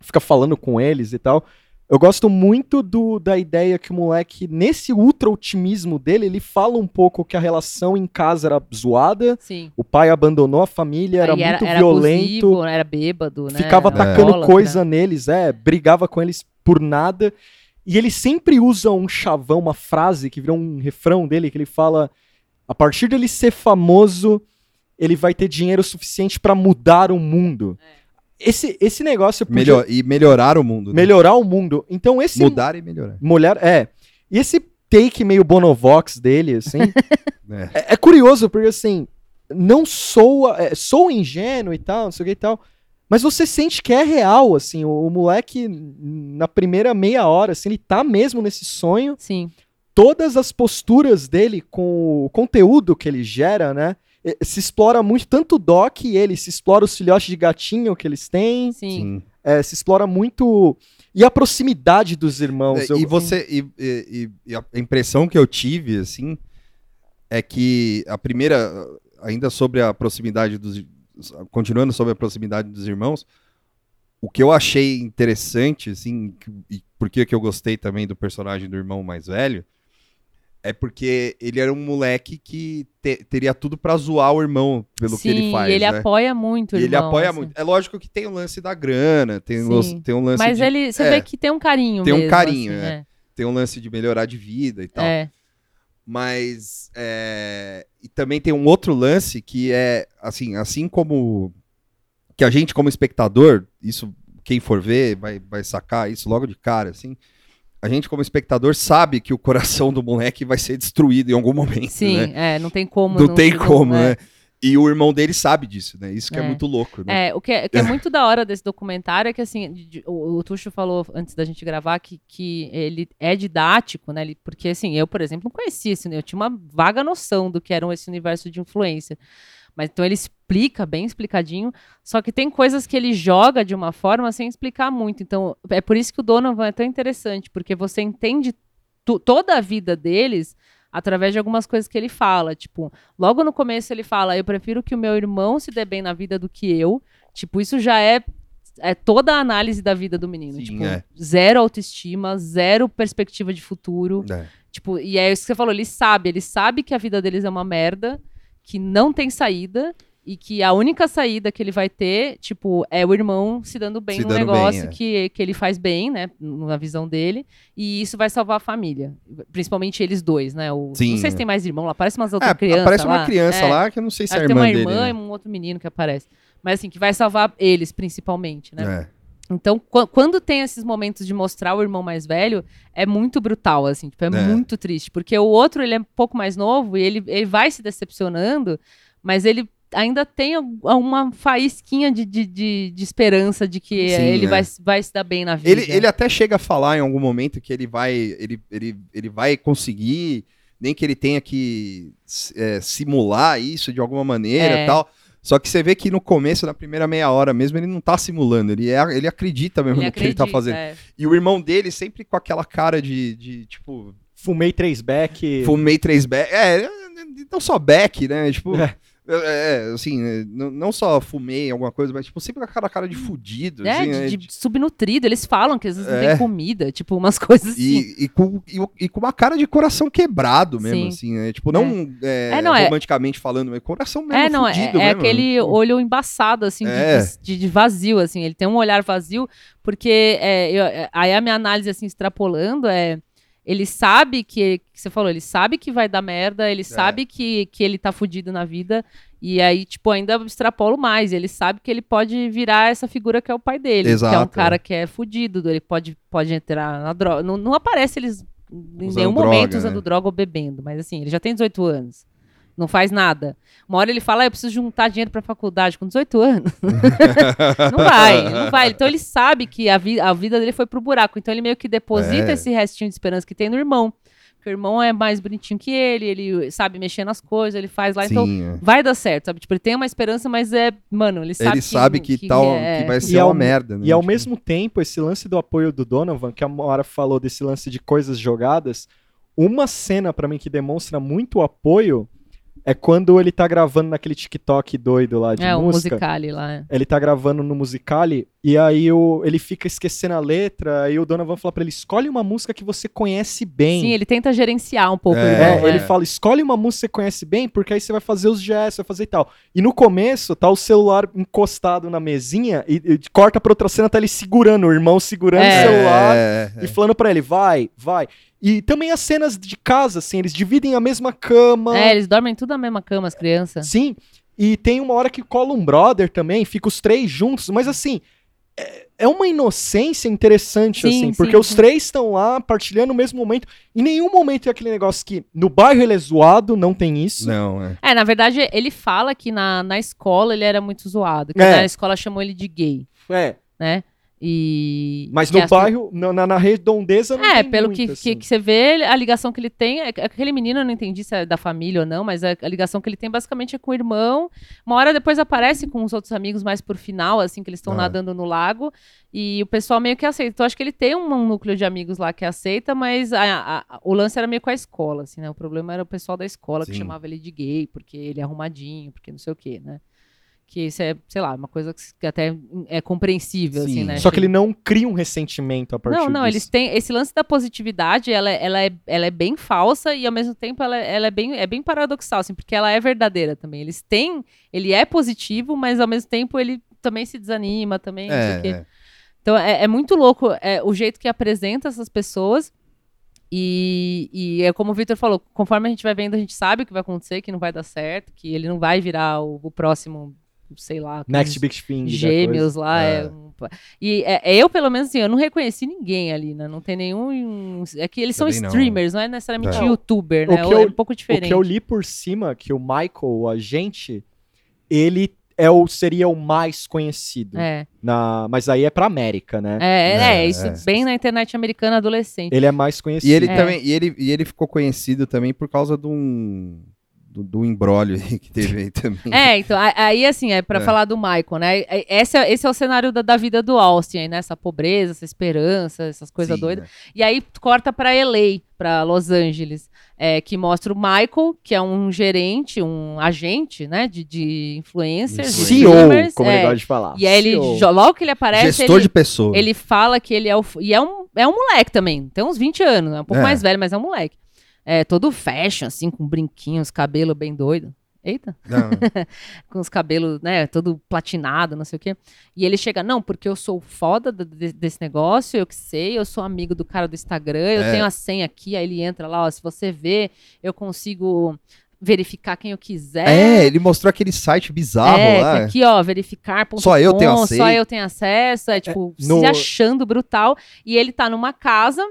fica falando com eles e tal, eu gosto muito do, da ideia que o moleque, nesse ultra otimismo dele, ele fala um pouco que a relação em casa era zoada, Sim. o pai abandonou a família, era Aí muito era violento, abusivo, era bêbado, né? ficava Era atacando alcoólatra. coisa neles, é, brigava com eles por nada. E ele sempre usa um chavão, uma frase que virou um refrão dele, que ele fala: a partir dele ser famoso, ele vai ter dinheiro suficiente pra mudar o mundo. Esse, esse negócio podia Melhor, e melhorar o mundo. né? melhorar o mundo. Então esse Mudar e melhorar. mulher é. E esse take meio Bonovox dele, assim, É. é, é curioso, porque assim, não soa. É, sou ingênuo e tal, não sei o que e tal. Mas você sente que é real, assim, o, o moleque, na primeira meia hora, assim, ele tá mesmo nesse sonho. Sim. Todas as posturas dele com o conteúdo que ele gera, né? Eh, Se explora muito, tanto o Doc e ele, se explora os filhotes de gatinho que eles têm, Sim. Sim. eh, se explora muito. E a proximidade dos irmãos. É, eu- e você e, e- e a impressão que eu tive assim é que a primeira ainda sobre a proximidade dos continuando sobre a proximidade dos irmãos o que eu achei interessante assim e por que que eu gostei também do personagem do irmão mais velho é porque ele era um moleque que te- teria tudo pra zoar o irmão pelo que Sim, ele faz e ele né? apoia muito o E ele irmão, apoia assim. muito é lógico que tem o lance da grana tem, lance- tem um lance Mas de, ele, você é. vê que tem um carinho Tem um mesmo, carinho, assim, é. tem um lance de melhorar de vida e tal É. Mas é, e também tem um outro lance que é assim, assim como que a gente como espectador, isso quem for ver vai, vai sacar isso logo de cara, assim. A gente como espectador sabe que o coração do moleque vai ser destruído em algum momento, Sim, né? é, não tem como. Não, tem como, é. né? E o irmão dele sabe disso, né? Isso que é, É. muito louco, né? É, o que é, o que é muito da hora desse documentário é que, assim, o, o Tuxo falou antes da gente gravar que, que ele é didático, né? Ele- porque, assim, eu, por exemplo, não conhecia esse, eu tinha uma vaga noção do que era esse universo de influência. Mas então ele explica bem explicadinho, só que tem coisas que ele joga de uma forma sem explicar muito. Então, é por isso que o Donovan é tão interessante, porque você entende toda a vida deles através de algumas coisas que ele fala. Tipo, logo no começo ele fala: Eu prefiro que o meu irmão se dê bem na vida do que eu. Tipo, isso já é. É toda a análise da vida do menino. Sim, tipo, é. zero autoestima, zero perspectiva de futuro. É. Tipo, e é isso que você falou, ele sabe, ele sabe que a vida deles é uma merda, que não tem saída, e que a única saída que ele vai ter, tipo, é o irmão se dando bem Se no dando bem, negócio é. que, que ele faz bem, né, na visão dele, e isso vai salvar a família. Principalmente eles dois, né? O, Sim. Não sei se tem mais irmão lá, parece umas outras É, crianças aparece uma criança É, lá que eu não sei se é a que tem irmã uma dele. irmã né? e um outro menino que aparece. Mas assim, que vai salvar eles, principalmente, né? É. Então, qu- quando tem esses momentos de mostrar o irmão mais velho, é muito brutal, assim, tipo, é, É. muito triste. Porque o outro, ele é um pouco mais novo e ele, ele vai se decepcionando, mas ele ainda tem uma faísquinha de, de, de, de esperança de que Sim, ele é. vai, vai se dar bem na vida. Ele, ele até chega a falar em algum momento que ele vai, ele, ele, ele vai conseguir, nem que ele tenha que é, simular isso de alguma maneira É. tal. Só que você vê que no começo, na primeira meia hora mesmo, ele não tá simulando, ele, é, ele acredita mesmo Ele no que ele tá acredita, fazendo. é. E o irmão dele sempre com aquela cara de, de tipo, Fumei três back. fumei três back. É, não só back, né? Tipo, É. é, é, assim, é, não, não só fumei alguma coisa, mas tipo, sempre com aquela cara de fudido. É, assim, de, né? de subnutrido. Eles falam que às vezes não É. tem comida, tipo, umas coisas assim. E, e, com, e, e com uma cara de coração quebrado mesmo, Sim. assim, né? Tipo, não, é, É, não, é- romanticamente falando, mas coração mesmo É, não, é, fudido é mesmo. aquele olho embaçado, assim, de- É. de, de vazio, assim. Ele tem um olhar vazio, porque é, eu- é, aí a minha análise, assim, extrapolando, é... Ele sabe que, que você falou, ele sabe que vai dar merda, É. ele sabe que, que ele tá fudido na vida, e aí, tipo, ainda extrapolo mais. Ele sabe que ele pode virar essa figura que é o pai dele, que é um Exato, cara que é fudido, ele pode, pode entrar na droga. Não, não aparece eles em Usando nenhum momento droga, usando né? droga ou bebendo, mas assim, ele já tem 18 anos. Não faz nada. Uma hora ele fala, ah, eu preciso juntar dinheiro pra faculdade com 18 anos. não vai, não vai. Então ele sabe que a, vi- a vida dele foi pro buraco. Então ele meio que deposita É. esse restinho de esperança que tem no irmão. Porque o irmão é mais bonitinho que ele, ele sabe mexer nas coisas, ele faz lá. Então Sim, é. vai dar certo, sabe? Tipo, ele tem uma esperança, mas é, mano, ele sabe ele que, sabe que, tal, é- que vai E ser ao- uma merda, né? E ao Tipo, mesmo tempo, esse lance do apoio do Donovan, que a Mora falou desse lance de coisas jogadas, uma cena pra mim que demonstra muito apoio é quando ele tá gravando naquele TikTok doido lá de É, o música. musicale lá. é. Ele tá gravando no Musicale e aí o, ele fica esquecendo a letra e o Donovan fala pra ele, escolhe uma música que você conhece bem. Sim, ele tenta gerenciar um pouco. É, o É, ele é. fala, escolhe uma música que você conhece bem, porque aí você vai fazer os gestos, vai fazer e tal. E no começo, tá o celular encostado na mesinha e, e corta pra outra cena, tá ele segurando, o irmão segurando É. o celular é, é. e falando pra ele, vai, vai. E também as cenas de casa, assim, eles dividem a mesma cama. É, eles dormem tudo na mesma cama, as crianças. Sim. E tem uma hora que cola um brother também, fica os três juntos, mas assim. é- É uma inocência interessante, Sim, assim, sim, porque os sim. três estão lá partilhando o mesmo momento. Em nenhum momento é aquele negócio que no bairro ele é zoado, não tem isso. Não, é. É, na verdade, ele fala que na, na escola ele era muito zoado. Que É. na escola chamou ele de gay, É. né? E. Mas que no as- bairro, na, na- na redondeza, não É, tem pelo muito, que, que, assim. que você vê, a ligação que ele tem. é- Aquele menino, eu não entendi se é da família ou não, mas a, a ligação que ele tem basicamente é com o irmão. Uma hora depois aparece com os outros amigos mais por final, assim, que eles estão Ah. nadando no lago. E o pessoal meio que aceita. Então, acho que ele tem um, um núcleo de amigos lá que aceita, mas a- a- o lance era meio com a escola, assim, né? O problema era o pessoal da escola que Sim. chamava ele de gay, porque ele é arrumadinho, porque não sei o quê, né? Que isso é, sei lá, uma coisa que, até é compreensível, assim, Sim. né? Só que ele não cria um ressentimento a partir não, não, disso. eles têm. Esse lance da positividade, ela, é- ela, é, ela é bem falsa e ao mesmo tempo ela, ela é, bem, é bem paradoxal, assim, porque ela é verdadeira também. Eles têm. Ele é positivo, mas ao mesmo tempo ele também se desanima, também. não sei o quê. É, é. Então é, é muito louco é, o jeito que apresenta essas pessoas. E, e é como o Victor falou, conforme a gente vai vendo, a gente sabe o que vai acontecer, que não vai dar certo, que ele não vai virar o, o próximo, sei lá. Next Big Thing. gêmeos lá. É. é um- E é, é eu, pelo menos, assim, eu não reconheci ninguém ali, né? Não tem nenhum. É que eles são Também não. streamers, não é necessariamente É. youtuber, O né? que é eu- um pouco O diferente. que eu li por cima, que o Michael, o agente, ele é o, seria o mais conhecido. É, Na, mas aí é pra América, né? é, é, É, é, isso é. bem na internet americana adolescente. Ele é mais conhecido. E ele É. também, e ele, e ele ficou conhecido também por causa de um do, do embrólio aí que teve aí também. É, então, aí assim, é pra É. falar do Michael, né? É- Esse é, esse é o cenário da, da vida do Austin, aí, né? Essa pobreza, essa esperança, essas coisas Sim, doidas. né? E aí corta pra LA, pra Los Angeles, é, que mostra o Michael, que é um gerente, um agente, né, de, de influencers, de CEO, streamers, como é. ele gosta de falar. E aí ele, CEO. jo- logo que ele aparece, Gestor ele, de pessoas. ele fala que ele é o... E é um, é um moleque também, tem uns 20 anos, é um pouco É. mais velho, mas é um moleque. É todo fashion, assim, com brinquinhos, cabelo bem doido. Eita Não, com os cabelos, né, todo platinado, não sei o quê. E ele chega, não, porque eu sou foda de- desse negócio, eu que sei, eu sou amigo do cara do Instagram, eu É. tenho a senha aqui, aí ele entra lá, ó, se você vê, eu consigo verificar quem eu quiser. É, ele mostrou aquele site bizarro É, lá. que aqui, ó, verificar.com, Só eu tenho Só acesso. eu tenho acesso, é tipo, no- se achando brutal. E ele tá numa casa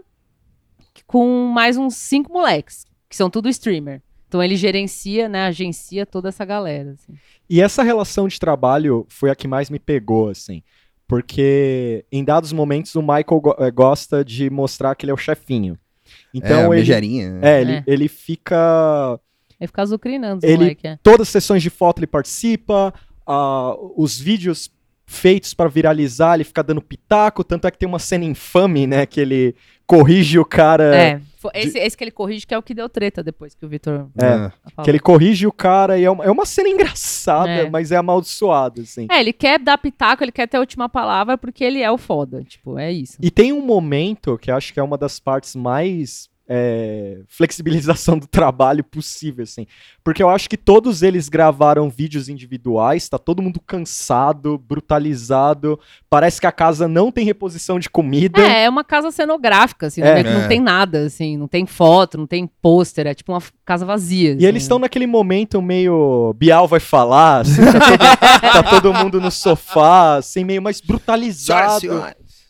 com mais uns cinco moleques, que são tudo streamer. Então ele gerencia, né, agencia toda essa galera. assim. E essa relação de trabalho foi a que mais me pegou, assim. Porque em dados momentos o Michael go- eh, gosta de mostrar que ele é o chefinho. é, Então a ele, né? é, ele, É. ele fica. Ele fica azucrinando Ele- moleque, é. Todas as sessões de foto ele participa, ah, os vídeos feitos pra viralizar ele fica dando pitaco. Tanto é que tem uma cena infame, né? Que ele corrige o cara. É, esse, esse que ele corrige que é o que deu treta depois que o Vitor É. É. Que ele corrige o cara e é uma, é uma cena engraçada, É. mas é amaldiçoada, assim. É, ele quer dar pitaco, ele quer ter a última palavra porque ele é o foda. Tipo, é isso. E tem um momento que acho que é uma das partes mais é, flexibilização do trabalho possível, assim. Porque eu acho que todos eles gravaram vídeos individuais, tá todo mundo cansado, brutalizado. Parece que a casa não tem reposição de comida. É, é uma casa cenográfica, assim, É. que não É. tem nada, assim, não tem foto, não tem pôster, é tipo uma casa vazia. E assim, eles né? estão naquele momento meio. Bial vai falar, assim, tá, todo, tá todo mundo no sofá, assim, meio mais brutalizado.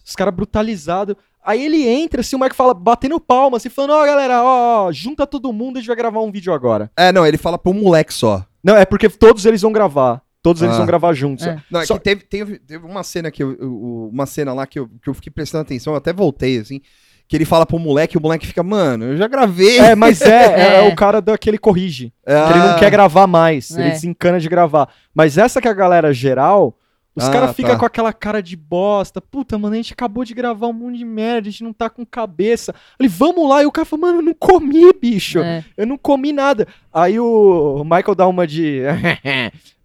Os caras brutalizados. Aí ele entra, assim, o Mike fala, batendo palma, assim, falando, ó, galera, ó, junta todo mundo, a gente vai gravar um vídeo agora. É, não, ele fala pro moleque só. Não, é porque todos eles vão gravar. Todos eles Ah. vão gravar juntos. É. Não, é Só- que teve, teve, teve uma cena que eu, eu- uma cena lá que eu, que eu fiquei prestando atenção, eu até voltei, assim, que ele fala pro moleque e o moleque fica, mano, eu já gravei. É, mas é, é, É. o cara daquele corrige. Ah, Ele não quer gravar mais, É. ele desencana de gravar. Mas essa que é a galera geral, os Ah, caras ficam tá. com aquela cara de bosta. Puta, mano, a gente acabou de gravar um monte de merda, a gente não tá com cabeça. Ele, vamos lá, e o cara fala, mano, eu não comi, bicho. É. Eu não comi nada. Aí o Michael dá uma de.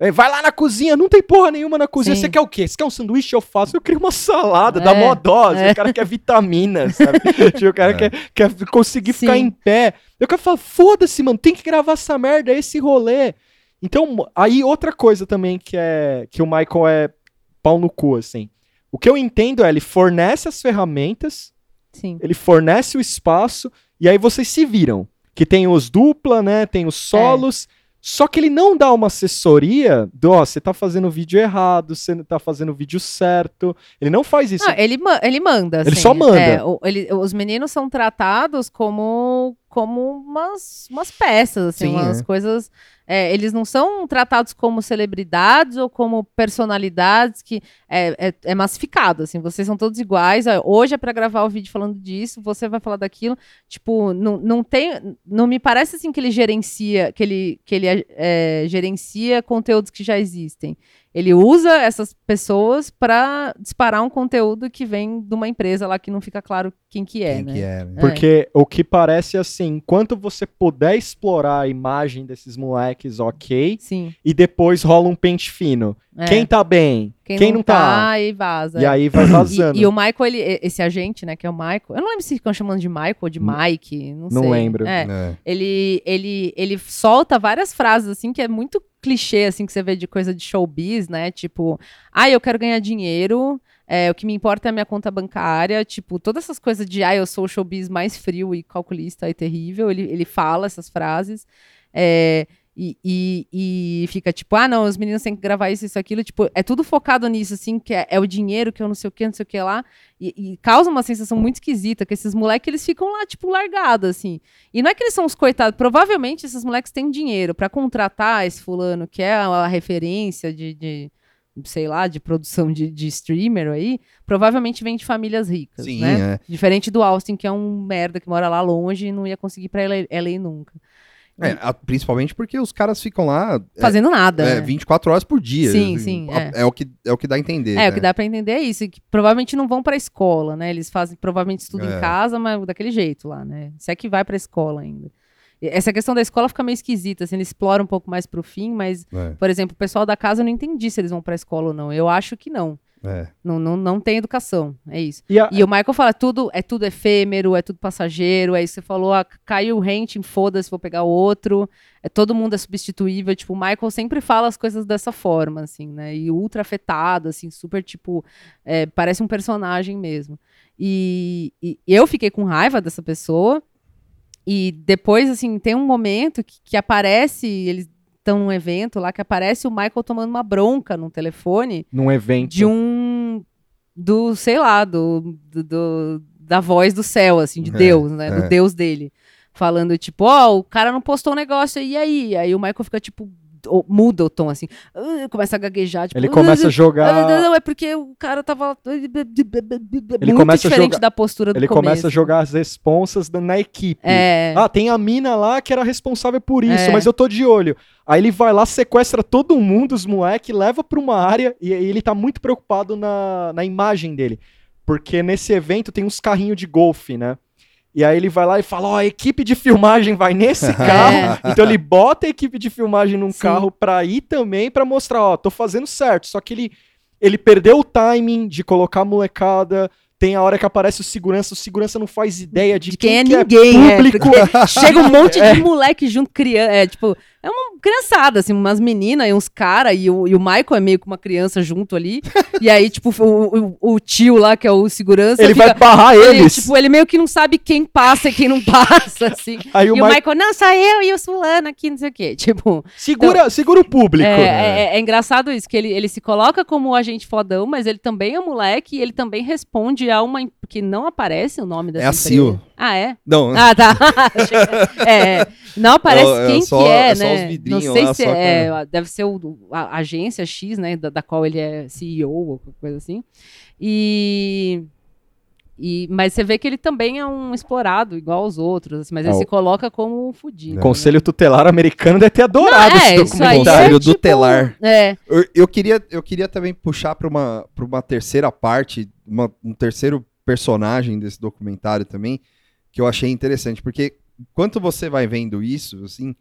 "É, Vai lá na cozinha, não tem porra nenhuma na cozinha. Sim. Você quer o quê? Você quer um sanduíche? Eu faço. Eu queria uma salada, É, dá mó dose. é. O cara quer vitamina, sabe? O cara É. quer, quer conseguir ficar Sim. em pé. Eu quero falar, foda-se, mano, tem que gravar essa merda, é esse rolê. Então, aí outra coisa também que é que o Michael é pau no cu, assim. O que eu entendo é, ele fornece as ferramentas, Sim. ele fornece o espaço e aí vocês se viram. Que tem os dupla, né? Tem os solos. Só que ele não dá uma assessoria do, ó, você tá fazendo o vídeo errado, você tá fazendo o vídeo certo. Ele não faz isso. Não, ele, ma- ele manda. Ele assim. só manda. É, o- ele- os meninos são tratados como, como umas, umas peças, assim, Sim, umas é. coisas. é, eles não são tratados como celebridades ou como personalidades que é, é, é massificado, assim. Vocês são todos iguais. hoje é pra gravar o vídeo falando disso, você vai falar daquilo. Tipo, não, não tem. Não me parece assim que ele gerencia, que ele, que ele é, gerencia conteúdos que já existem. Ele usa essas pessoas para disparar um conteúdo que vem de uma empresa lá que não fica claro quem que é, Quem né? que é, né? Porque o que parece assim, enquanto você puder explorar a imagem desses moleques, ok, Sim. e depois rola um pente fino. é. Quem tá bem? Quem, não, tá? aí vaza. E aí vai E, vazando. e o Michael, ele, e- esse agente, né, que é o Michael, eu não lembro se ficam chamando de Michael ou de Mike, não, Não sei. lembro. É, É. ele, ele, ele solta várias frases, assim, que é muito clichê, assim, que você vê de coisa de showbiz, né? Tipo, ah, eu quero ganhar dinheiro, é, o que me importa é a minha conta bancária, tipo, todas essas coisas de, ah, eu sou o showbiz mais frio e calculista e terrível, ele, ele fala essas frases, é, e, e, e fica tipo, ah, não, os meninos têm que gravar isso, isso, aquilo, tipo, é tudo focado nisso, assim, que é, é o dinheiro, que eu não sei o que, não sei o que lá, e, e causa uma sensação muito esquisita, que esses moleques, eles ficam lá, tipo, largados, assim, e não é que eles são os coitados, provavelmente esses moleques têm dinheiro pra contratar esse fulano, que é a, referência de, de, sei lá, de produção de, de streamer aí, provavelmente vem de famílias ricas, Sim, né? é. Diferente do Austin, que é um merda que mora lá longe e não ia conseguir ir pra LA, LA nunca. É, a- principalmente porque os caras ficam lá é, Fazendo nada, é, né? 24 horas por dia. Sim, assim. sim, A- é. É, o, que, é o que dá a entender. É, né? o que dá pra entender é isso. Que provavelmente não vão pra escola, né? Eles fazem, provavelmente estudam É. em casa, mas daquele jeito lá, né? Se é que vai pra escola ainda. Essa questão da escola fica meio esquisita, assim, ele explora um pouco mais pro fim, mas, É, por exemplo, o pessoal da casa eu não entendi se eles vão pra escola ou não. Eu acho que não. É. Não, não, não tem educação, é isso. E a- E o Michael fala, tudo é tudo efêmero, é tudo passageiro, é isso que você falou, ah, caiu o rente, foda-se, vou pegar outro, é, todo mundo é substituível, tipo, o Michael sempre fala as coisas dessa forma, assim, né, e ultra afetado, assim, super, tipo, é, parece um personagem mesmo. E, e eu fiquei com raiva dessa pessoa, e depois, assim, tem um momento que, que aparece, eles estão num evento lá, que aparece o Michael tomando uma bronca no telefone Num evento. de um. Do, sei lá, do, do- do- da voz do céu, assim, de É, Deus, né? é. Do Deus dele. Falando, tipo, ó, o cara não postou um negócio, e aí? Aí o Michael fica, tipo, o- muda o tom, assim, ah, começa a gaguejar, tipo, Ele começa a ah, jogar. Não, não, é porque o cara tava. Ele muito começa a diferente jogar- da postura do Ele começo. começa a jogar as responsas na equipe. É. Ah, tem a mina lá que era responsável por isso, É. mas eu tô de olho. Aí ele vai lá, sequestra todo mundo, os moleques, leva pra uma área e ele tá muito preocupado na, na imagem dele. Porque nesse evento tem uns carrinhos de golfe, né? E aí ele vai lá e fala: Ó, a equipe de filmagem vai nesse carro. Então ele bota a equipe de filmagem num É. Sim. carro pra ir também, pra mostrar: Ó, tô fazendo certo. Só que ele, ele perdeu o timing de colocar a molecada. Tem a hora que aparece o segurança, o segurança não faz ideia de, De quem é que ninguém, é, público. porque chega um monte de moleque junto, criança, é tipo, é uma criançada, assim, umas meninas e uns caras, e o, e o Michael é meio que uma criança junto ali, e aí, tipo, o, o, o tio lá, que é o segurança, Ele fica- vai barrar ele, eles. tipo, ele meio que não sabe quem passa e quem não passa, assim. Aí e o o Michael, não, só eu e o fulano aqui, não sei o quê, tipo... segura, segura o público. É, é- é engraçado isso, que ele, ele se coloca como o agente fodão, mas ele também é moleque e ele também responde a uma. em- que não aparece o nome dessa É a empresa. Sil. Ah, é? Não, Ah, tá. É, não aparece É, é quem só- que é, é né? não sei lá, se é, deve ser o, a agência X, né, da, da qual ele é CEO ou coisa assim. E, e mas você vê que ele também é um explorado igual aos outros, assim, mas ele É, se coloca como um fudido. O Conselho Tutelar americano deve ter adorado Não, é, esse documentário. Conselho é, tipo, tutelar. É, Eu, eu queria, eu queria também puxar para uma, pra uma terceira parte, uma- um terceiro personagem desse documentário também, que eu achei interessante, porque enquanto você vai vendo isso, assim,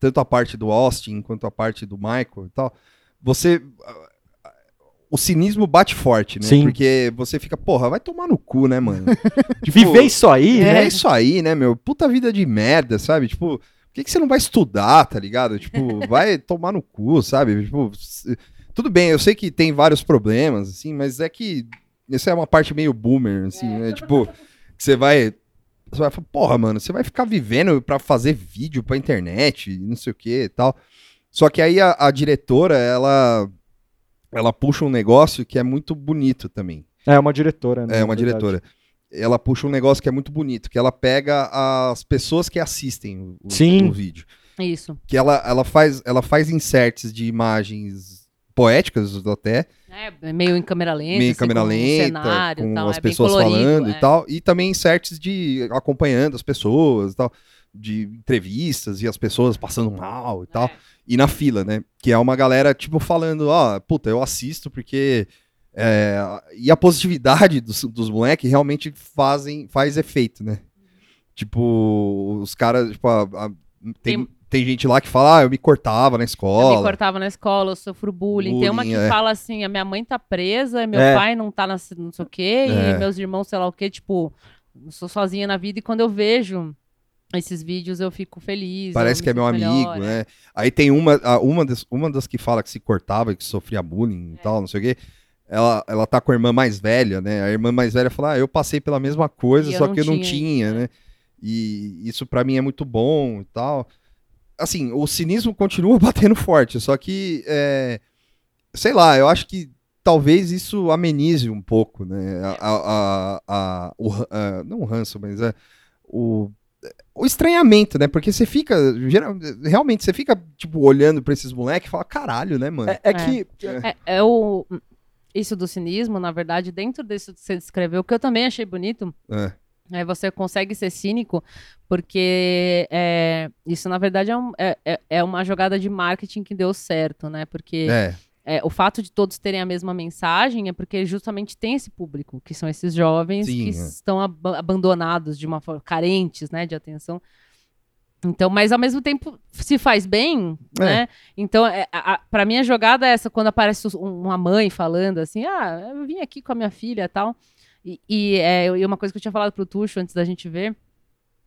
tanto a parte do Austin quanto a parte do Michael e tal, você. O cinismo bate forte, né? Sim. Porque você fica, porra, vai tomar no cu, né, mano? De viver isso aí, É, né? isso aí, né, meu? Puta vida de merda, sabe? Tipo, por que, que você não vai estudar, tá ligado? Tipo, vai tomar no cu, sabe? Tipo, tudo bem, eu sei que tem vários problemas, assim, mas é que isso é uma parte meio boomer, assim, né? Tipo, que você vai. Você vai falar, porra, mano, você vai ficar vivendo pra fazer vídeo pra internet, não sei o que e tal. Só que aí a, a diretora, ela. Ela puxa um negócio que é muito bonito também. É uma diretora, né? É, uma diretora. Ela puxa um negócio que é muito bonito, que ela pega as pessoas que assistem o, Sim. o vídeo. isso. Que ela, ela, faz, ela faz inserts de imagens poéticas até, É, meio em câmera lenta, meio em assim, câmera com um lenta, cenário, e com tal, as é pessoas colorido, falando é. e tal, e também inserts de acompanhando as pessoas e tal, de entrevistas e as pessoas passando mal e tal. É. E na fila, né? Que é uma galera, tipo, falando, ó, puta, eu assisto porque. é, e a positividade dos, dos moleques realmente fazem, faz efeito, né? Tipo, os caras, tipo, a- a- tem, Tem- tem gente lá que fala, ah, eu me cortava na Eu escola. me cortava na escola, eu sofro bullying. Tem uma que Bullying, é. fala assim: a minha mãe tá presa, meu É. pai não tá na, não sei o quê, É. e meus irmãos, sei lá o quê, tipo, eu sou sozinha na vida. E quando eu vejo esses vídeos, eu fico feliz. Parece que é me meu amigo, melhor, né? Aí tem uma, uma, das, uma das que fala que se cortava, que sofria bullying É. e tal, não sei o quê. Ela, ela tá com a irmã mais velha, né? A irmã mais velha fala, ah, eu passei pela mesma coisa, E só que eu não tinha né? E isso pra mim é muito bom e tal. Assim, o cinismo continua batendo forte, só que, é, sei lá, eu acho que talvez isso amenize um pouco, né? A, a, a- a- o, não o ranço, mas é, o, o estranhamento, né? Porque você fica, geral- realmente, você fica, tipo, olhando pra esses moleques e fala, caralho, né, mano? É, é que. É, é o. Isso do cinismo, na verdade, dentro disso que você descreveu, que eu também achei bonito, É. É, você consegue ser cínico porque é, isso, na verdade, é, um- é- é- é uma jogada de marketing que deu certo, né? Porque É, é, o fato de todos terem a mesma mensagem é porque justamente tem esse público, que são esses jovens Sim, que é. estão ab- abandonados de uma forma, carentes, né, de atenção. Então, mas ao mesmo tempo se faz bem, É. né? Então, é, a, a, pra mim a jogada é essa, quando aparece um- uma mãe falando assim, ah, eu vim aqui com a minha filha e tal. E, e, é, e uma coisa que eu tinha falado pro Tuxo antes da gente ver,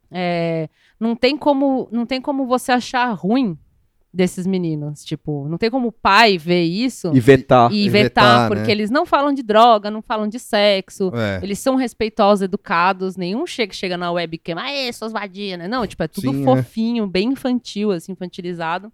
é, não tem como, não tem como você achar ruim desses meninos. Tipo, não tem como o pai ver isso E vetar. e E vetar, vetar, porque né? eles não falam de droga, não falam de sexo. É. Eles são respeitosos, educados, nenhum chega, chega na webcam, aê, suas vadias, né? Não, tipo, é tudo Sim, é. fofinho, bem infantil, assim, infantilizado.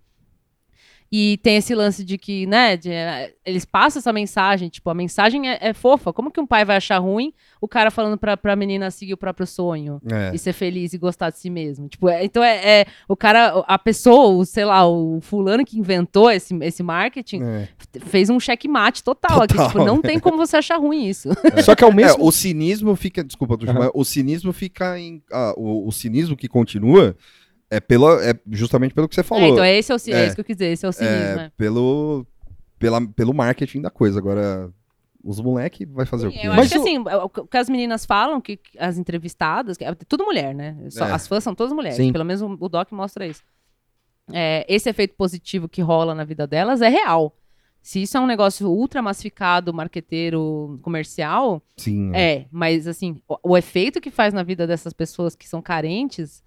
E tem esse lance de que, né, de, eh, eles passam essa mensagem, tipo, a mensagem é, é fofa. Como que um pai vai achar ruim o cara falando pra, pra menina seguir o próprio sonho? É. E ser feliz e gostar de si mesmo. Tipo, é- então é, é- o cara, a pessoa, o, sei lá, o fulano que inventou esse, esse marketing, É. fez um checkmate total, aqui. Total, Tipo, não né? tem como você achar ruim isso. Só que ao É, mesmo o cinismo fica. Desculpa, mas o cinismo fica em. ah, o, o cinismo que continua é, pela, é justamente pelo que você falou. É, então esse é, o, é É. isso que eu quis dizer, esse é o cinismo, É, né? pelo, pela, pelo marketing da coisa. Agora, os moleque vai fazer o quê? Eu Mas acho que o- assim, o que as meninas falam, que que as entrevistadas, que é tudo mulher, né? Só- É. As fãs são todas mulheres, Sim. pelo menos o, o Doc mostra isso. É, esse efeito positivo que rola na vida delas é real. Se isso é um negócio ultra massificado, marqueteiro, comercial, Sim. é, mas assim, o, o efeito que faz na vida dessas pessoas que são carentes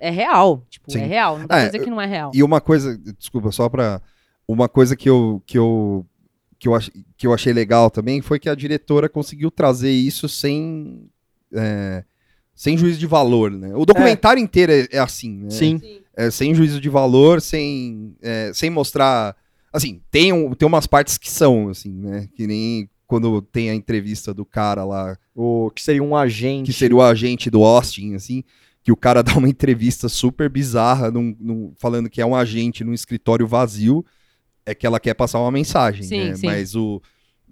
é real. Tipo, Sim. é real. Não dá pra É, dizer que não é real. E uma coisa, desculpa, só pra. Uma coisa que eu, que eu, que eu, ach, que eu achei legal também foi que a diretora conseguiu trazer isso sem. é, sem juízo de valor, né? O documentário inteiro é, é assim, né? Sim. É, sem juízo de valor, sem, é, sem mostrar. Assim, tem, um, tem umas partes que são, assim, né? Que nem quando tem a entrevista do cara lá, O que seria um agente. que seria o agente do Austin, assim, que o cara dá uma entrevista super bizarra, num- num- falando que é um agente num escritório vazio, é que ela quer passar uma mensagem, Sim, né? sim. Mas o.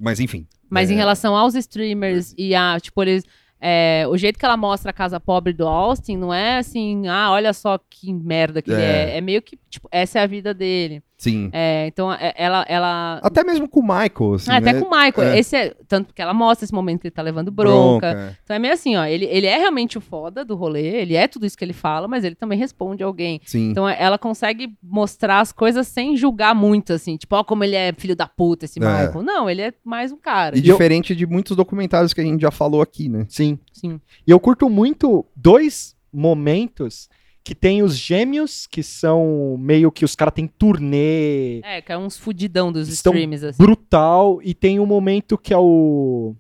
Mas enfim. Mas é, em relação aos streamers e a, tipo, eles. é, o jeito que ela mostra a casa pobre do Austin não é assim, ah, olha só que merda que ele É. é. É meio que, tipo, essa é a vida dele. Sim. É, então, é- ela. ela Até mesmo com o Michael, assim. Ah, até né? com o Michael. É. Esse é, tanto que ela mostra esse momento que ele tá levando bronca. Bronca. Então é meio assim, ó. Ele, ele é realmente o foda do rolê, ele é tudo isso que ele fala, mas ele também responde alguém. Sim. Então ela consegue mostrar as coisas sem julgar muito, assim. Tipo, ó, como ele é filho da puta, esse É. Michael. Não, ele é mais um cara. E E eu- diferente de muitos documentários que a gente já falou aqui, né? Sim. Sim. E eu curto muito dois momentos que tem os gêmeos, que são meio que os caras têm turnê É, que é uns fudidão dos streams, assim. brutal, e tem um momento que é o.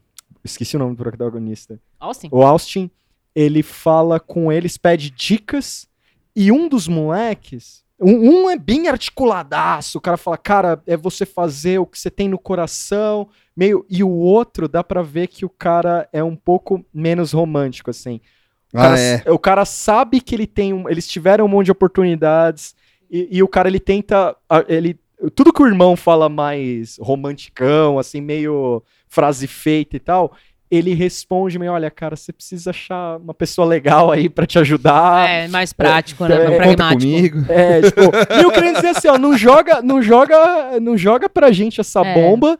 Esqueci o nome do protagonista. Austin? O Austin, ele fala com eles, pede dicas, e um dos moleques. Um, um é bem articuladaço, o cara fala, cara, é você fazer o que você tem no coração, meio. E o outro dá pra ver que o cara é um pouco menos romântico, assim. O cara, Ah, é. o cara sabe que ele tem um, eles tiveram um monte de oportunidades e, e o cara ele tenta ele tudo que o irmão fala mais romanticão assim meio frase feita e tal ele responde meio olha cara você precisa achar uma pessoa legal aí pra te ajudar É, mais prático, né? é, mais conta Conta pragmático. comigo. é, tipo, e eu querendo dizer assim, ó, não joga, não joga, não joga pra gente essa É. bomba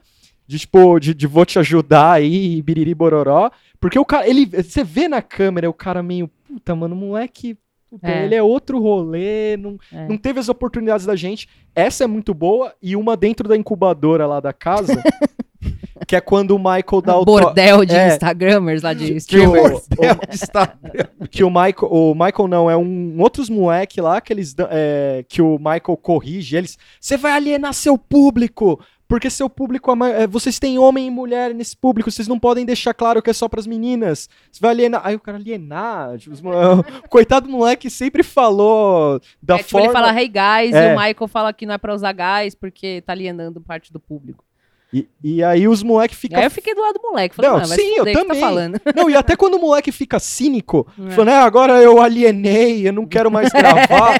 de tipo, de, de vou te ajudar aí, biriri bororó, porque o cara, ele, você vê na câmera o cara meio, puta, mano, moleque, puta, É. ele é outro rolê, não, É. não teve as oportunidades da gente. Essa é muito boa e uma dentro da incubadora lá da casa, que é quando o Michael dá Um o bordel de é. Instagramers lá de que o, streamers. o- que o Michael, o Michael não, é um outros moleque lá que eles é, que o Michael corrige eles. Você vai alienar seu público, porque seu público, é, vocês têm homem e mulher nesse público, vocês não podem deixar claro que é só pras meninas. Você vai alienar. Aí o cara alienar, tipo, o coitado do moleque sempre falou da É, tipo, forma. ele fala hey guys É. e o Michael fala que não é pra usar guys porque tá alienando parte do público. E, e aí os moleques ficam aí eu fiquei do lado do moleque. Falei, Não, vai sim, eu que também. tá? Não, e até quando o moleque fica cínico, É. falando, é, agora eu alienei, eu não quero mais gravar.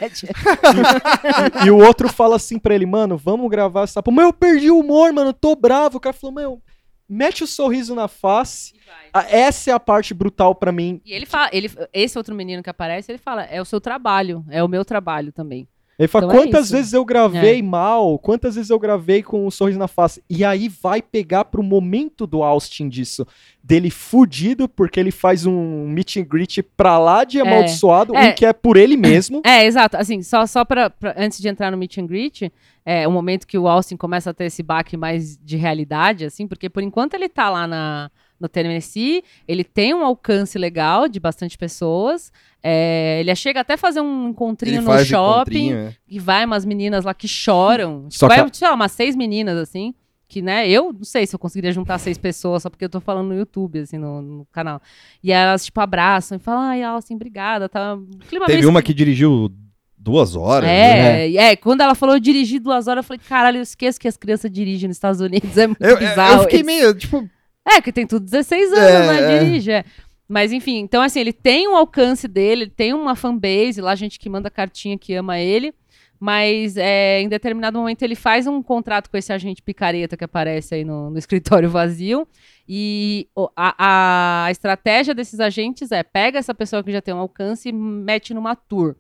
e, e o outro fala assim pra ele, mano, vamos gravar essa porra. Mas eu perdi o humor, mano, tô bravo. O cara falou, meu, mete o sorriso na face. Ah, Essa é a parte brutal pra mim. E ele fala, ele, esse outro menino que aparece, ele fala, é o seu trabalho, é o meu trabalho também. Ele fala, Então é quantas isso. vezes eu gravei mal, quantas vezes eu gravei com um sorriso na face. E aí vai pegar pro momento do Austin disso. Dele fudido, porque ele faz um meet and greet pra lá de amaldiçoado, É. um que é por ele mesmo. É, exato. Assim, só, só pra, pra- antes de entrar no meet and greet, é o momento que o Austin começa a ter esse baque mais de realidade, assim, porque por enquanto ele tá lá na, no Tennessee, ele tem um alcance legal de bastante pessoas. é, ele chega até a fazer um encontrinho Ele no shopping é. e vai umas meninas lá que choram. Só vai, que sei lá, umas seis meninas, assim, que, né, eu não sei se eu conseguiria juntar seis pessoas só porque eu tô falando no YouTube, assim, no, no canal. E elas, tipo, abraçam e falam, ai, Alcin, obrigada, tá... Clima Teve uma que dirigiu duas horas. né? é, é, quando ela falou eu dirigi duas horas, eu falei, caralho, eu esqueço que as crianças dirigem nos Estados Unidos, é muito Eu, bizarro. eu fiquei meio, tipo, É, que tem tudo 16 anos, É, né? é. Dirige, é. Mas enfim, então assim, ele tem um alcance dele, ele tem uma fanbase, lá gente que manda cartinha que ama ele, mas é, em determinado momento ele faz um contrato com esse agente picareta que aparece aí no, no escritório vazio, e a, a estratégia desses agentes é, pega essa pessoa que já tem um alcance e mete numa tour.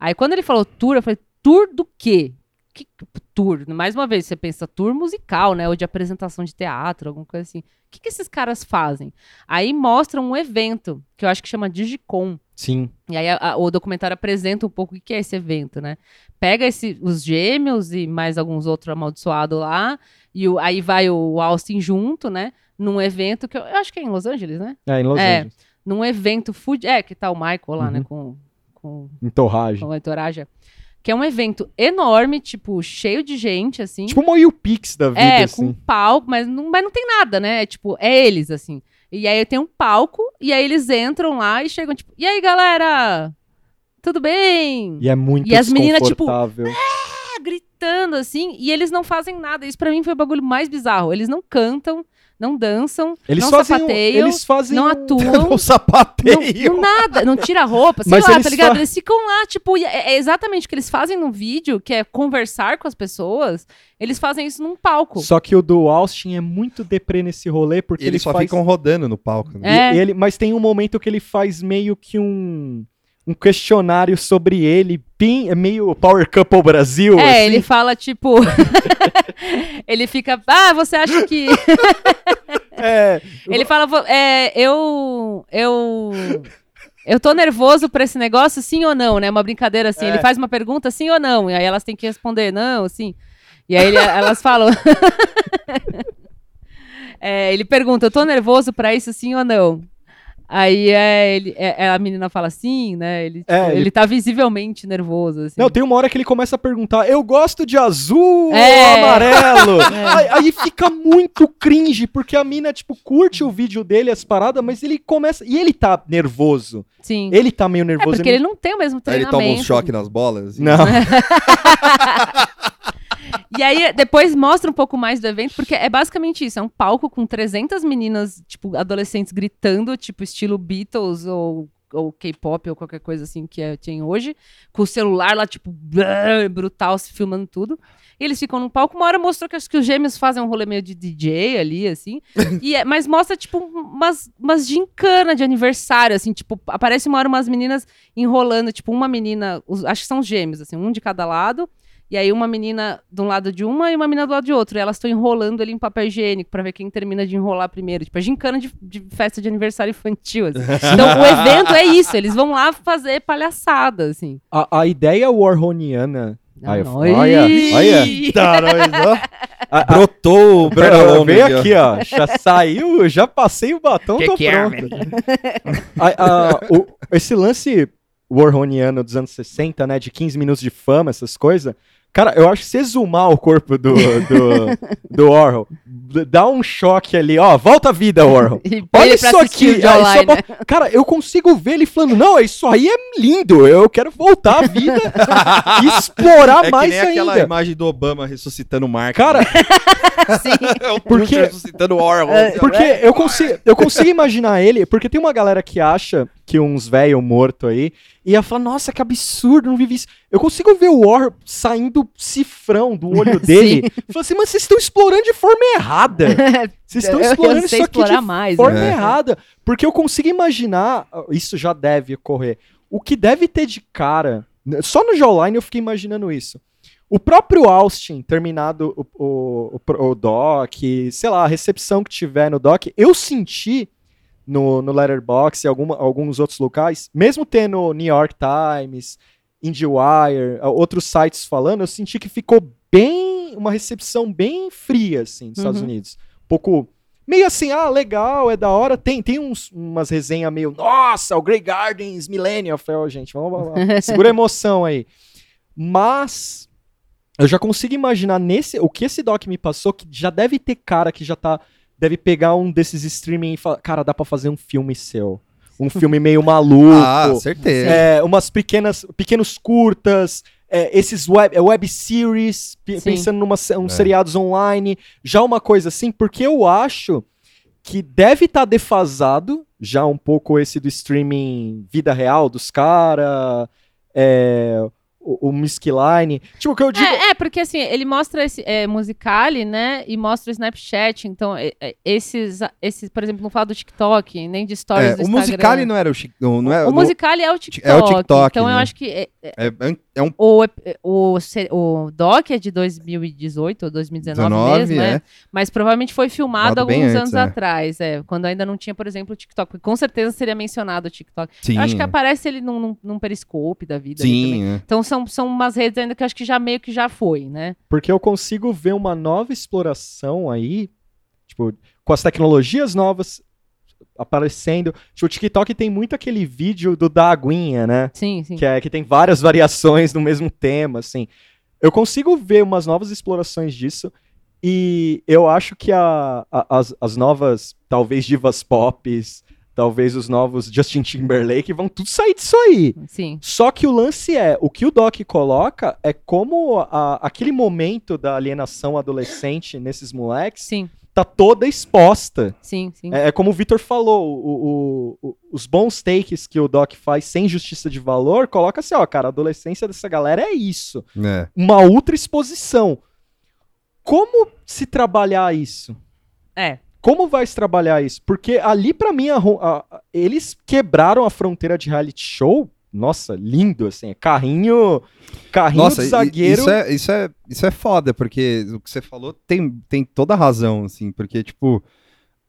Aí quando ele falou tour, eu falei, tour do quê? Que, tour, mais uma vez, você pensa tour musical, né? Ou de apresentação de teatro, alguma coisa assim. O que, que esses caras fazem? Aí mostram um evento, que eu acho que chama Digicom. Sim. E aí a- a- o documentário apresenta um pouco o que é esse evento, né? Pega esse, os gêmeos e mais alguns outros amaldiçoados lá, e o- aí vai o Austin junto, né? Num evento que eu, eu acho que é em Los Angeles, né? É, em Los É. Angeles. Num evento food. É, que tá o Michael lá, né? Uhum. Com, com, Em Torragem. com a entourage. Que é um evento enorme, tipo, cheio de gente, assim. Tipo uma Pix da vida, É, assim. com palco, mas não, mas não tem nada, né? É tipo, é eles, assim. E aí tem um palco, e aí eles entram lá e chegam, tipo, e aí, galera? Tudo bem? E é muito E as meninas, tipo. Ah, gritando, assim, e eles não fazem nada. Isso pra mim foi o bagulho mais bizarro. Eles não cantam, não dançam, Eles não fazem, um- sapateiam, eles fazem não atuam. o Não, sapateio. não nada, não tira a roupa, sei Mas lá, eles tá ligado? fa- Eles ficam lá, tipo, é, é exatamente o que eles fazem no vídeo, que é conversar com as pessoas, eles fazem isso num palco. Só que o do Austin é muito deprê nesse rolê, porque E eles ele só faz... ficam rodando no palco. Né? É. E ele, mas tem um momento que ele faz meio que um, um questionário sobre ele, é meio Power Couple Brasil. É, assim. ele fala, tipo. ele fica. Ah, você acha que. É, ele fala. É, eu. Eu. Eu tô nervoso pra esse negócio, sim ou não, né? Uma brincadeira assim. É. Ele faz uma pergunta, sim ou não. E aí elas têm que responder, não, sim. E aí ele- elas falam. É, ele pergunta, eu tô nervoso pra isso, sim ou não? Aí é, ele, é- é, a menina fala sim, né? Ele, tipo, É, ele- ele tá visivelmente nervoso, assim. Não, tem uma hora que ele começa a perguntar: eu gosto de azul É. ou amarelo? aí, aí fica muito cringe, porque a mina, tipo, curte o vídeo dele, as paradas, mas ele começa. E ele tá nervoso. Sim. Ele tá meio É nervoso. porque ele não tem o mesmo Aí ele treinamento. toma um choque nas bolas. assim. Não. E aí, depois mostra um pouco mais do evento, porque é basicamente isso: é um palco com 300 meninas, tipo, adolescentes gritando, tipo, estilo Beatles ou, ou K-pop ou qualquer coisa assim que é, tem hoje, com o celular lá, tipo, brutal, se filmando tudo. E eles ficam no palco. Uma hora mostrou que acho que os gêmeos fazem um rolê meio de DJ ali, assim. e é- mas mostra, tipo, umas, umas gincana de aniversário, assim, tipo, aparece uma hora umas meninas enrolando, tipo, uma menina, os- acho que são os gêmeos, assim, um de cada lado. E aí uma menina de um lado de uma e uma menina do lado de outro. E elas estão enrolando ali em papel higiênico pra ver quem termina de enrolar primeiro. Tipo, é gincana de, de festa de aniversário infantil, assim. Então, o evento é isso. Eles vão lá fazer palhaçada, assim. A, a ideia warhoniana. Ah, olha, olha. Eita, nós, ó. A, a, Brotou o Pernalonga veio aqui, ó. Já saiu, já passei o batom, tô pronto. A- a- o- esse lance warhoniano dos anos 60, né? De 15 minutos de fama, essas coisas. Cara, eu acho que se exumar o corpo do, do, do Warhol, dá um choque ali, ó, volta à vida, Warhol. Olha isso aqui. o aí Jawline, só bota- Cara, eu consigo ver ele falando, não, isso aí é lindo, eu quero voltar à vida e explorar É que mais nem aquela ainda. imagem do Obama ressuscitando o Mark. Cara, Sim. é o porque- ressuscitando o Orwell. É, ó. Porque eu consigo, eu consigo imaginar ele, porque tem uma galera que acha que uns velho morto aí ia falar, nossa, que absurdo, não vivi isso. Eu consigo ver o War saindo cifrão do olho dele. Falando assim, mas vocês estão explorando de forma errada. Vocês estão Eu- explorando isso aqui de mais, forma né? errada. Porque eu consigo imaginar, isso já deve ocorrer, o que deve ter de cara, só no Jawline eu fiquei imaginando isso. O próprio Austin, terminado o, o, o, o doc, sei lá, a recepção que tiver no doc, eu senti no, no Letterboxd e alguma, alguns outros locais, mesmo tendo New York Times, IndieWire, outros sites falando, eu senti que ficou bem, uma recepção bem fria, assim, Estados Uhum. Unidos. Um pouco meio assim, ah, legal, é da hora. Tem, tem uns, umas resenhas meio, nossa, o Grey Gardens Millennium. Eu falei, ó, gente, vamos, vamos. segura a emoção aí. Mas eu já consigo imaginar nesse, o que esse doc me passou, que já deve ter cara que já tá, deve pegar um desses streaming e falar, cara, dá pra fazer um filme seu. Um filme meio maluco. Ah, certeza. É, umas pequenas, pequenos curtas, é, esses web, é, web series, Sim. pensando numa, se- uns É. seriados online, já uma coisa assim, porque eu acho que deve estar defasado já um pouco esse do streaming vida real dos caras, é, o, o Miskline. Tipo, o que eu digo. É, é, porque assim, ele mostra esse é, Musicali, né? E mostra o Snapchat. Então, é, é, esses, esses, por exemplo, não fala do TikTok, nem de stories É, do o Instagram. Musicali não era o não, não é, O Musicali é o TikTok. é o TikTok, Então, eu né? acho que é- é- é, é um o, o, o doc é de 2018 ou 2019 19, mesmo, né? Mas provavelmente foi filmado alguns antes, anos atrás, é. Quando ainda não tinha, por exemplo, o TikTok. Com certeza seria mencionado o TikTok. Sim, Eu acho que aparece ele num, num, num periscope da vida. Sim. Então são, são umas redes ainda que acho que já meio que já foi, né? Porque eu consigo ver uma nova exploração aí, tipo, com as tecnologias novas aparecendo. Tipo, o TikTok tem muito aquele vídeo do da aguinha, né? Sim, sim. Que, é, que tem várias variações no mesmo tema, assim. Eu consigo ver umas novas explorações disso. E eu acho que a- a- as, as novas, talvez, divas pop, talvez os novos Justin Timberlake vão tudo sair disso aí. Sim. Só que o lance é, o que o Doc coloca é como a- aquele momento da alienação adolescente nesses moleques Sim, tá toda exposta. sim, sim. É, é como o Vitor falou, o- o- o- os bons takes que o Doc faz sem justiça de valor, coloca assim, ó, cara, a adolescência dessa galera é isso. É. Uma ultra exposição. Como se trabalhar isso? É. Como vai se trabalhar isso? Porque ali, pra mim, a a- eles quebraram a fronteira de reality show. Nossa, lindo, assim. é Carrinho, carrinho Nossa, de zagueiro. Isso é, isso, é, isso é foda, porque o que você falou tem, tem toda a razão, assim, porque, tipo,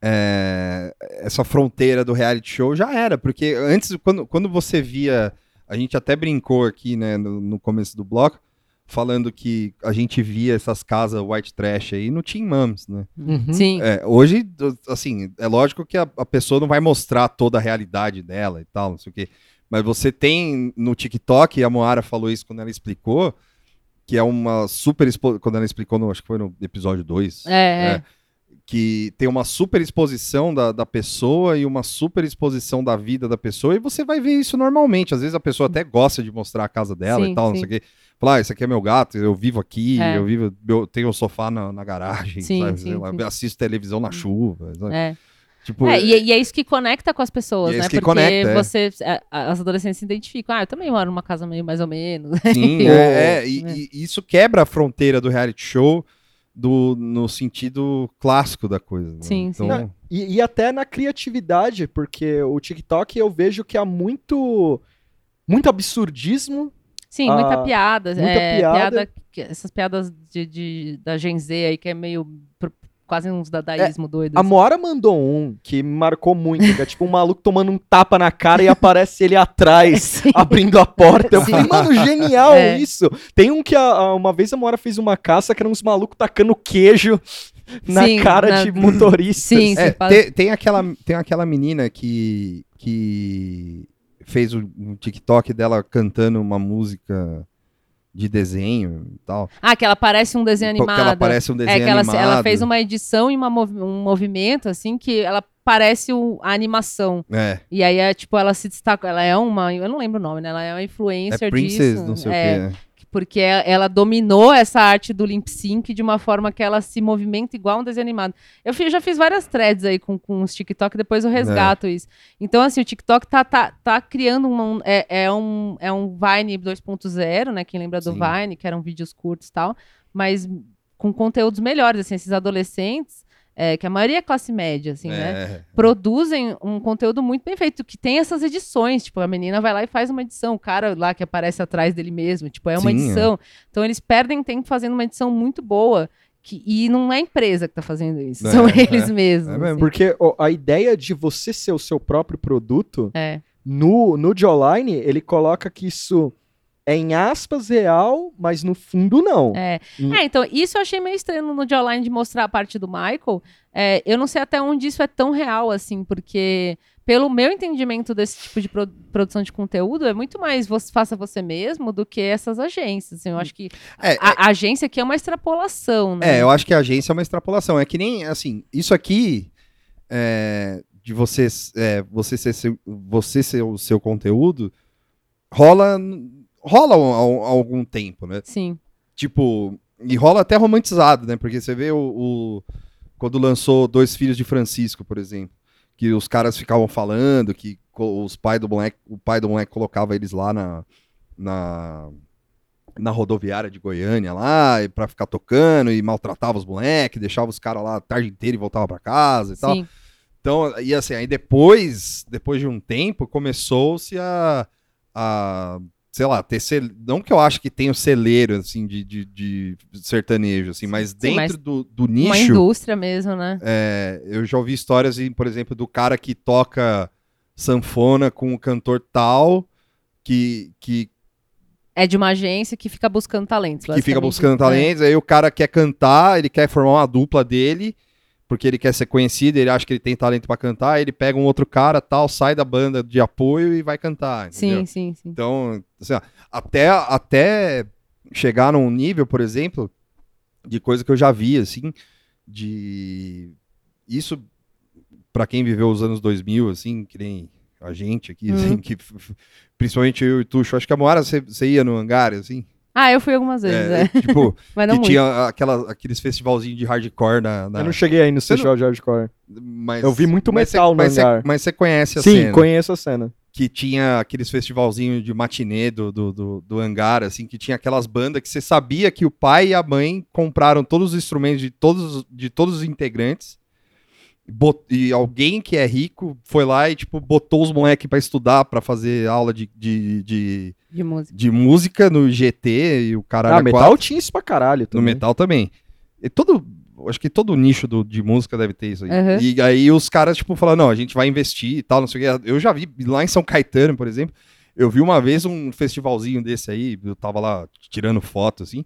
é, essa fronteira do reality show já era, porque antes, quando, quando você via, a gente até brincou aqui, né, no, no começo do bloco, falando que a gente via essas casas white trash aí no Teen Moms, né? Uhum. Sim. É, hoje, assim, é lógico que a, a pessoa não vai mostrar toda a realidade dela e tal, não sei o quê. Mas você tem no TikTok, e a Moara falou isso quando ela explicou, que é uma super expo... quando ela explicou, no, acho que foi no episódio 2, É, é. que tem uma super exposição da, da pessoa e uma super exposição da vida da pessoa, e você vai ver isso normalmente. Às vezes a pessoa até gosta de mostrar a casa dela Sim, e tal, não sim. sei o quê. Falar, ah, esse aqui é meu gato, eu vivo aqui, É. eu vivo, eu tenho um sofá na, na garagem, Sim, sabe? sim, lá, sim. assisto televisão na chuva. sabe? É. Tipo, É, e, e é isso que conecta com as pessoas, é né? isso que Porque conecta, é. você, a- as adolescentes se identificam. Ah, eu também moro numa casa meio mais ou menos. Sim, é, é, e, É. e isso quebra a fronteira do reality show do, no sentido clássico da coisa. né? Sim, sim. Então, E, e até na criatividade, porque o TikTok eu vejo que há muito, muito absurdismo. Sim, Ah, muita piada. muita é, piada. que- essas piadas de, de- da Gen Z aí, que é meio pro- quase uns dadaísmo doido. A assim. Moara mandou um que me marcou muito, que é tipo um maluco tomando um tapa na cara e aparece ele atrás, Sim. abrindo a porta. Eu Sim. falei, mano, genial É. isso. Tem um que a- a- uma vez a Moara fez uma caça que eram uns malucos tacando queijo na Sim, cara na- de motoristas. Sim, é, você fala- tem, tem aquela, tem aquela menina que, que fez um, TikTok dela cantando uma música de desenho e tal. Ah, que ela parece um desenho animado. ela parece um desenho é que ela, animado. ela fez uma edição e uma um movimento, assim, que ela parece o- a animação. É, E aí, é, tipo, ela se destaca. Ela é uma. Eu não lembro o nome, né? Ela é uma influencer é Princess, disso. não sei é, o quê. Porque ela ela dominou essa arte do lip sync de uma forma que ela se movimenta igual um desenho animado. Eu fi- já fiz várias threads aí com, com os TikTok, depois eu resgato isso. Então, assim, o TikTok tá, tá, tá criando uma, um- é, é um, é um Vine 2.0, né? Quem lembra do Sim. Vine, que eram vídeos curtos e tal, mas com conteúdos melhores, assim, esses adolescentes, é, que a maioria é classe média, assim, né? É. produzem um conteúdo muito bem feito, que tem essas edições, tipo, a menina vai lá e faz uma edição, o cara lá que aparece atrás dele mesmo, tipo, é uma Sim, edição. Então eles perdem tempo fazendo uma edição muito boa, que, e não é a empresa que tá fazendo isso, É, são é. eles mesmos. É mesmo. assim. Porque ó, a ideia de você ser o seu próprio produto, É, no, no Jawline, ele coloca que isso é em aspas real, mas no fundo não. É. Hum. É, então, isso eu achei meio estranho no Jawline de mostrar a parte do Michael. É, eu não sei até onde isso é tão real, assim, porque, pelo meu entendimento desse tipo de pro- produção de conteúdo, é muito mais você faça você mesmo do que essas agências. assim. eu acho que É, a, a agência aqui é uma extrapolação, né? É, eu acho que a agência é uma extrapolação. É que nem, assim, isso aqui é, de você, é, você, ser, seu- você ser o seu conteúdo rola, rola há um- algum tempo, né? Sim, Tipo, e rola até romantizado, né? Porque você vê o, o- quando lançou Dois Filhos de Francisco, por exemplo, que os caras ficavam falando que os pai do moleque, o pai do moleque colocava eles lá na, na, na rodoviária de Goiânia lá, pra ficar tocando e maltratava os moleques, deixava os caras lá a tarde inteira e voltava pra casa e tal. sim. Então, e assim, aí depois, depois de um tempo, começou-se a, a, sei lá, ter cel... não que eu acho que tenha o celeiro, assim, de, de, de sertanejo, assim, mas dentro mas do, do Uma nicho, indústria mesmo, né? é, eu já ouvi histórias, por exemplo, do cara que toca sanfona com o cantor tal, que, que, É de uma agência que fica buscando talentos. que fica buscando É. talentos, aí o cara quer cantar, ele quer formar uma dupla dele, porque ele quer ser conhecido, ele acha que ele tem talento pra cantar, ele pega um outro cara, tal, sai da banda de apoio e vai cantar, entendeu? Sim, sim, sim. Então, assim, até, até chegar num nível, por exemplo, de coisa que eu já vi, assim, de... Isso, pra quem viveu os anos 2000, assim, que nem a gente aqui, Hum. assim, que, principalmente eu e o Tuxo, acho que a Moara, você, você ia no hangar, assim? Ah, eu fui algumas vezes, é. É, Tipo, Mas não que muito. tinha aquela, aqueles festivalzinhos de hardcore na... na- Eu não cheguei aí no Você não- festival de hardcore. mas, eu vi muito mas metal cê- no mas cê-. Mas você conhece a Sim, cena. conheço a cena. que tinha aqueles festivalzinhos de matinê do, do, do, do hangar, assim, que tinha aquelas bandas que você sabia que o pai e a mãe compraram todos os instrumentos de todos, de todos os integrantes. Bot- E alguém que é rico foi lá e, tipo, botou os moleques pra estudar, pra fazer aula de, de, de, De música. de música no GT e o caralho. Ah, a metal quatro. tinha isso pra caralho No também. metal também. E todo. Acho que todo nicho do- de música deve ter isso aí. Uhum. E aí os caras, tipo, falaram, não, a gente vai investir e tal, não sei o quê. Eu já vi lá em São Caetano, por exemplo, eu vi uma vez um festivalzinho desse aí, eu tava lá tirando foto, assim.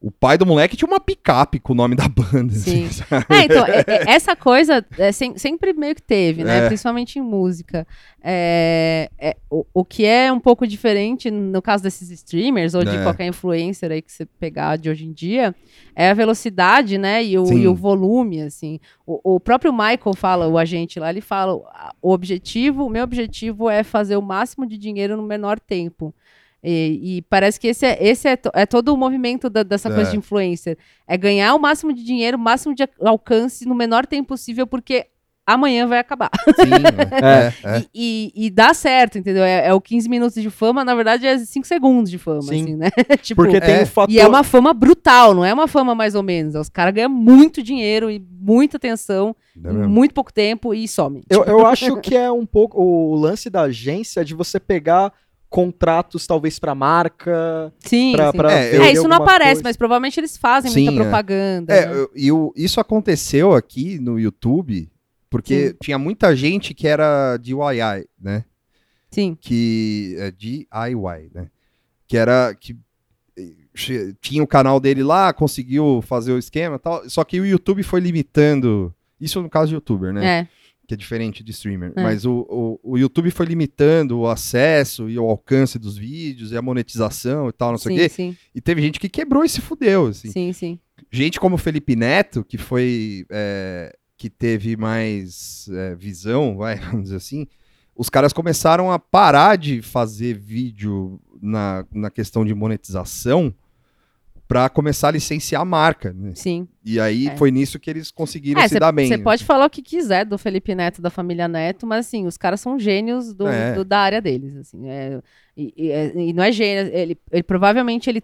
O pai do moleque tinha uma picape com o nome da banda. Sim. assim? É, então, é- é- essa coisa é, sem- sempre meio que teve, né? É. Principalmente em música. É, o, o que é um pouco diferente no caso desses streamers ou de qualquer influencer aí que você pegar de hoje em dia é a velocidade, né? E o, e o volume, assim. O, o próprio Michael fala, o agente lá, ele fala: "Ah, o objetivo, o meu objetivo é fazer o máximo de dinheiro no menor tempo. E, e parece que esse é, esse é, to- é todo o movimento da- dessa coisa É. de influencer. É ganhar o máximo de dinheiro, o máximo de al- alcance no menor tempo possível, porque amanhã vai acabar. Sim, é, é. E, e, e dá certo, entendeu? É, é o 15 minutos de fama, na verdade é 5 segundos de fama, Sim. assim, né? tipo, Porque tem É. o fator... e é uma fama brutal, não é uma fama mais ou menos. Os caras ganham muito dinheiro e muita atenção É muito pouco tempo e some. Eu, eu acho que é um pouco o lance da agência de você pegar contratos talvez pra marca, Sim, pra, sim. pra É, eu- É, isso não aparece, coisa. mas provavelmente eles fazem Sim, muita é. propaganda. É, né? eu- e o- isso aconteceu aqui no YouTube, porque Sim. tinha muita gente que era DIY, né? Sim, que é DIY, né? Que era que tinha o canal dele lá, conseguiu fazer o esquema e tal, só que o YouTube foi limitando, isso no caso de youtuber, né? é. Que é diferente de streamer, É. mas o, o, o YouTube foi limitando o acesso e o alcance dos vídeos e a monetização e tal, não sei o quê. sim, E teve gente que quebrou e se fudeu, assim. sim, sim. Gente como o Felipe Neto, que foi. é, que teve mais é, visão, vai, vamos dizer assim. Os caras começaram a parar de fazer vídeo na, na questão de monetização para começar a licenciar a marca. né? Sim. E aí É. foi nisso que eles conseguiram É, se dar bem. Você pode falar o que quiser do Felipe Neto, da família Neto, mas assim, os caras são gênios do, É. do- da área deles. Assim, é, e, e- é- e não é gênio, ele, ele provavelmente ele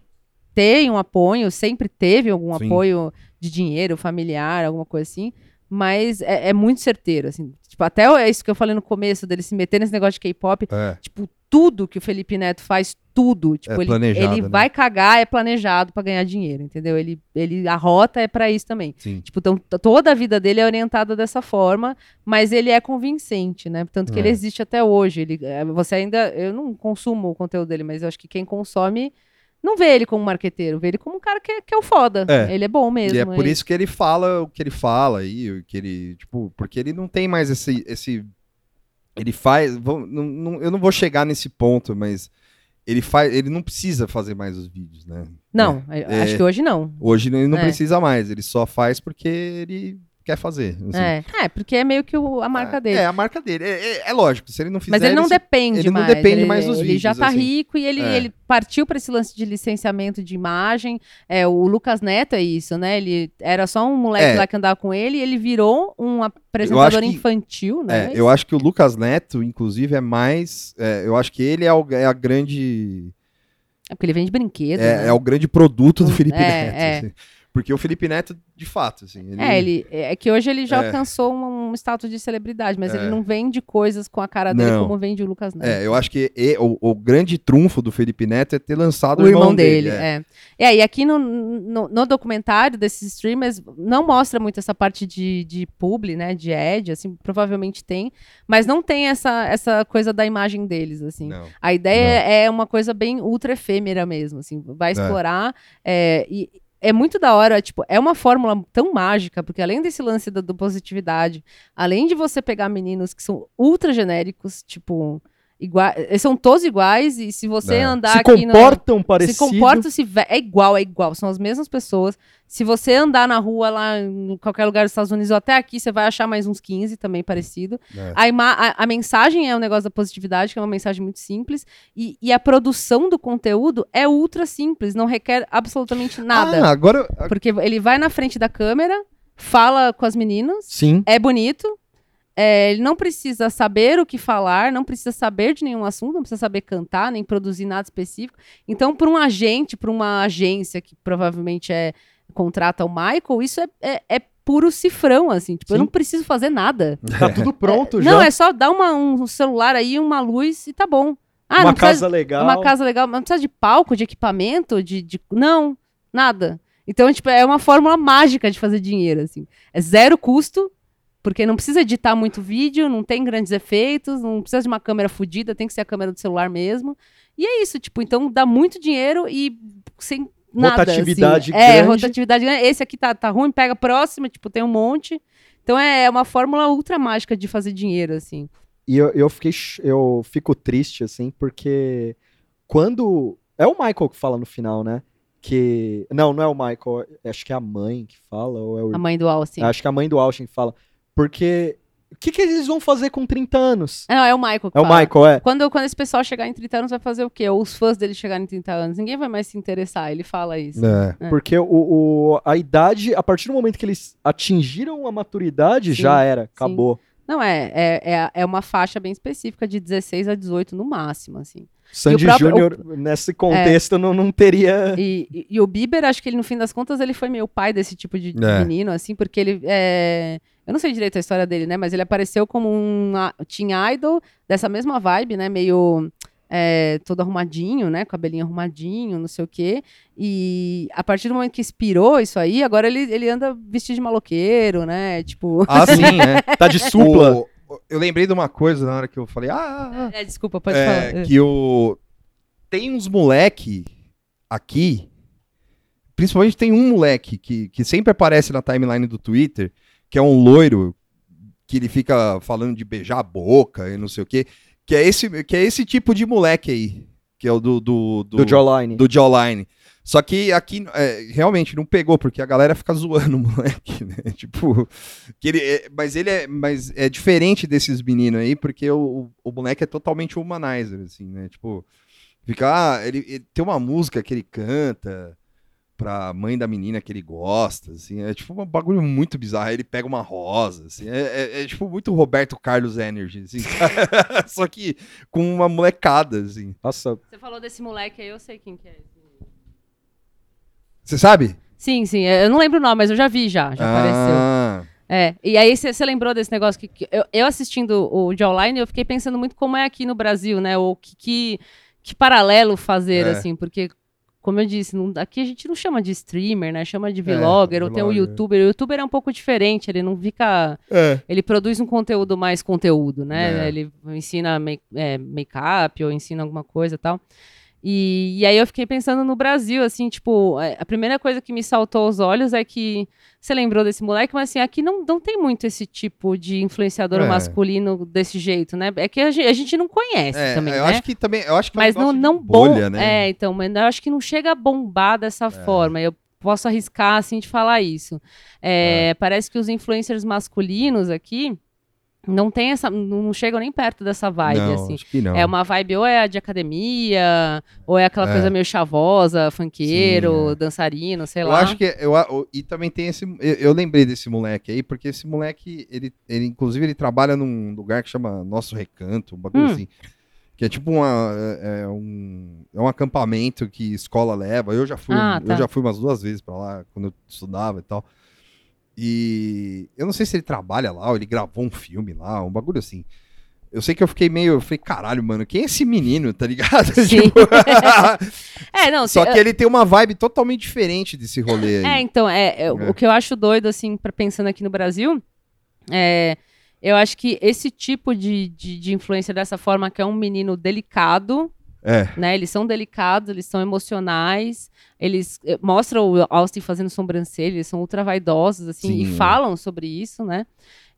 tem um apoio, sempre teve algum Sim. apoio de dinheiro familiar, alguma coisa assim. Mas é, é muito certeiro, assim. Tipo, até é isso que eu falei no começo, dele se meter nesse negócio de K-pop. É. Tipo, tudo que o Felipe Neto faz, tudo. Tipo, ele, planejado, ele né? vai cagar, é planejado pra ganhar dinheiro, entendeu? Ele, ele, a rota é pra isso também. Sim. Tipo, então, toda a vida dele é orientada dessa forma, mas ele é convincente, né? Tanto que É. ele existe até hoje. Ele, é, você ainda. Eu não consumo o conteúdo dele, mas eu acho que quem consome não vê ele como marqueteiro, vê ele como um cara que é, que é o foda. É. Ele é bom mesmo. E é por isso que ele fala o que ele fala aí, que ele, tipo, porque ele não tem mais esse, esse ele faz, vou- não- não- eu não vou chegar nesse ponto, mas ele faz, ele não precisa fazer mais os vídeos, né? Não, É. acho que hoje não. Hoje ele não É. precisa mais, ele só faz porque ele quer fazer. assim. É. é, porque é meio que o- a marca dele. É, a marca dele. É, é- é lógico, se ele não fizer. Mas ele não se- depende ele não mais. depende ele, mais dos Ele já vídeos, tá assim. rico e ele, É. ele partiu para esse lance de licenciamento de imagem. É, o Lucas Neto é isso, né? Ele era só um moleque É. lá que andava com ele e ele virou um apresentador que- infantil, né? É, eu acho que o Lucas Neto, inclusive, é mais. é, eu acho que ele é, o- é a grande. É porque ele vende brinquedo. É, né? é o grande produto do Felipe É, Neto. é. assim. Porque o Felipe Neto, de fato, assim. Ele, É, ele, é que hoje ele já É. alcançou um, um status de celebridade, mas É. ele não vende coisas com a cara dele Não. como vende o Lucas Neto. É, eu acho que e- o, o grande trunfo do Felipe Neto é ter lançado o irmão dele, é. é. É, e aqui no, no, no documentário desses streamers não mostra muito essa parte de, de publi, né, de ad, assim, provavelmente tem, mas não tem essa, essa coisa da imagem deles, assim. Não. A ideia é uma coisa bem ultra efêmera mesmo, assim, vai explorar é, e é muito da hora, tipo, é uma fórmula tão mágica, porque além desse lance da do positividade, além de você pegar meninos que são ultra genéricos, tipo, iguais, são todos iguais e se você É. andar Se aqui no- comportam parecido. se comporta, se é igual, é igual, são as mesmas pessoas. Se você andar na rua lá em qualquer lugar dos Estados Unidos ou até aqui, você vai achar mais uns 15 também parecido. É. A, ima- a- a mensagem é o negócio da positividade, que é uma mensagem muito simples, e, e a produção do conteúdo é ultra simples, não requer absolutamente nada. Ah, agora. Porque ele vai na frente da câmera, fala com as meninas, Sim. é bonito. É, ele não precisa saber o que falar, não precisa saber de nenhum assunto, não precisa saber cantar, nem produzir nada específico. Então, para um agente, para uma agência que provavelmente é contrata o Michael, isso é, é, é puro cifrão, assim. Tipo, eu Sim. não preciso fazer nada. Tá tudo pronto já. Não, é só dar uma- um celular aí, uma luz e tá bom. Ah, uma casa legal. uma casa legal, mas não precisa de palco, de equipamento, de, de- Não, nada. Então, tipo, é uma fórmula mágica de fazer dinheiro, assim. É zero custo, porque não precisa editar muito vídeo, não tem grandes efeitos, não precisa de uma câmera fodida, tem que ser a câmera do celular mesmo. E é isso, tipo, então dá muito dinheiro e sem nada. Rotatividade assim. É, grande. rotatividade grande. Esse aqui tá, tá ruim, pega a próxima, tipo, tem um monte. Então é uma fórmula ultra mágica de fazer dinheiro, assim. E eu, eu fiquei. Eu fico triste, assim, porque quando. É o Michael que fala no final, né? Que. Não, não é o Michael. Acho que é a mãe que fala, ou é o A mãe do Austin. Acho que a mãe do Austin fala. Porque. O que, que eles vão fazer com 30 anos? Não, é o Michael É o. Michael, é. Quando, quando esse pessoal chegar em 30 anos, vai fazer o quê? Ou os fãs dele chegarem em 30 anos? Ninguém vai mais se interessar, ele fala isso. É. É. Porque o, o- a idade, a partir do momento que eles atingiram a maturidade, Sim, já era, acabou. Não, é, é, é, é uma faixa bem específica, de 16 a 18 no máximo, assim. Sandy Júnior, nesse contexto, não, não teria. E, e- e o Bieber, acho que ele, no fim das contas, ele foi meio pai desse tipo de, de É. menino, assim, porque ele é... Eu não sei direito a história dele, né? Mas ele apareceu como um teen idol dessa mesma vibe, né? Meio é, todo arrumadinho, né? Cabelinho arrumadinho, não sei o quê. E a partir do momento que expirou isso aí, agora ele, ele anda vestido de maloqueiro, né? Tipo... Ah, sim, é. Tá de supla. O- eu lembrei de uma coisa na hora que eu falei, ah, ah, ah. É, desculpa, pode É, falar. que o tem uns moleque aqui, principalmente tem um moleque que, que sempre aparece na timeline do Twitter, que é um loiro que ele fica falando de beijar a boca e não sei o quê, que é esse que é esse tipo de moleque aí, que é o do do, Do Jawline. do Jawline. Só que aqui é, realmente não pegou, porque a galera fica zoando o moleque, né? Tipo, que ele, é- mas ele é, mas é diferente desses meninos aí, porque o, o moleque é totalmente humanizer, assim, né? Tipo, fica, ah, ele, ele tem uma música que ele canta pra mãe da menina que ele gosta, assim, é tipo um bagulho muito bizarro. Aí ele pega uma rosa, assim, é, é- é tipo muito Roberto Carlos Energy, assim, só que com uma molecada, assim. Nossa, Você falou desse moleque aí, eu sei quem que é. Você sabe? Sim, sim, eu não lembro o nome, mas eu já vi já, já apareceu. ah, É, e aí você lembrou desse negócio que, que eu, eu assistindo o de online, eu fiquei pensando muito como é aqui no Brasil, né? Ou que, que, que paralelo fazer, É. assim, porque, como eu disse, não- aqui a gente não chama de streamer, né? Chama de É, vlogger, ou tem o vlogger. youtuber. O youtuber é um pouco diferente, ele não fica. É. Ele produz um conteúdo mais conteúdo, né? É. Ele ensina make- é, make-up ou ensina alguma coisa e tal. E, e aí eu fiquei pensando no Brasil, assim, tipo, é, a primeira coisa que me saltou aos olhos é que você lembrou desse moleque, mas assim, aqui não, não tem muito esse tipo de influenciador É. masculino desse jeito, né? É que a gente, a gente não conhece É, também, eu né? acho que também. Eu acho que é mas não, não bolha, bom. né? É, então, mas eu acho que não chega a bombar dessa forma. Eu posso arriscar, assim, de falar isso. É, Parece que os influencers masculinos aqui não tem essa. não chegam nem perto dessa vibe, não, assim. acho que não. É uma vibe ou é a de academia, ou é aquela É. coisa meio chavosa, funkeiro, Sim, é. dançarino, sei Eu lá. acho que eu, eu- e também tem esse eu, eu lembrei desse moleque aí porque esse moleque ele, ele inclusive ele trabalha num lugar que chama Nosso Recanto, um bagulho Hum. assim, que é tipo uma é, é um é um acampamento que escola leva. Eu já fui, Ah, tá. eu já fui umas duas vezes pra lá quando eu estudava e tal. E eu não sei se ele trabalha lá ou ele gravou um filme lá, um bagulho assim. Eu sei que eu fiquei meio, eu falei, caralho, mano, quem é esse menino, tá ligado? Sim. Tipo, É, não, Só se- que ele tem uma vibe totalmente diferente desse rolê aí. É, então, é, é, É. o que eu acho doido, assim, pra, pensando aqui no Brasil, é, eu acho que esse tipo de, de, de influência dessa forma, que é um menino delicado, É. né? Eles são delicados, eles são emocionais, eles eh, mostram o Austin fazendo sobrancelha, eles são ultra vaidosos, assim, Sim, e é. falam sobre isso, né?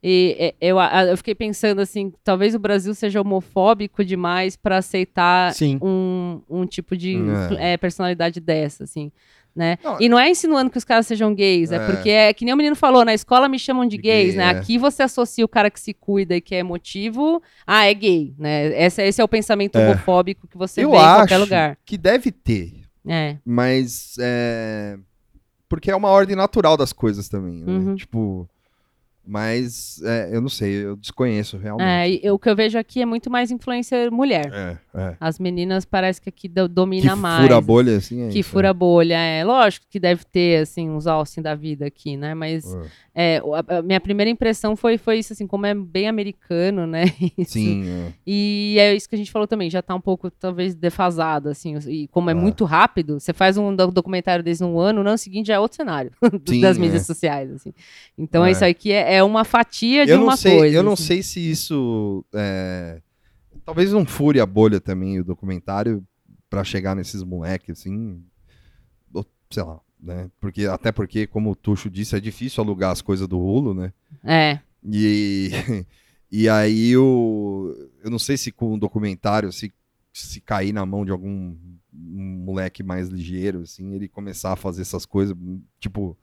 E eh, eu, eu fiquei pensando assim, talvez o Brasil seja homofóbico demais para aceitar um, um tipo de É. eh, personalidade dessa, assim. Né? Não, e não é insinuando que os caras sejam gays, é. É. porque é que nem o menino falou, na escola me chamam de gays, gay, né? é. Aqui você associa o cara que se cuida e que é emotivo, ah, é gay, né? Esse, esse é o pensamento É. homofóbico que você eu vê em qualquer lugar. que deve ter, É. mas é... porque é uma ordem natural das coisas também, né? Uhum. Tipo, mas é, eu não sei, eu desconheço É, realmente. e o que eu vejo aqui é muito mais influência mulher. É, é. As meninas parece que aqui do- Que domina mais. fura a bolha assim, é Que isso, fura a bolha, é. Lógico que deve ter, assim, uns Austin da vida aqui, né? Mas É. é, a, a minha primeira impressão foi, foi isso, assim, como é bem americano, né? Isso. Sim, é. E é isso que a gente falou também, já tá um pouco, talvez, defasado, assim. E como é muito rápido, você faz um do- documentário desde um ano, no ano seguinte já é outro cenário Sim, das é. mídias sociais, assim. Então, É. isso aqui é, é uma fatia de Eu não uma sei, coisa. eu não assim. sei se isso é, talvez não fure a bolha também o documentário pra chegar nesses moleques assim, sei lá, né? Porque até porque como o Tuxo disse, é difícil alugar as coisas do Hulu, né? É. E e aí o eu não sei se com o documentário se se cair na mão de algum um moleque mais ligeiro assim, ele começar a fazer essas coisas, tipo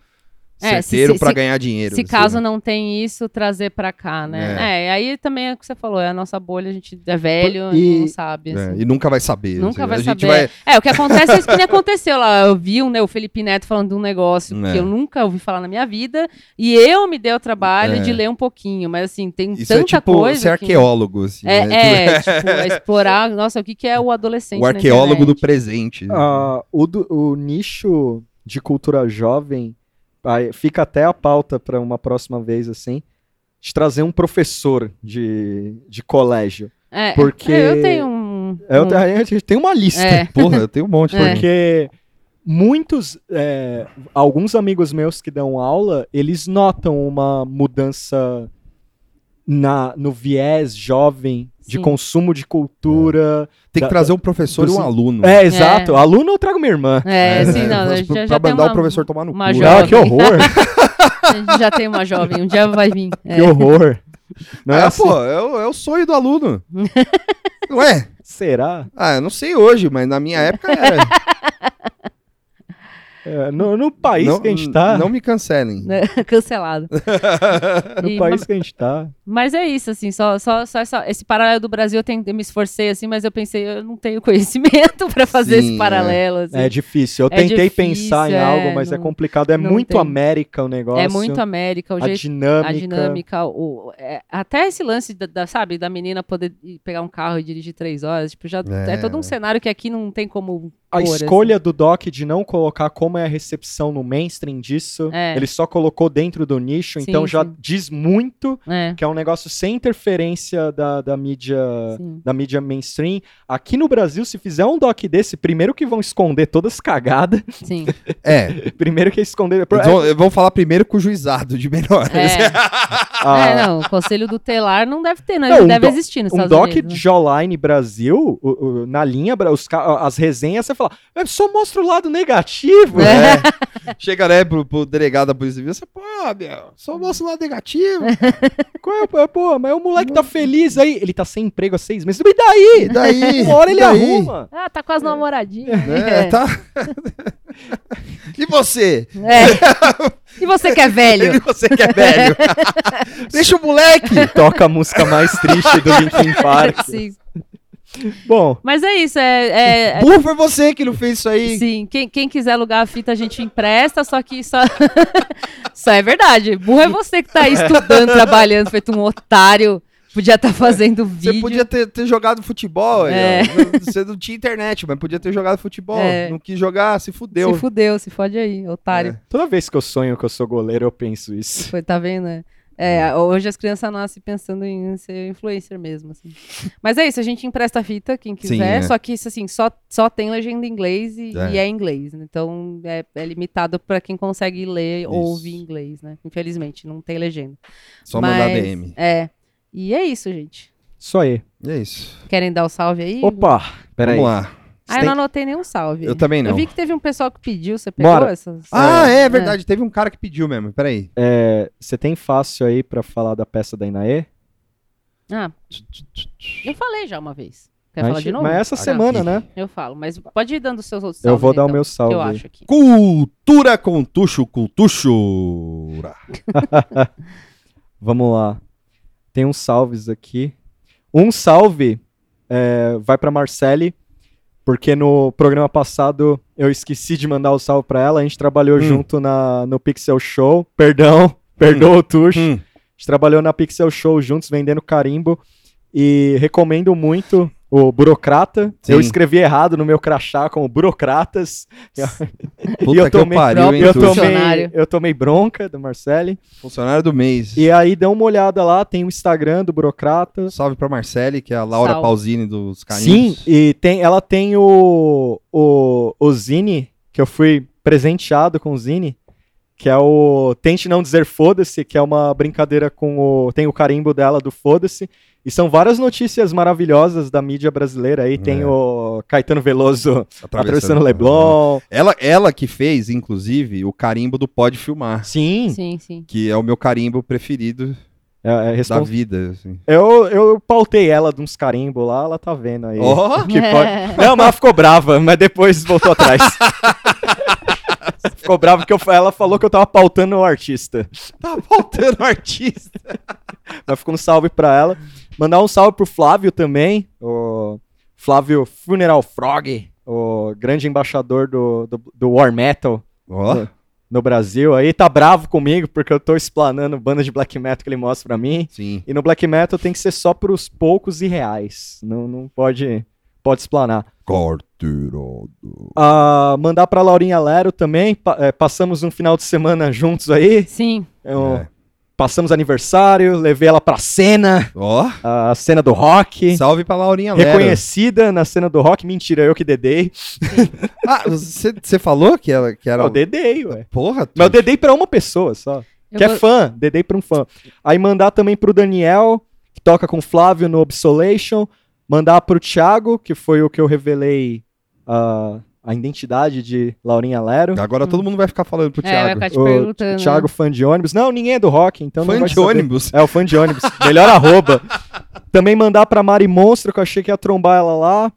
É, se- certeiro se- ganhar dinheiro. Se assim, caso né? não tem isso, trazer pra cá, né? É. É, aí também é o que você falou, é a nossa bolha, a gente é velho E- não sabe. É, assim. e nunca vai saber. Nunca assim, vai a gente saber. vai É, o que acontece é isso que nem aconteceu lá. Eu vi né, o Felipe Neto falando de um negócio É. que eu nunca ouvi falar na minha vida, e eu me dei o trabalho É. de ler um pouquinho, mas assim, tem Isso tanta é tipo coisa. ser que- arqueólogo, assim. É, né? é, tipo, é explorar, nossa, o que, que é o adolescente? o arqueólogo do presente. Ah, o, do- o nicho de cultura jovem fica até a pauta para uma próxima vez, assim, de trazer um professor de, de colégio. É, porque- é, eu tenho um. Eu, um- a gente tem uma lista. É. Porra, eu tenho um monte. É. Porque muitos, é, alguns amigos meus que dão aula, eles notam uma mudança na, no viés jovem de Sim. consumo de cultura. Tem que Da- trazer um professor e um do- aluno. É, exato. Aluno eu trago minha irmã. É, É, sim, é, não, pra- já, pra já mandar uma, o professor tomar no cu. Ah, que horror! A gente já tem uma jovem, um dia vai vir. É. que horror! Não é ah, assim? pô, é o, é o sonho do aluno. não é? Será? Ah, eu não sei hoje, mas na minha época era. É, no, no país não, que a gente tá. Não me cancelem. Cancelado. No E- país que a gente tá. Mas é isso, assim, só, só, só essa- esse paralelo do Brasil, eu, tentei, eu me esforcei, assim, mas eu pensei, eu não tenho conhecimento pra fazer Sim, esse é. paralelo, assim. É difícil. Eu É tentei difícil, pensar em é, algo, mas é não- complicado. É muito tem. América o negócio. É muito América, o a jeito, dinâmica. a dinâmica, o, é, até esse lance, da, da, sabe, da menina poder pegar um carro e dirigir três horas, tipo, já é, É. todo um cenário que aqui não tem como A pôr, escolha do Doc de não colocar como é é a recepção no mainstream disso. É. Ele só colocou dentro do nicho, Sim, então já sim. diz muito É, que é um negócio sem interferência da, da mídia sim. da mídia mainstream. Aqui no Brasil, se fizer um doc desse, primeiro que vão esconder todas as cagadas, Sim. É, primeiro que é esconder... eles vão, vão falar primeiro com o juizado de menores. É. Ah, É, não, o conselho do telar não deve ter, não, Não, ele um deve do- existir nos Um Estados doc Unidos. né? de Jawline Brasil, o- o- na linha, os as resenhas, você fala, "É, só mostra o lado negativo. É. É. Chega, né, pro, pro delegado da polícia civil, você, pô, meu, só mostra o lado negativo. Qual é, pô, pô, mas o moleque tá feliz aí. Ele tá sem emprego há seis meses. E daí? E daí? Uma hora ele E daí? arruma. Ah, tá com as namoradinhas. É, tá. e você? É. E você que é E velho? você que é velho? Deixa o moleque! Toca a música mais triste do Linkin Park. Sim. Bom, Mas é isso, é. é- é- Burro foi você que não fez isso aí. Sim, quem, quem quiser alugar a fita a gente empresta, só que só. só é verdade. Burro é você que tá aí estudando, trabalhando, feito um otário. Podia estar fazendo vídeo. Você podia ter, ter jogado futebol, É. ó. você não tinha internet, mas podia ter jogado futebol. É. Não quis jogar, se fudeu. Se fudeu, se fode aí, otário. toda vez que eu sonho que eu sou goleiro, eu penso isso. Foi, tá vendo? É, hoje as crianças nascem pensando em ser influencer mesmo, assim. Mas é isso, a gente empresta a fita, quem quiser, Sim, é. só que isso, assim, só, só tem legenda em inglês e É. e é, inglês. Então é, é limitado pra quem consegue ler ou Isso. ouvir inglês, né? Infelizmente, não tem legenda. Só mandar Mas, DM. É. E é isso, gente. Isso aí. E é isso. Querem dar o salve aí? Opa, peraí. Vamos lá. Ah, eu tem- não anotei nenhum salve. Eu também não. Eu vi que teve um pessoal que pediu, você pegou Bora. essas? Ah, é, verdade. Teve um cara que pediu mesmo. Peraí. É, Você tem fácil aí pra falar da peça da Inaê? Ah, eu falei já uma vez. Quer Mas- falar de novo? Mas essa Ah, semana, né? Eu falo, mas pode ir dando os seus outros Eu salves, vou dar o então, meu que salve. eu acho aqui. Cultura com tuxo, cultuxura. Vamos lá. Tem uns salves aqui. Um salve é, vai pra Marcele, porque no programa passado eu esqueci de mandar o salve pra ela. A gente trabalhou Hum. junto na, no Pixel Show. Perdão, perdoa o Tuxo. Hum. A gente trabalhou na Pixel Show juntos, vendendo carimbo. E recomendo muito o Burocrata. Sim. Eu escrevi errado no meu crachá como Burocratas. Puta eu que tomei- eu pariu, hein, eu, tomei, eu tomei bronca do Marcele. Funcionário do mês. E aí dá uma olhada lá, tem o Instagram do Burocrata. Salve pra Marcele, que é a Laura Salve. Pausini dos Sim, Carimbos. e tem, ela tem o, o, o Zine, que eu fui presenteado com o Zine, que é o Tente Não Dizer Foda-se, que é uma brincadeira com o. Tem o carimbo dela do Foda-se. E são várias notícias maravilhosas da mídia brasileira aí. Tem É. o Caetano Veloso atravessando o Leblon. Ela, ela que fez, inclusive, o carimbo do Pode Filmar, Sim, Sim, sim. que é o meu carimbo preferido é, é da respons- vida. assim. eu, eu pautei ela de uns carimbos lá, ela tá vendo aí. Ó, Que pode- Não, mas ela ficou brava, mas depois voltou atrás. ficou brava porque eu- ela falou que eu tava pautando o artista. tá faltando artista. Mas ficou um salve pra ela. Mandar um salve pro Flávio também, o Flávio Funeral Frog, o grande embaixador do, do, do War Metal Ó, no Brasil. Aí tá bravo comigo porque eu tô explanando banda de black metal que ele mostra pra mim. sim. E no black metal tem que ser só pros poucos e reais. Não, não pode, pode explanar. Carteirado. Ah, mandar pra Laurinha Lero também. pa- é, passamos um final de semana juntos aí. Sim. Eu- É. Passamos aniversário, levei ela pra cena, Ó, a cena do rock. salve pra Laurinha Lero. Reconhecida na cena do rock. Mentira, eu que dedei. Ah, você você falou que, ela, que era... Eu dedei, ué. Porra, tu... Mas eu dedei pra uma pessoa só. Eu que é vou- fã, dedei pra um fã. Aí mandar também pro Daniel, que toca com o Flávio no Obsolation. Mandar pro Thiago, que foi o que eu revelei ah, a identidade de Laurinha Lero. Agora todo mundo vai ficar falando pro É, vai Thiago. ficar te O perguntando. Thiago, fã de ônibus. Não, ninguém é do rock, então não Fã vai de saber. ônibus. É, o fã de ônibus. Melhor arroba. Também mandar pra Mari Monstro, que eu achei que ia trombar ela lá,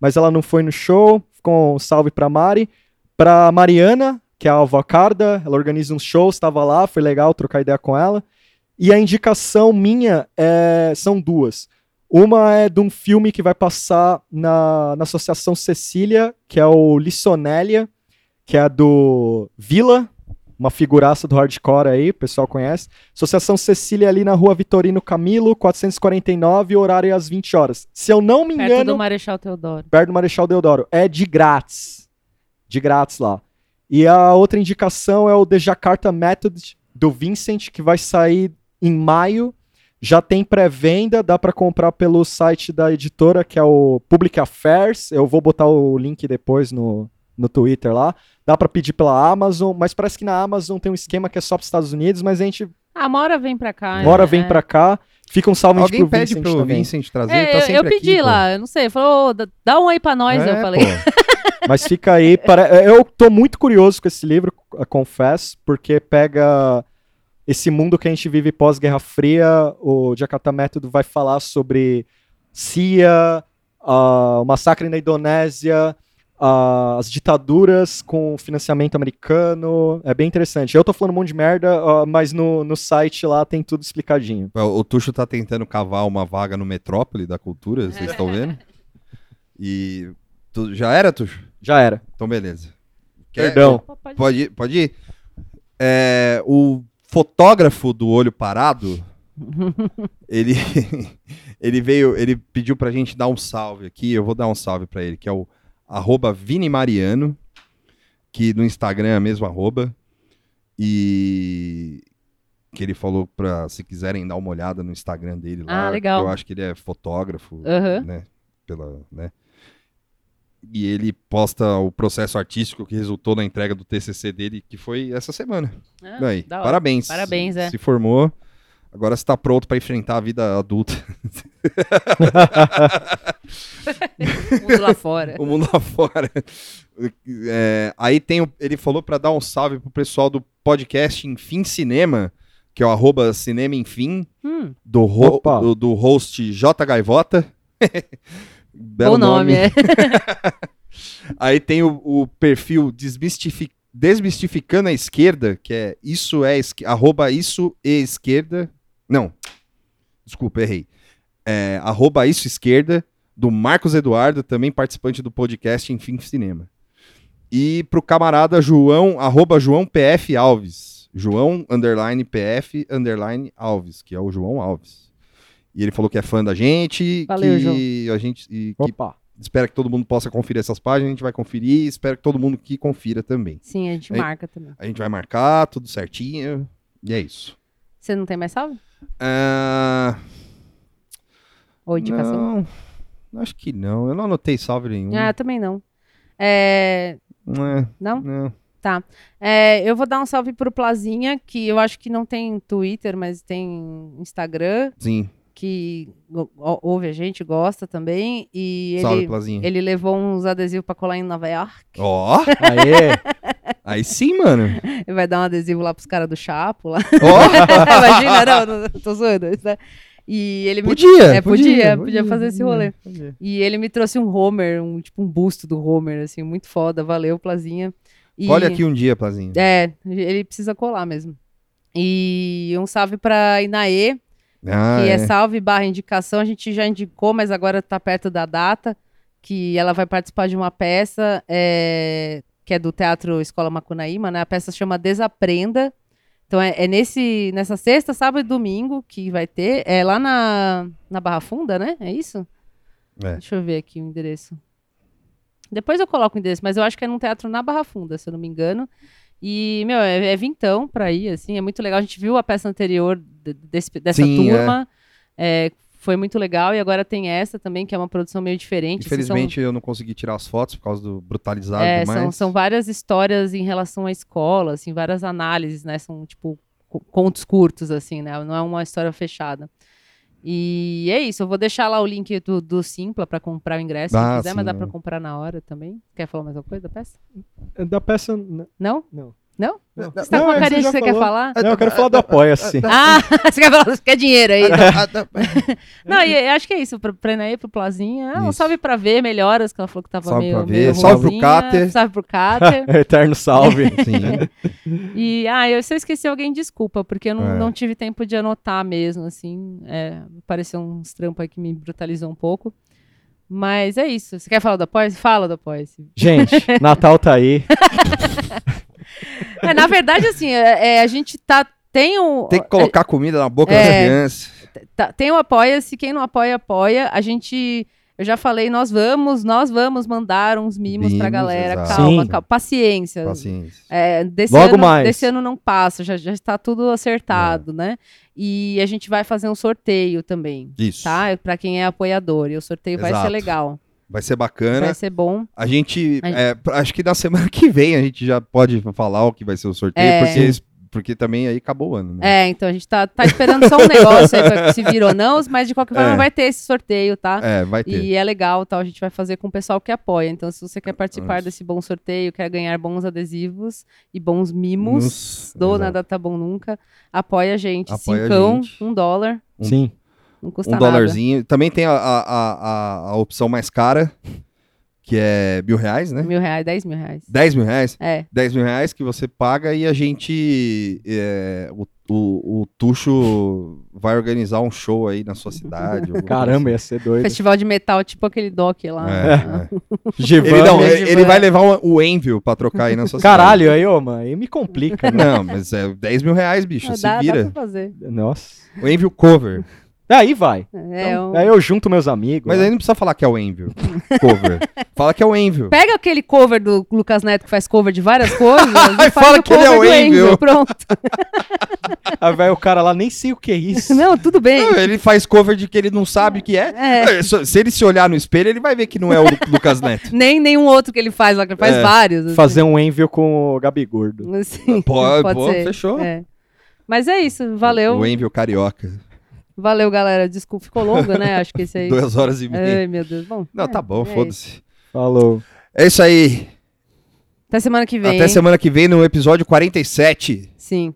mas ela não foi no show. Ficou um salve pra Mari. Pra Mariana, que é a Alvacarda, ela organiza uns shows, tava lá, foi legal trocar ideia com ela. E a indicação minha é, são duas. Uma é de um filme que vai passar na, na Associação Cecília, que é o Lissonélia, que é do Vila, uma figuraça do hardcore aí, o pessoal conhece. Associação Cecília ali na rua Vitorino Camilo, 449, horário às 20 horas. Se eu não me Perto engano, do Marechal Teodoro. perto do Marechal Deodoro. É de grátis. De grátis lá. E a outra indicação é o The Jakarta Method do Vincent, que vai sair em maio. Já tem pré-venda, dá para comprar pelo site da editora, que é o Public Affairs. Eu vou botar o link depois no, no Twitter lá. Dá para pedir pela Amazon, mas parece que na Amazon tem um esquema que é só para Estados Unidos, mas a gente Ah, uma hora vem pra cá. uma hora é. vem pra cá. Fica um salve Alguém pro pede Vincent pro também. Vincent trazer, É, tá eu- eu pedi aqui, pô. lá, eu não sei, falou, "Ô, dá- um aí pra nós, É, eu falei. Mas fica aí. Para... Eu tô muito curioso com esse livro, confesso, porque pega esse mundo que a gente vive pós-Guerra Fria. O Jakarta Método vai falar sobre CIA, o massacre na Indonésia, as ditaduras com financiamento americano. É bem interessante. Eu tô falando um monte de merda, mas no, no site lá tem tudo explicadinho. O o Tuxo tá tentando cavar uma vaga no Metrópole da Cultura, vocês estão vendo? E. tu- já era, Tuxo? Já era. Então, beleza. Quer- Perdão. Pode ir? Pode ir? É, o fotógrafo do Olho Parado, ele, ele veio, ele pediu pra gente dar um salve aqui, eu vou dar um salve pra ele, que é o arroba Vini Mariano, que no Instagram é a mesma arroba, e que ele falou pra, se quiserem dar uma olhada no Instagram dele lá, Ah, legal. eu acho que ele é fotógrafo, Aham. né, pela, né, e ele posta o processo artístico que resultou na entrega do TCC dele, que foi essa semana. Ah, Daí, da hora. parabéns. Parabéns, é. Se formou, agora você tá pronto pra enfrentar a vida adulta, O mundo lá fora. o mundo lá fora. É, aí tem o- ele falou pra dar um salve pro pessoal do podcast Enfim Cinema, que é o arroba Cinema Enfim, Hum, do, ro- do, do host J Gaivota. Belo bom nome, é. Aí tem o, o perfil Desmistifi- Desmistificando a Esquerda, que é isso é arroba isso e esquerda. Não, desculpa, errei. É, arroba isso esquerda, do Marcos Eduardo, também participante do podcast Enfim Cinema. E pro camarada João, arroba João PF Alves. João, underline PF, underline Alves, que é o João Alves. E ele falou que é fã da gente, Valeu, que a gente e que Opa. Espero que todo mundo possa conferir essas páginas, a gente vai conferir, espero que todo mundo que confira também. Sim, a gente Aí- marca também. A gente vai marcar, tudo certinho, e é isso. Você não tem mais salve? Ah, Ou indicação? não, acho que não, eu não anotei salve nenhum. Ah, também não. É, Não é, não? não. É, eu vou dar um salve pro Plazinha, que eu acho que não tem Twitter, mas tem Instagram, Sim, que ouve a gente, gosta também. E salve, ele, Plazinha. ele levou uns adesivos pra colar em Nova York. Ó, Aê. aí sim, mano. Ele vai dar um adesivo lá pros caras do Chapo lá. Ó, Imagina, não, não, tô zoando. isso, né? E ele me podia, É, podia, podia fazer esse podia, rolê. podia. E ele me trouxe um Homer, um tipo um busto do Homer, assim, muito foda. Valeu, Plazinha. E- Olha aqui um dia, Plazinha. É, ele precisa colar mesmo. E um salve pra Inaê, Ah, que é. é. salve barra indicação. A gente já indicou, mas agora tá perto da data, que ela vai participar de uma peça é, que é do Teatro Escola Macunaíma, né? A peça chama Desaprenda. Então é, é nesse, nessa sexta, sábado e domingo que vai ter. É lá na, na Barra Funda, né? É isso? É. Deixa eu ver aqui o endereço. Depois eu coloco o endereço, mas eu acho que é num teatro na Barra Funda, se eu não me engano. E, meu, é, é vintão pra ir, assim, é muito legal. A gente viu a peça anterior de- desse- dessa Sim, turma. é, foi muito legal. E agora tem essa também, que é uma produção meio diferente. assim, são- Infelizmente eu não consegui tirar as fotos por causa do brutalizado é, demais. são, são várias histórias em relação à escola, assim, várias análises, né? São, tipo, co- contos curtos, assim, né? Não é uma história fechada. E é isso, eu vou deixar lá o link do, do Simpla pra comprar o ingresso, Ah, se quiser, mas sim, dá é. pra comprar na hora também. Quer falar mais alguma coisa da peça? Da peça. Não? Não. Não? Não. Você tá Não, com a é, carinha você que você quer falar? Não, eu quero falar do Apoia-se. Ah, você quer falar, você quer dinheiro aí. Ah, tá. Não, e eu acho que é isso, pra, Inaê, pro Plazinha. Ah, um salve pra ver, melhoras, que ela falou que tava Salve meio pra ver, meio salve pro. Cáter. Salve pro Cáter. Eterno salve. Sim. E, ah, eu, se eu esqueci alguém, desculpa, porque eu não, É. não tive tempo de anotar mesmo, assim. É, apareceu uns trampos aí que me brutalizou um pouco. Mas é isso. Você quer falar do apoia Fala do apoia Gente, Natal tá aí. É, na verdade, assim, é, é, a gente tá. Tem o. Tem que colocar comida na boca É. das crianças. tá- tem o Apoia-se, quem não apoia, apoia. A gente Eu já falei, nós vamos, nós vamos mandar uns mimos pra Mimos, galera. exato. Calma, calma, paciência. Paciência. É, desse Logo ano, mais. Desse ano não passa, já, já está tudo acertado, né? E a gente vai fazer um sorteio também, Isso. tá? Pra quem é apoiador. E o sorteio vai ser Exato. legal. Vai ser bacana. Vai ser bom. A gente, A gente- é, acho que na semana que vem a gente já pode falar o que vai ser o sorteio, É. porque, porque também aí acabou o ano, né? É, então a gente tá, tá esperando só um negócio aí pra se vir ou não, mas de qualquer forma É. vai ter esse sorteio, tá? É, vai ter. E é legal, tal, a gente vai fazer com o pessoal que apoia. Então, se você quer participar Isso. desse bom sorteio, quer ganhar bons adesivos e bons mimos Nos- do exato. Nada Tá Bom Nunca, apoia a gente. Apoia a Cincão, gente. um dólar, Um- Sim. Não custa Um dólarzinho. Também tem a, a, a, a- opção mais cara, que é mil reais, né? nada. Mil reais, dez mil reais. 10 mil reais? É, 10 mil reais que você paga e a gente. é, o, o, o Tuxo vai organizar um show aí na sua cidade. Caramba, coisa ia ser doido. festival de metal, tipo aquele doc lá. assim. É, é. Givan, Ele, não, né? ele, ele vai levar o o Envio pra trocar aí na sua Caralho, aí, ô, mano, aí me complica, cidade. né? Não, mas é 10 mil reais, bicho. Ah, se dá, dá vira. pra fazer. Nossa. O Envio cover. Aí vai. É, Então, um- Aí eu junto meus amigos. Mas né? aí não precisa falar que é o Envio cover. Fala que é o Envio. Pega aquele cover do Lucas Neto que faz cover de várias coisas e Fala o que ele é o. Angel, Pronto. Aí vai o cara lá, nem sei o que é isso. Não, tudo bem. Não, Ele faz cover de que ele não sabe o que é. É. É, Se ele se olhar no espelho, ele vai ver que não é o Lu- Lucas Neto. Nem nenhum outro que ele faz lá, que ele faz É. vários. assim. Fazer um envio com o Gabi Gordo. Assim, Pô, pode pô, ser. fechou. É. Mas é isso, valeu. O Envio carioca. Valeu, galera. Desculpa, ficou longo, né? Acho que esse aí. Duas horas e meia. Ai, meu Deus. Bom, Não, é, tá bom, é foda-se. Falou. É isso aí. Até semana que vem. Até hein? semana que vem no episódio 47, Sim.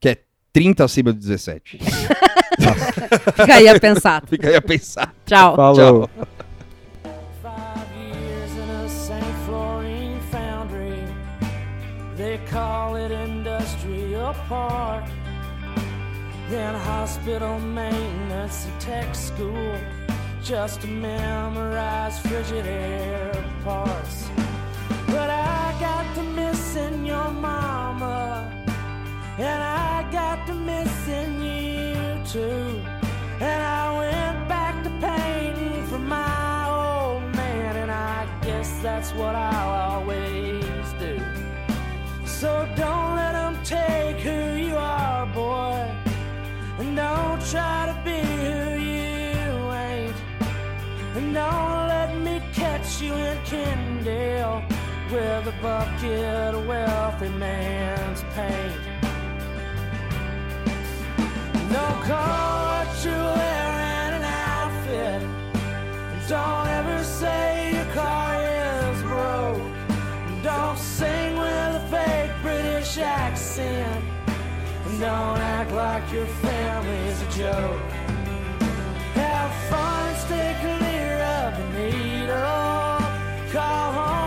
que é 30 acima de 17. Fica aí a pensar. Fica aí a pensar. Tchau. Falou. Five hospital maintenance and tech school. Just to memorize frigid air parts. But I got to missing your mama. And I got to missing you too. And I went back to painting for my old man, and I guess that's what I'll always do. So don't let them take who you are, boy. And don't try to be who you ain't. And don't let me catch you in Kendale with a bucket of wealthy man's paint. Don't call what you're wearing an outfit. Don't ever say your car is broke. Don't sing with a fake British accent don't act like your family's a joke. Have fun, stay clear of the needle. Call home.